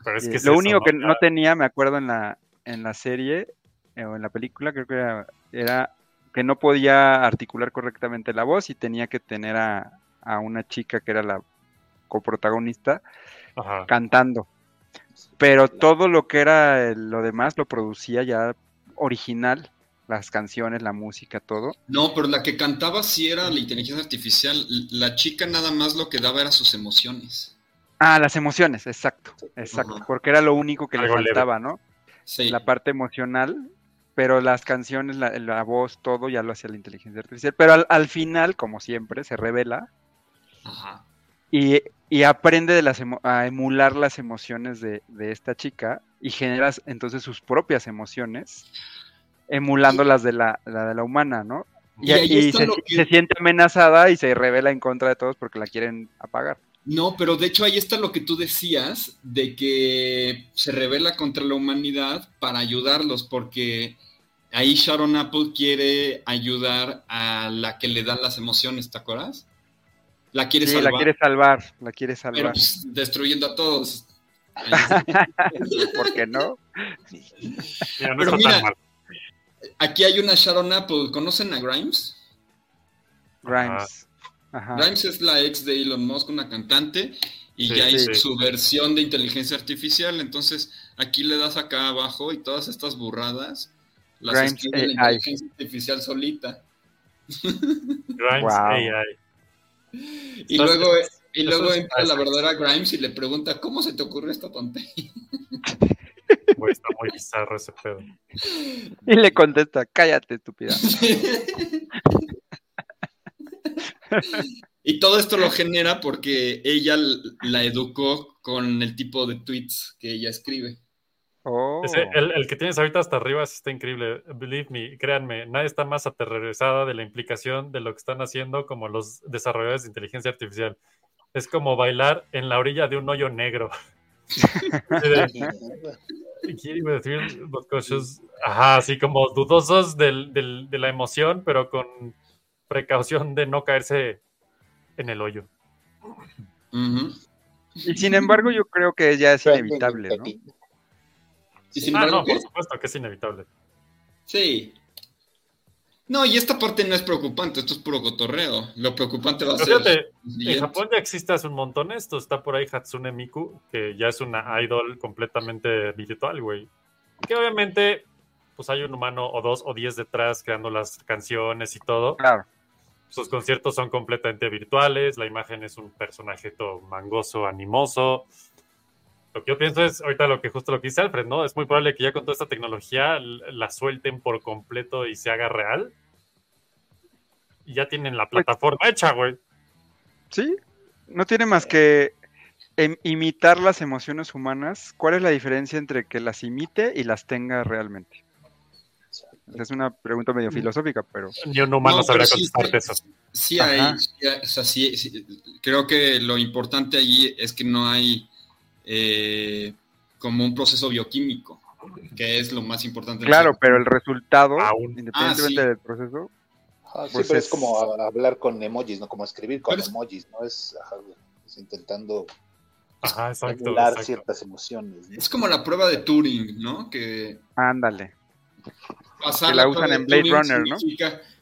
Pero es Eh, es lo eso, único ¿no? que no tenía, me acuerdo en la, en la serie eh, o en la película, creo que era, era que no podía articular correctamente la voz y tenía que tener a, a una chica que era la coprotagonista Ajá. cantando. Pero todo lo que era el- lo demás lo producía ya original, las canciones, la música, todo. No, pero la que cantaba sí era la inteligencia artificial, la chica nada más lo que daba era sus emociones. Ah, las emociones, exacto, exacto, Ajá. porque era lo único que Algo le leve. faltaba, ¿no? Sí. La parte emocional, pero las canciones, la, la voz, todo ya lo hacía la inteligencia artificial. Pero al, al final, como siempre, se revela Ajá. y, y aprende de las emo- a emular las emociones de, de esta chica y genera entonces sus propias emociones, emulando las de la, la de la humana, ¿no? Y, se, que- siente amenazada y se revela en contra de todos porque la quieren apagar. No, pero de hecho ahí está lo que tú decías, de que se revela contra la humanidad para ayudarlos, porque ahí Sharon Apple quiere ayudar a la que le dan las emociones, ¿te acuerdas? La quiere Sí, salvar, la quiere salvar, la quiere pero salvar. pues, destruyendo a todos. ¿Por qué no? Mira, no Pero está mira, tan mal. Aquí hay una Sharon Apple, ¿conocen a Grimes? Grimes. Ajá. Grimes es la ex de Elon Musk, una cantante, y Sí, ya sí. hizo su versión de inteligencia artificial. Entonces, aquí le das acá abajo y todas estas burradas las Grimes escribe la inteligencia artificial solita. Grimes Wow. AI. Y Entonces, luego, y luego entra la verdadera Grimes y le pregunta, ¿cómo se te ocurrió esta tontería? Güey, está muy bizarro ese pedo. Y le contesta, cállate, estúpida. y todo esto lo genera porque ella la educó con el tipo de tweets que ella escribe. Oh. Ese- el, el que tienes ahorita hasta arriba está increíble. Believe me, créanme, nadie está más aterrorizada de la implicación de lo que están haciendo como los desarrolladores de inteligencia artificial. Es como bailar en la orilla de un hoyo negro. Así de, ¿Quién iba a decir los coches? Ajá, así como dudosos del- del- de la emoción, pero con precaución de no caerse en el hoyo. Y sin embargo, yo creo que ya es inevitable, ¿no? Y sin Ah, embargo, no, ¿qué? por supuesto que es inevitable. Sí. No, y esta parte no es preocupante, esto es puro cotorreo. Lo preocupante va a Pero ser. fíjate, en. Japón ya existe hace un montón esto. Está por ahí Hatsune Miku, que ya es una idol completamente virtual, güey. Que obviamente, pues hay un humano o dos o diez detrás creando las canciones y todo. Claro. Sus conciertos son completamente virtuales. La imagen es un personaje todo mangoso, animoso. Lo que yo pienso es, ahorita lo que justo lo que dice Alfred, ¿no? Es muy probable que ya con toda esta tecnología la suelten por completo y se haga real. Y ya tienen la plataforma hecha, güey. Sí, no tiene más que em- imitar las emociones humanas. ¿Cuál es la diferencia entre que las imite y las tenga realmente? Es una pregunta medio filosófica, pero... Ni un humano No, sabría sí, contestarte eso. Sí, hay, sí hay- o sea, sí- sí, creo que lo importante allí es que no hay eh, como un proceso bioquímico, que es lo más importante. Claro, pero el resultado, Aún. independientemente Ah, sí. del proceso, Ajá, sí, Pues pero es es- como a- hablar con emojis, ¿no? Como escribir con es- emojis, ¿no? Es, ajá, es intentando Ajá, exacto. emular exacto. ciertas emociones. ¿no? Es como la prueba de Turing, ¿no? Que ándale. pasar Que la usan en Blade Turing Runner, ¿no?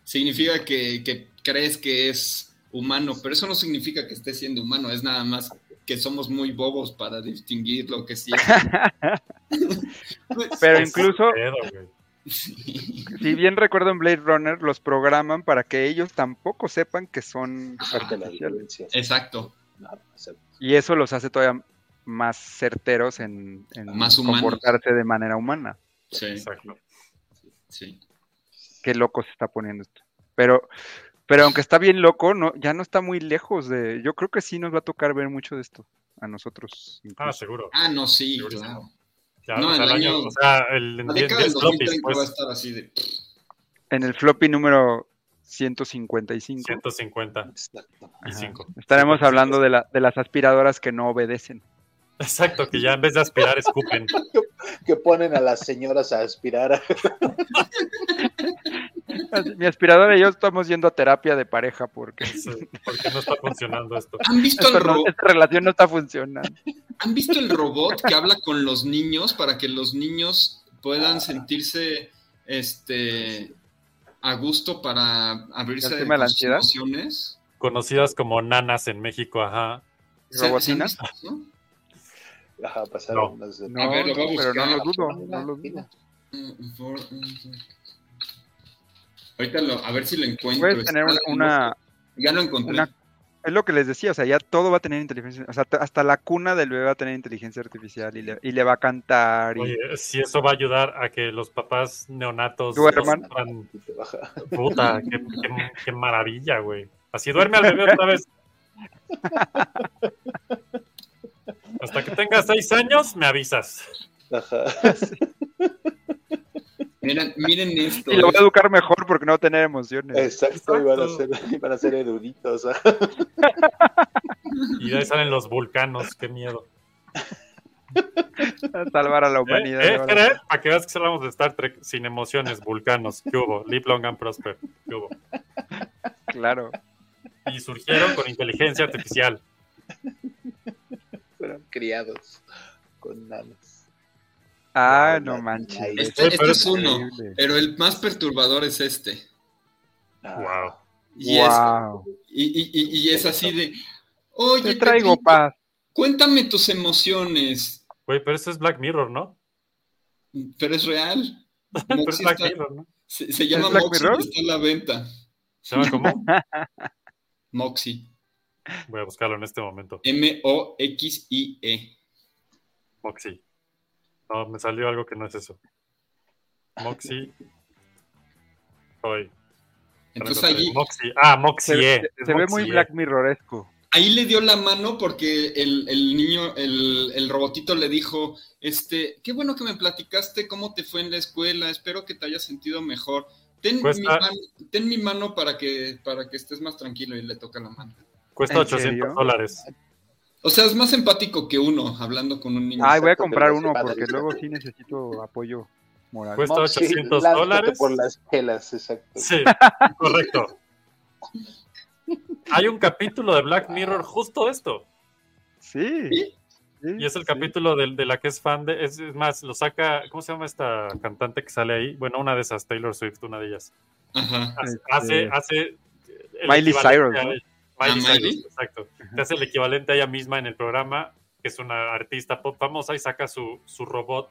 significa, que, que crees que es humano, pero eso no significa que esté siendo humano, es nada más que somos muy bobos para distinguir lo que sí es. Pero incluso, pedo, güey. Sí. si bien recuerdo en Blade Runner, los programan para que ellos tampoco sepan que son Parte de la artificiales. diferencia. Exacto. Y eso los hace todavía más certeros en, en Más comportarse de manera humana. Sí, Exacto. sí. Qué loco se está poniendo esto. Pero, Pero aunque está bien loco, no, ya no está muy lejos de. Yo creo que sí nos va a tocar ver mucho de esto a nosotros. Ah, seguro. Ah, no, sí, claro. Ya, No, o, sea, el el año- año- o sea, el La 10 década del floppies, 2030 va a pues, estar así de. En el floppy número 155. 150 Exacto. y Ajá. 5. Estaremos hablando de, la, de las aspiradoras que no obedecen. Exacto, que ya en vez de aspirar escupen. Que ponen a las señoras a aspirar. Mi aspiradora y yo estamos yendo a terapia de pareja porque Sí, porque no está funcionando esto. ¿Han visto, esta, el no- esta relación no está funcionando. ¿Han visto el robot que habla con los niños para que los niños puedan sentirse este a gusto para abrirse ¿El de tema de la sus ansiedad? emociones? Conocidas como nanas en México, ajá. ¿Se- se han ¿Robotinas? eso? Ajá, pasaron No. de- No, A ver, lo voy a pero no buscar. lo dudo, no lo dudo. Ahorita lo, a ver si lo encuentro. Puedes tener una, Ya lo encontré. una- Es lo que les decía, o sea, ya todo va a tener inteligencia, o sea, hasta la cuna del bebé va a tener inteligencia artificial y le, y le va a cantar. Y, Oye, si eso va a ayudar a que los papás neonatos Duerman. Puta, qué, qué- qué maravilla, güey. Así duerme al bebé otra vez. Hasta que tenga seis años, me avisas. Ajá. Miren, miren esto. y lo va a educar mejor porque no va a tener emociones. Exacto, iban a ser, Exacto. iban a ser eruditos. ajá. Y de ahí salen los vulcanos, qué miedo. A salvar a la ¿Eh? humanidad. ¿Eh. Jere? Para que veas que hablamos de Star Trek sin emociones, vulcanos. ¿Qué hubo? Live long and prosper. ¿Qué hubo? Claro. Y surgieron con inteligencia artificial. Fueron criados con nanas. Ah, No, manches. Este, este pero es es uno, increíble. pero el más perturbador es este. Ah, Wow. Y, es, Wow. y, y- y- y es así de, oye, Te traigo paz. cuéntame tus emociones, Güey, pero eso es Black Mirror, ¿no? pero es real. pero es Black está- Mirror, ¿no? se, se llama Black Moxie Mirror? y está a la venta. ¿Se llama cómo? Moxie. Voy a buscarlo en este momento. M-O-X-I-E. Moxie. No, me salió algo que no es eso. Moxie. Hoy. Entonces allí, Moxie. Ah, Se, Moxie. se- se ve muy Moxie. Black Mirroresco. ahí le dio la mano porque el, el niño, el, el robotito le dijo, este, qué bueno que me platicaste cómo te fue en la escuela, espero que te hayas sentido mejor. Ten, mi, mano, ten mi mano para que, para que estés más tranquilo y le toca la mano. Cuesta ¿En 800 serio? dólares. O sea, es más empático que uno hablando con un niño. Ay, voy a comprar uno porque luego sí necesito apoyo moral. Cuesta Moxie, 800 lánzate dólares. por las pelas, exacto. Sí, correcto. Hay un capítulo de Black Mirror justo esto. Sí. Y es el sí. capítulo de, la que es fan de. Es, es más, lo saca. ¿Cómo se llama esta cantante que sale ahí? Bueno, una de esas, Taylor Swift, una de ellas. Ajá. Hace. Este, hace, hace Miley Cyrus. Miley Cyrus, exacto. Que hace el equivalente a ella misma en el programa, que es una artista pop famosa y saca su, su robot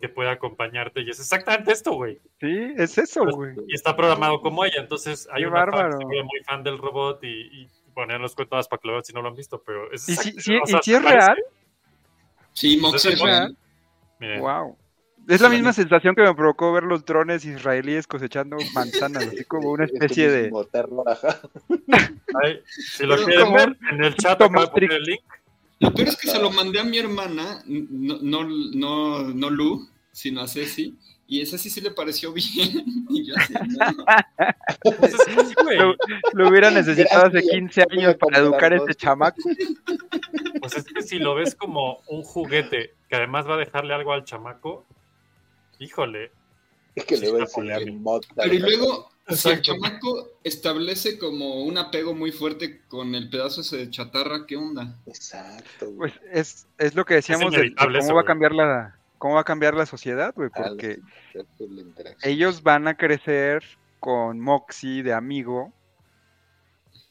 que puede acompañarte. Y es exactamente esto, güey. Sí, es eso, güey. Y está programado como ella. Entonces hay Qué una fan que muy fan del robot y, y ponerlos con todas para que lo vean si no lo han visto. Pero es ¿Y si, si- o y si es real? Sí, ¿Es es real. Miren, Wow. Es la misma sensación que me provocó ver los drones israelíes cosechando manzanas, así como una Este especie de... terror, ajá. ahí, si lo Pero quieren ver, en el chat de poner el link. Lo peor es que se lo mandé a mi hermana, no, no, no, no Lu, sino a Ceci, y a Ceci sí le pareció bien. Y yo así, no. Sí. Lo, lo hubiera necesitado hace Gracias. 15 Voy a años para educar a este chamaco. Pues es que si lo ves como un juguete que además va a dejarle algo al chamaco, híjole. Es que Sí, le voy a está enseñar. Pero y luego, si el chamaco establece como un apego muy fuerte con el pedazo ese de chatarra, ¿qué onda? Exacto. güey. Pues es, es lo que decíamos de, cómo eso, va a cambiar la cómo va a cambiar la sociedad, güey, porque la ellos van a crecer con Moxie de amigo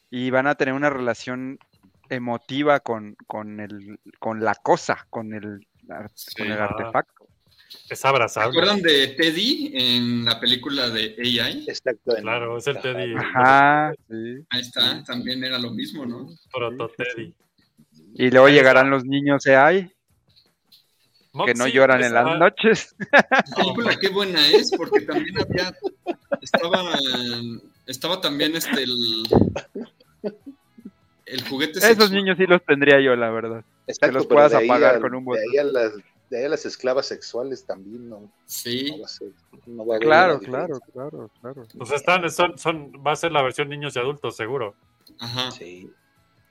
y van a tener una relación emotiva con, con el con la cosa, con el, con el artefacto. Es ¿Se abrazable. acuerdan de Teddy en la película de AI? Exacto. Claro, es el ajá. Teddy. Ajá, sí. Ahí está, también era lo mismo, ¿no? Proto Teddy. Y luego llegarán los niños AI que no lloran en las noches. La película qué buena es, porque también había, estaba estaba también este el, el juguete Esos sexual. niños sí los tendría yo, la verdad. Exacto, que los puedas de ahí apagar al- con un De botón. ahí, a las, de ahí a las esclavas sexuales también no, Sí. no va a ser. No va a haber Claro, claro, claro, claro. Pues están, son, son, va a ser la versión niños y adultos, seguro. Ajá. Sí.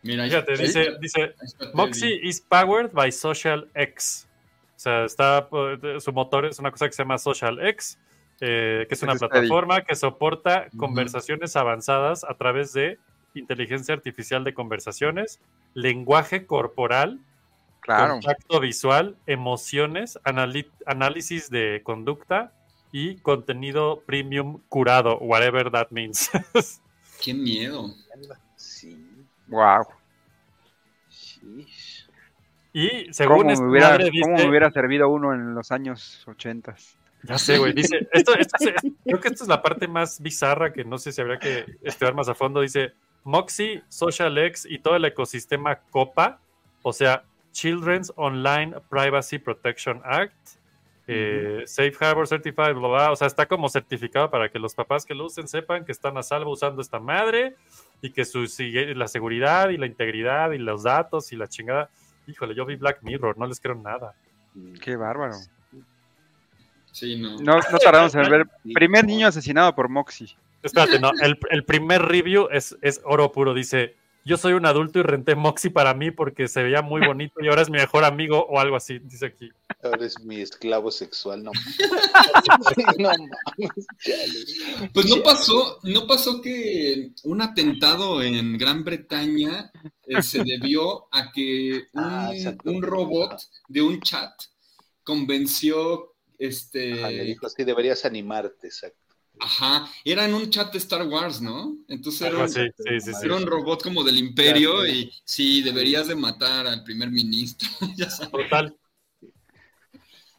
Mira, Fíjate, ahí dice, dice. Moxie is powered by Social X. O sea, está, eh, su motor es una cosa que se llama Social X, eh, que es una plataforma que soporta conversaciones avanzadas a través de inteligencia artificial de conversaciones, lenguaje corporal, Claro. contacto visual, emociones, análisis de conducta y contenido premium curado, whatever that means. Qué miedo. Sí. Wow. Sheesh. y según ¿Cómo, esta me hubiera, madre cómo me hubiera servido uno en los años 80? Ya sé, güey. Dice, esto, esto es- creo que esto es la parte más bizarra que no sé si habría que estudiar más a fondo. Dice, Moxie, Social X y todo el ecosistema COPA, o sea, Children's Online Privacy Protection Act, eh, Safe Harbor Certified, bla, bla, o sea, está como certificado para que los papás que lo usen sepan que están a salvo usando esta madre y que su, la seguridad y la integridad y los datos y la chingada. Híjole, yo vi Black Mirror, no les creo nada. Qué bárbaro. Sí, no. No, no tardamos en ver. Primer niño asesinado por Moxie. Espérate, no. El, el primer review es, es oro puro. Dice: Yo soy un adulto y renté Moxie para mí porque se veía muy bonito y ahora es mi mejor amigo o algo así. Dice aquí. Ahora es mi esclavo sexual, no. no mames, chale. Pues no pasó, no pasó que un atentado en Gran Bretaña eh, se debió a que un, Ah, un robot de un chat convenció este Ajá, le dijo, sí, deberías animarte, exacto. Ajá, era en un chat de Star Wars, ¿no? Entonces era un, así. Sí, sí, sí. era un robot como del imperio Ya y sí, deberías de matar al primer ministro, ya sabes. Total.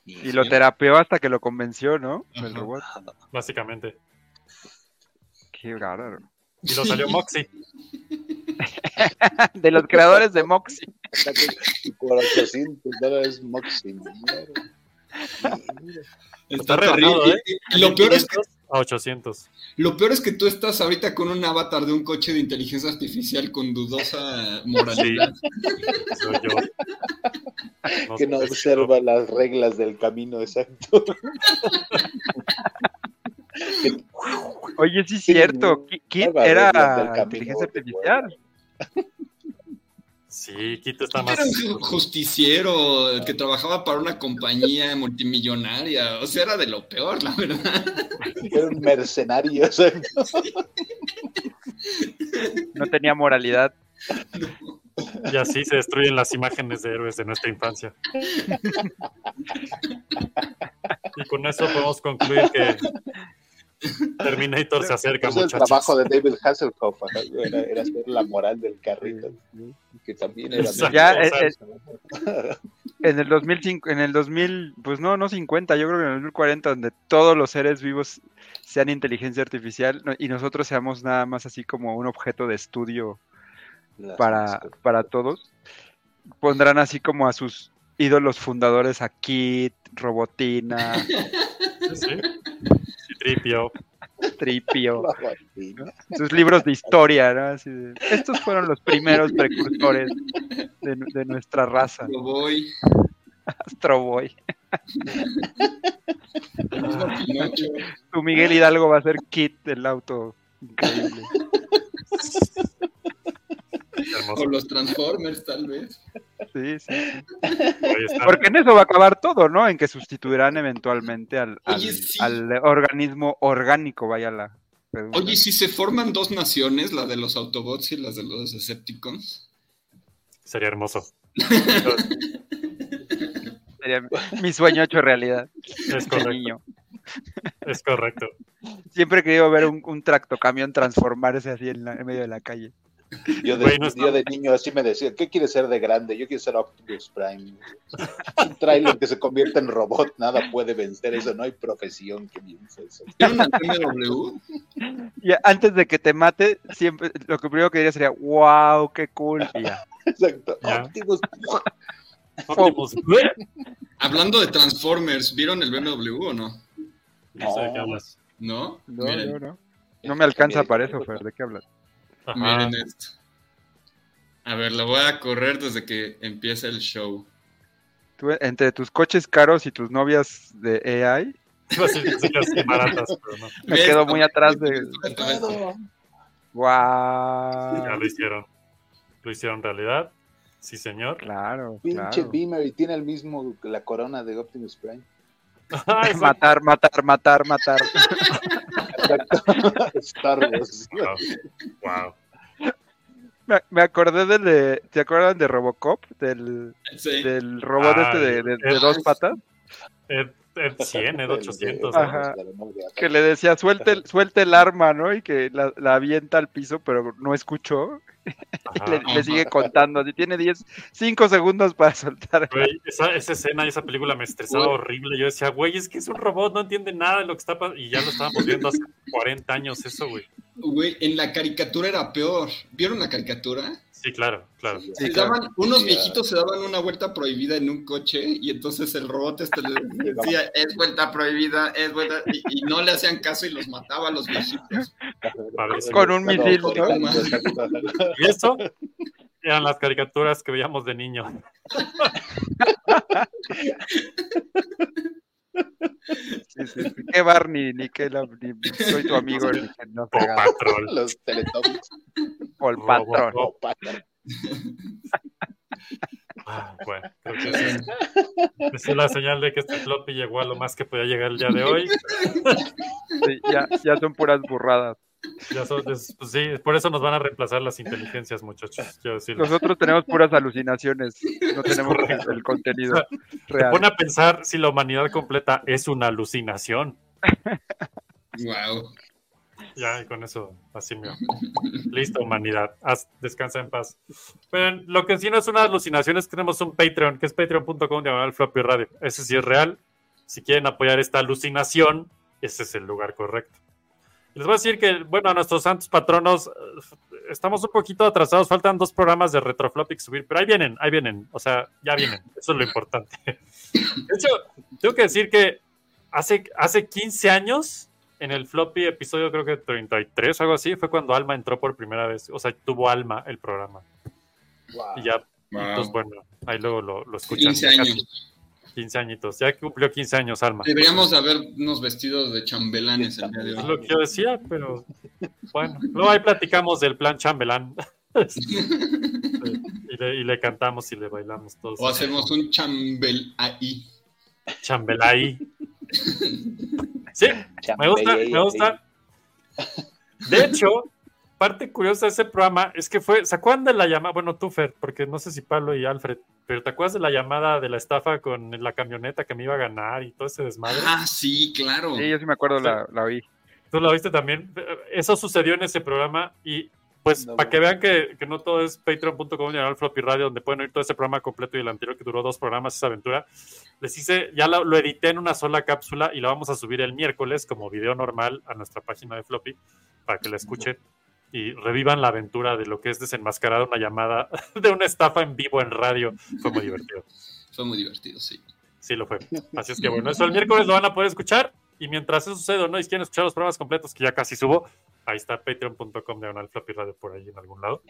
Y lo terapeó hasta que lo convenció, ¿no? El robot. Básicamente. Qué raro. Y lo salió Moxie. De los creadores de Moxie. Acá que- y por 800 dólares Moxie. Está Está. ¿eh? Y lo peor es que 500 a 800. Lo peor es que tú estás ahorita con un avatar de un coche de inteligencia artificial con dudosa moralidad. Soy yo. No que no observa las reglas del camino, exacto. Oye, sí es cierto. del era inteligencia artificial. Sí, Quito está más. Era un ju- justiciero que trabajaba para una compañía multimillonaria. O sea, era de lo peor, la verdad. Era un mercenario. No tenía moralidad. Y así se destruyen las imágenes de héroes de nuestra infancia. Y con eso podemos concluir que Terminator se acerca, Ese es el muchachos. trabajo de David Hasselhoff, era, era ser la moral del carrito, que también era Exacto. Ya, eh, eh, en el 2005, en el 2000, pues no, no 50, yo creo que en el 2040, donde todos los seres vivos sean inteligencia artificial y nosotros seamos nada más así como un objeto de estudio para, para todos, pondrán así como a sus ídolos fundadores a Kit, Robotina, Sí, Tripio. Tripio, sus libros de historia, ¿no? Así de, estos fueron los primeros precursores de, de nuestra raza, Lo voy. Astro Boy. El mismo Pinocho. Tu Miguel Hidalgo va a ser Kit del auto. Increíble. Hermoso. O los Transformers, tal vez. Sí, sí. Porque en eso va a acabar todo, ¿no? En que sustituirán eventualmente al, al, Oye, sí. al organismo orgánico, vaya la. Oye, ¿y si se forman dos naciones, la de los Autobots y las de los Decepticons. Sería hermoso. Sería mi sueño hecho realidad. Es correcto. niño. Es correcto. Siempre he querido ver un, un tractocamión transformarse así en, la- en medio de la calle. Yo de, yo niño así me decía, ¿qué quieres ser de grande? Yo quiero ser Optimus Prime. Un trailer que se convierte en robot, nada puede vencer eso, no hay profesión que vence eso. ¿Vieron el BMW? Y antes de que te mate, siempre lo que primero que diría sería, wow, qué cool. Exacto, Ya. Optimus. Optimus. Hablando de Transformers, ¿vieron el BMW o no? No. ¿No? No, Miren, no, no. No me alcanza para eso, Fer, ¿de qué hablas? Ajá. Miren esto. A ver, lo voy a correr desde que empieza el show. Tú, entre tus coches caros y tus novias de AI, sí, baratas, pero no. me ¿Ves? quedo muy atrás de. Esto. Ya lo hicieron. Lo hicieron realidad. Sí, señor. Claro, Pinche claro. Beamer y tiene el mismo, la corona de Optimus Prime. Ay, esa- Matar, matar, matar, matar. Star Wars. Wow. Wow. Me, me acordé del de. ¿Se acuerdan de Robocop? Del, Sí. del robot Ah, este de, de- de el- dos patas. Ed 100, Ed 800. Ajá. ¿no? Que le decía, suelte, el- suelte el arma, ¿no? Y que la, la avienta al piso, pero no escuchó. Y le, sigue contando. Tiene 10, 5 segundos para soltar. Güey, esa, esa escena y esa película me estresaba Güey. horrible. Yo decía, güey, es que es un robot, no entiende nada de lo que está pasando. Y ya lo estábamos viendo hace 40 años eso, güey. Güey, en la caricatura era peor. ¿Vieron la caricatura? Sí, claro, claro. Sí, Se claro. daban, unos viejitos se daban una vuelta prohibida en un coche y entonces el robot este decía, es vuelta prohibida, es vuelta, y, y no le hacían caso y los mataba a los viejitos. Con un misil, ¿no? Y eso eran las caricaturas que veíamos de niño. Sí, sí, sí. ¿Qué Barney? Ni que la- ni soy tu amigo. Ni que no. Patrol. Los Teletubbies. O el patrón. Ah, bueno, creo que esa es, esa es la señal de que este floppy llegó a lo más que podía llegar el día de hoy. Sí, ya, ya son puras burradas. Ya son- es- pues sí, por eso nos van a reemplazar las inteligencias, muchachos. Nosotros tenemos puras alucinaciones. No tenemos el contenido Te real. pone a pensar si la humanidad completa es una alucinación. Wow. Ya, y con eso, así mío. Listo, humanidad. Haz- descansa en paz. Pero lo que sí no es una alucinación es que tenemos un Patreon, que es patreon.com diagonal floppy radio. Ese sí es real. Si quieren apoyar esta alucinación, ese es el lugar correcto. Les voy a decir que, bueno, a nuestros santos patronos, estamos un poquito atrasados. Faltan dos programas de Retrofloppy que subir, pero ahí vienen, ahí vienen. O sea, ya vienen. Eso es lo importante. De hecho, tengo que decir que hace, hace 15 años, en el floppy episodio creo que 33 o algo así, fue cuando Alma entró por primera vez. O sea, tuvo Alma el programa. Y ya, Wow. entonces bueno, ahí luego lo, lo escuchan. 15 Ya casi años. 15 añitos. Ya cumplió 15 años Alma. Deberíamos de habernos vestidos de chambelanes el día de Es hoy. lo que yo decía, pero bueno. Luego ahí platicamos del plan chambelán. Sí, y, le, y le cantamos y le bailamos todos. O hacemos un chambel ahí. Chambelay. Sí, me gusta, me gusta. De hecho, parte curiosa de ese programa es que fue, ¿se acuerdan de la llamada? Bueno, tú, Fer, porque no sé si Pablo y Alfred, pero ¿te acuerdas de la llamada de la estafa con la camioneta que me iba a ganar y todo ese desmadre? Ah, sí, claro. Sí, yo sí me acuerdo, la, la oí. ¿Tú la viste también? Eso sucedió en ese programa y pues No, para que vean que, que no todo es patreon.com diagonal floppy radio donde pueden oír todo ese programa completo y el anterior que duró dos programas, esa aventura. Les hice, ya lo, lo edité en una sola cápsula y la vamos a subir el miércoles como video normal a nuestra página de floppy para que la escuchen y revivan la aventura de lo que es desenmascarar una llamada de una estafa en vivo en radio. Fue muy divertido. Fue muy divertido, sí. Sí, lo fue. Así es que bueno, eso el miércoles lo van a poder escuchar. Y mientras eso sucede, ¿no? Y si quieren escuchar los programas completos, que ya casi subo, ahí está patreon.com diagonal floppy radio por ahí en algún lado.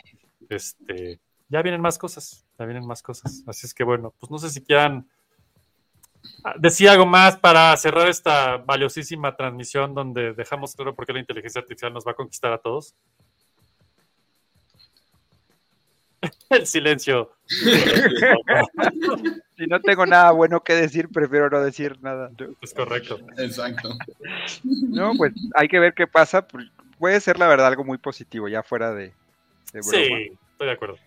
Este, ya vienen más cosas, ya vienen más cosas. Así es que bueno, pues no sé si quieran ah, decir algo más para cerrar esta valiosísima transmisión donde dejamos claro por qué la inteligencia artificial nos va a conquistar a todos. El silencio. Si no tengo nada bueno que decir, prefiero no decir nada. Es correcto. Exacto. No, pues hay que ver qué pasa. Puede ser la verdad algo muy positivo, ya fuera de, de broma. Sí, estoy de acuerdo.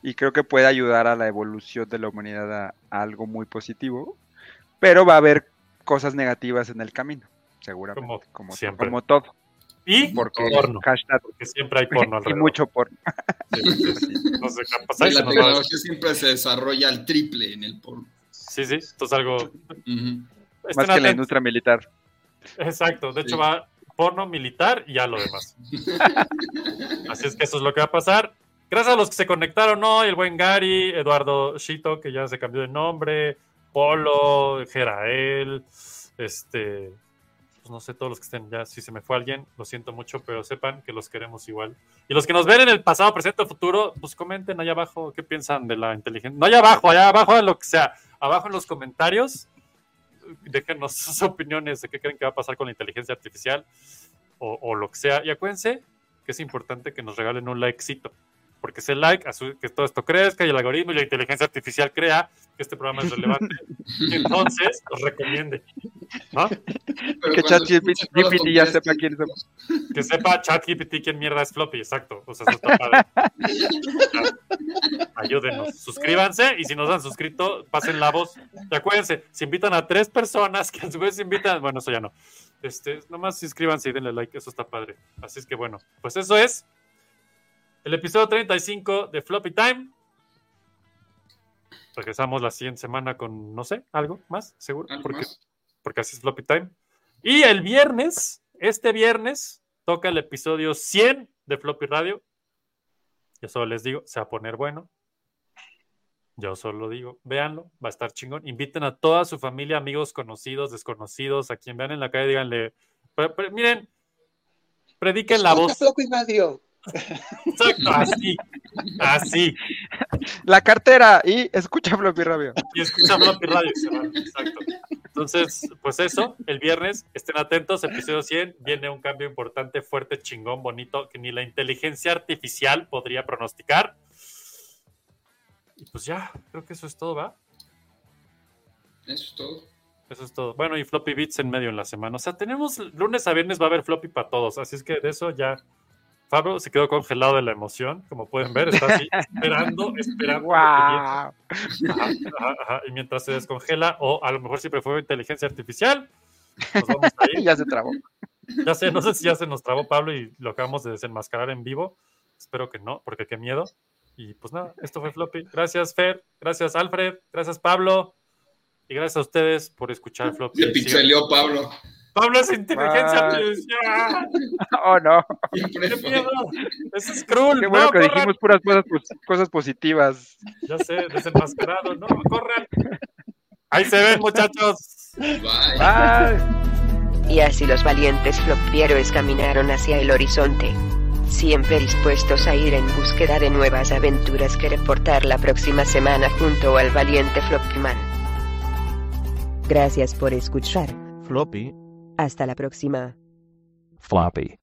Y creo que puede ayudar a la evolución de la humanidad a, a algo muy positivo. Pero va a haber cosas negativas en el camino, seguramente. Como Como, siempre. como todo. Y Porque porno, hashtag porque siempre hay porno y alrededor. mucho porno. Sí, sí, sí. No sé qué pasa, Y ahí la nos va a- tecnología siempre se desarrolla al triple en el porno. Sí, sí, esto es algo. Más que la industria militar. Exacto, de hecho va porno militar y ya lo demás. Así es que eso es lo que va a pasar. Gracias a los que se conectaron hoy, el buen Gary, Eduardo Shito, que ya se cambió de nombre, Polo, Jerael, este, pues no sé, todos los que estén ya, si se me fue alguien, lo siento mucho, pero sepan que los queremos igual. Y los que nos ven en el pasado, presente o futuro, pues comenten allá abajo qué piensan de la inteligencia. No allá abajo, allá abajo, en lo que sea, abajo en los comentarios, déjenos sus opiniones de qué creen que va a pasar con la inteligencia artificial o, o lo que sea. Y acuérdense que es importante que nos regalen un likecito porque ese like, a su- que todo esto crezca y el algoritmo y la inteligencia artificial crea que este programa es relevante. y entonces los recomiende. ¿no? Que ChatGPT ya sepa quién somos. Que sepa ChatGPT quién mierda es floppy, exacto. O sea, eso está padre. Ayúdenos, suscríbanse y si no se han suscrito, pasen la voz. Y acuérdense, si invitan a tres personas, que a su vez invitan, bueno, eso ya no. Este, nomás suscríbanse y denle like, eso está padre. Así es que bueno, pues eso es el episodio 35 de Floppy Time. Regresamos la siguiente semana con, no sé, algo más, seguro. ¿Algo Porque, más? porque así es Floppy Time. Y el viernes, este viernes, toca el episodio 100 de Floppy Radio. Yo solo les digo, se va a poner bueno. Yo solo digo, véanlo, va a estar chingón. Inviten a toda su familia, amigos, conocidos, desconocidos, a quien vean en la calle, díganle, "Pre- pre- miren, prediquen la voz. Floppy Radio. Exacto, así, así. La cartera y escucha Floppy Radio. Y escucha Floppy Radio. Exacto. Entonces, pues eso, el viernes, estén atentos, episodio 100, viene un cambio importante, fuerte, chingón, bonito, que ni la inteligencia artificial podría pronosticar. Y pues ya, creo que eso es todo, ¿va? Eso es todo. Eso es todo. Bueno, y floppy bits en medio en la semana. O sea, tenemos lunes a viernes va a haber floppy para todos. Así es que de eso ya. Fabio se quedó congelado de la emoción, como pueden ver, está así esperando, esperando. ¡Wow! Ajá, ajá, ajá. Y mientras se descongela, o a lo mejor siempre fue inteligencia artificial, nos vamos a ir. ya se trabó. Ya sé, no sé si ya se nos trabó Pablo y lo acabamos de desenmascarar en vivo. Espero que no, porque qué miedo. Y pues nada, esto fue Floppy. Gracias, Fer. Gracias, Alfred. Gracias, Pablo. Y gracias a ustedes por escuchar Floppy. Se pixeleó Pablo. Pablo es inteligencia artificial. Oh, no. ¡Qué miedo! ¡Ese es cruel! Qué bueno ¡No, que corran! dijimos puras cosas, pos- cosas positivas. Ya sé, desenmascarado. ¡No, corran! Ahí se ven, muchachos. Bye. Bye. Y así los valientes flopieros caminaron hacia el horizonte. Siempre dispuestos a ir en búsqueda de nuevas aventuras que reportar la próxima semana junto al valiente Floppyman. Gracias por escuchar. Floppy. Hasta la próxima. Floppy.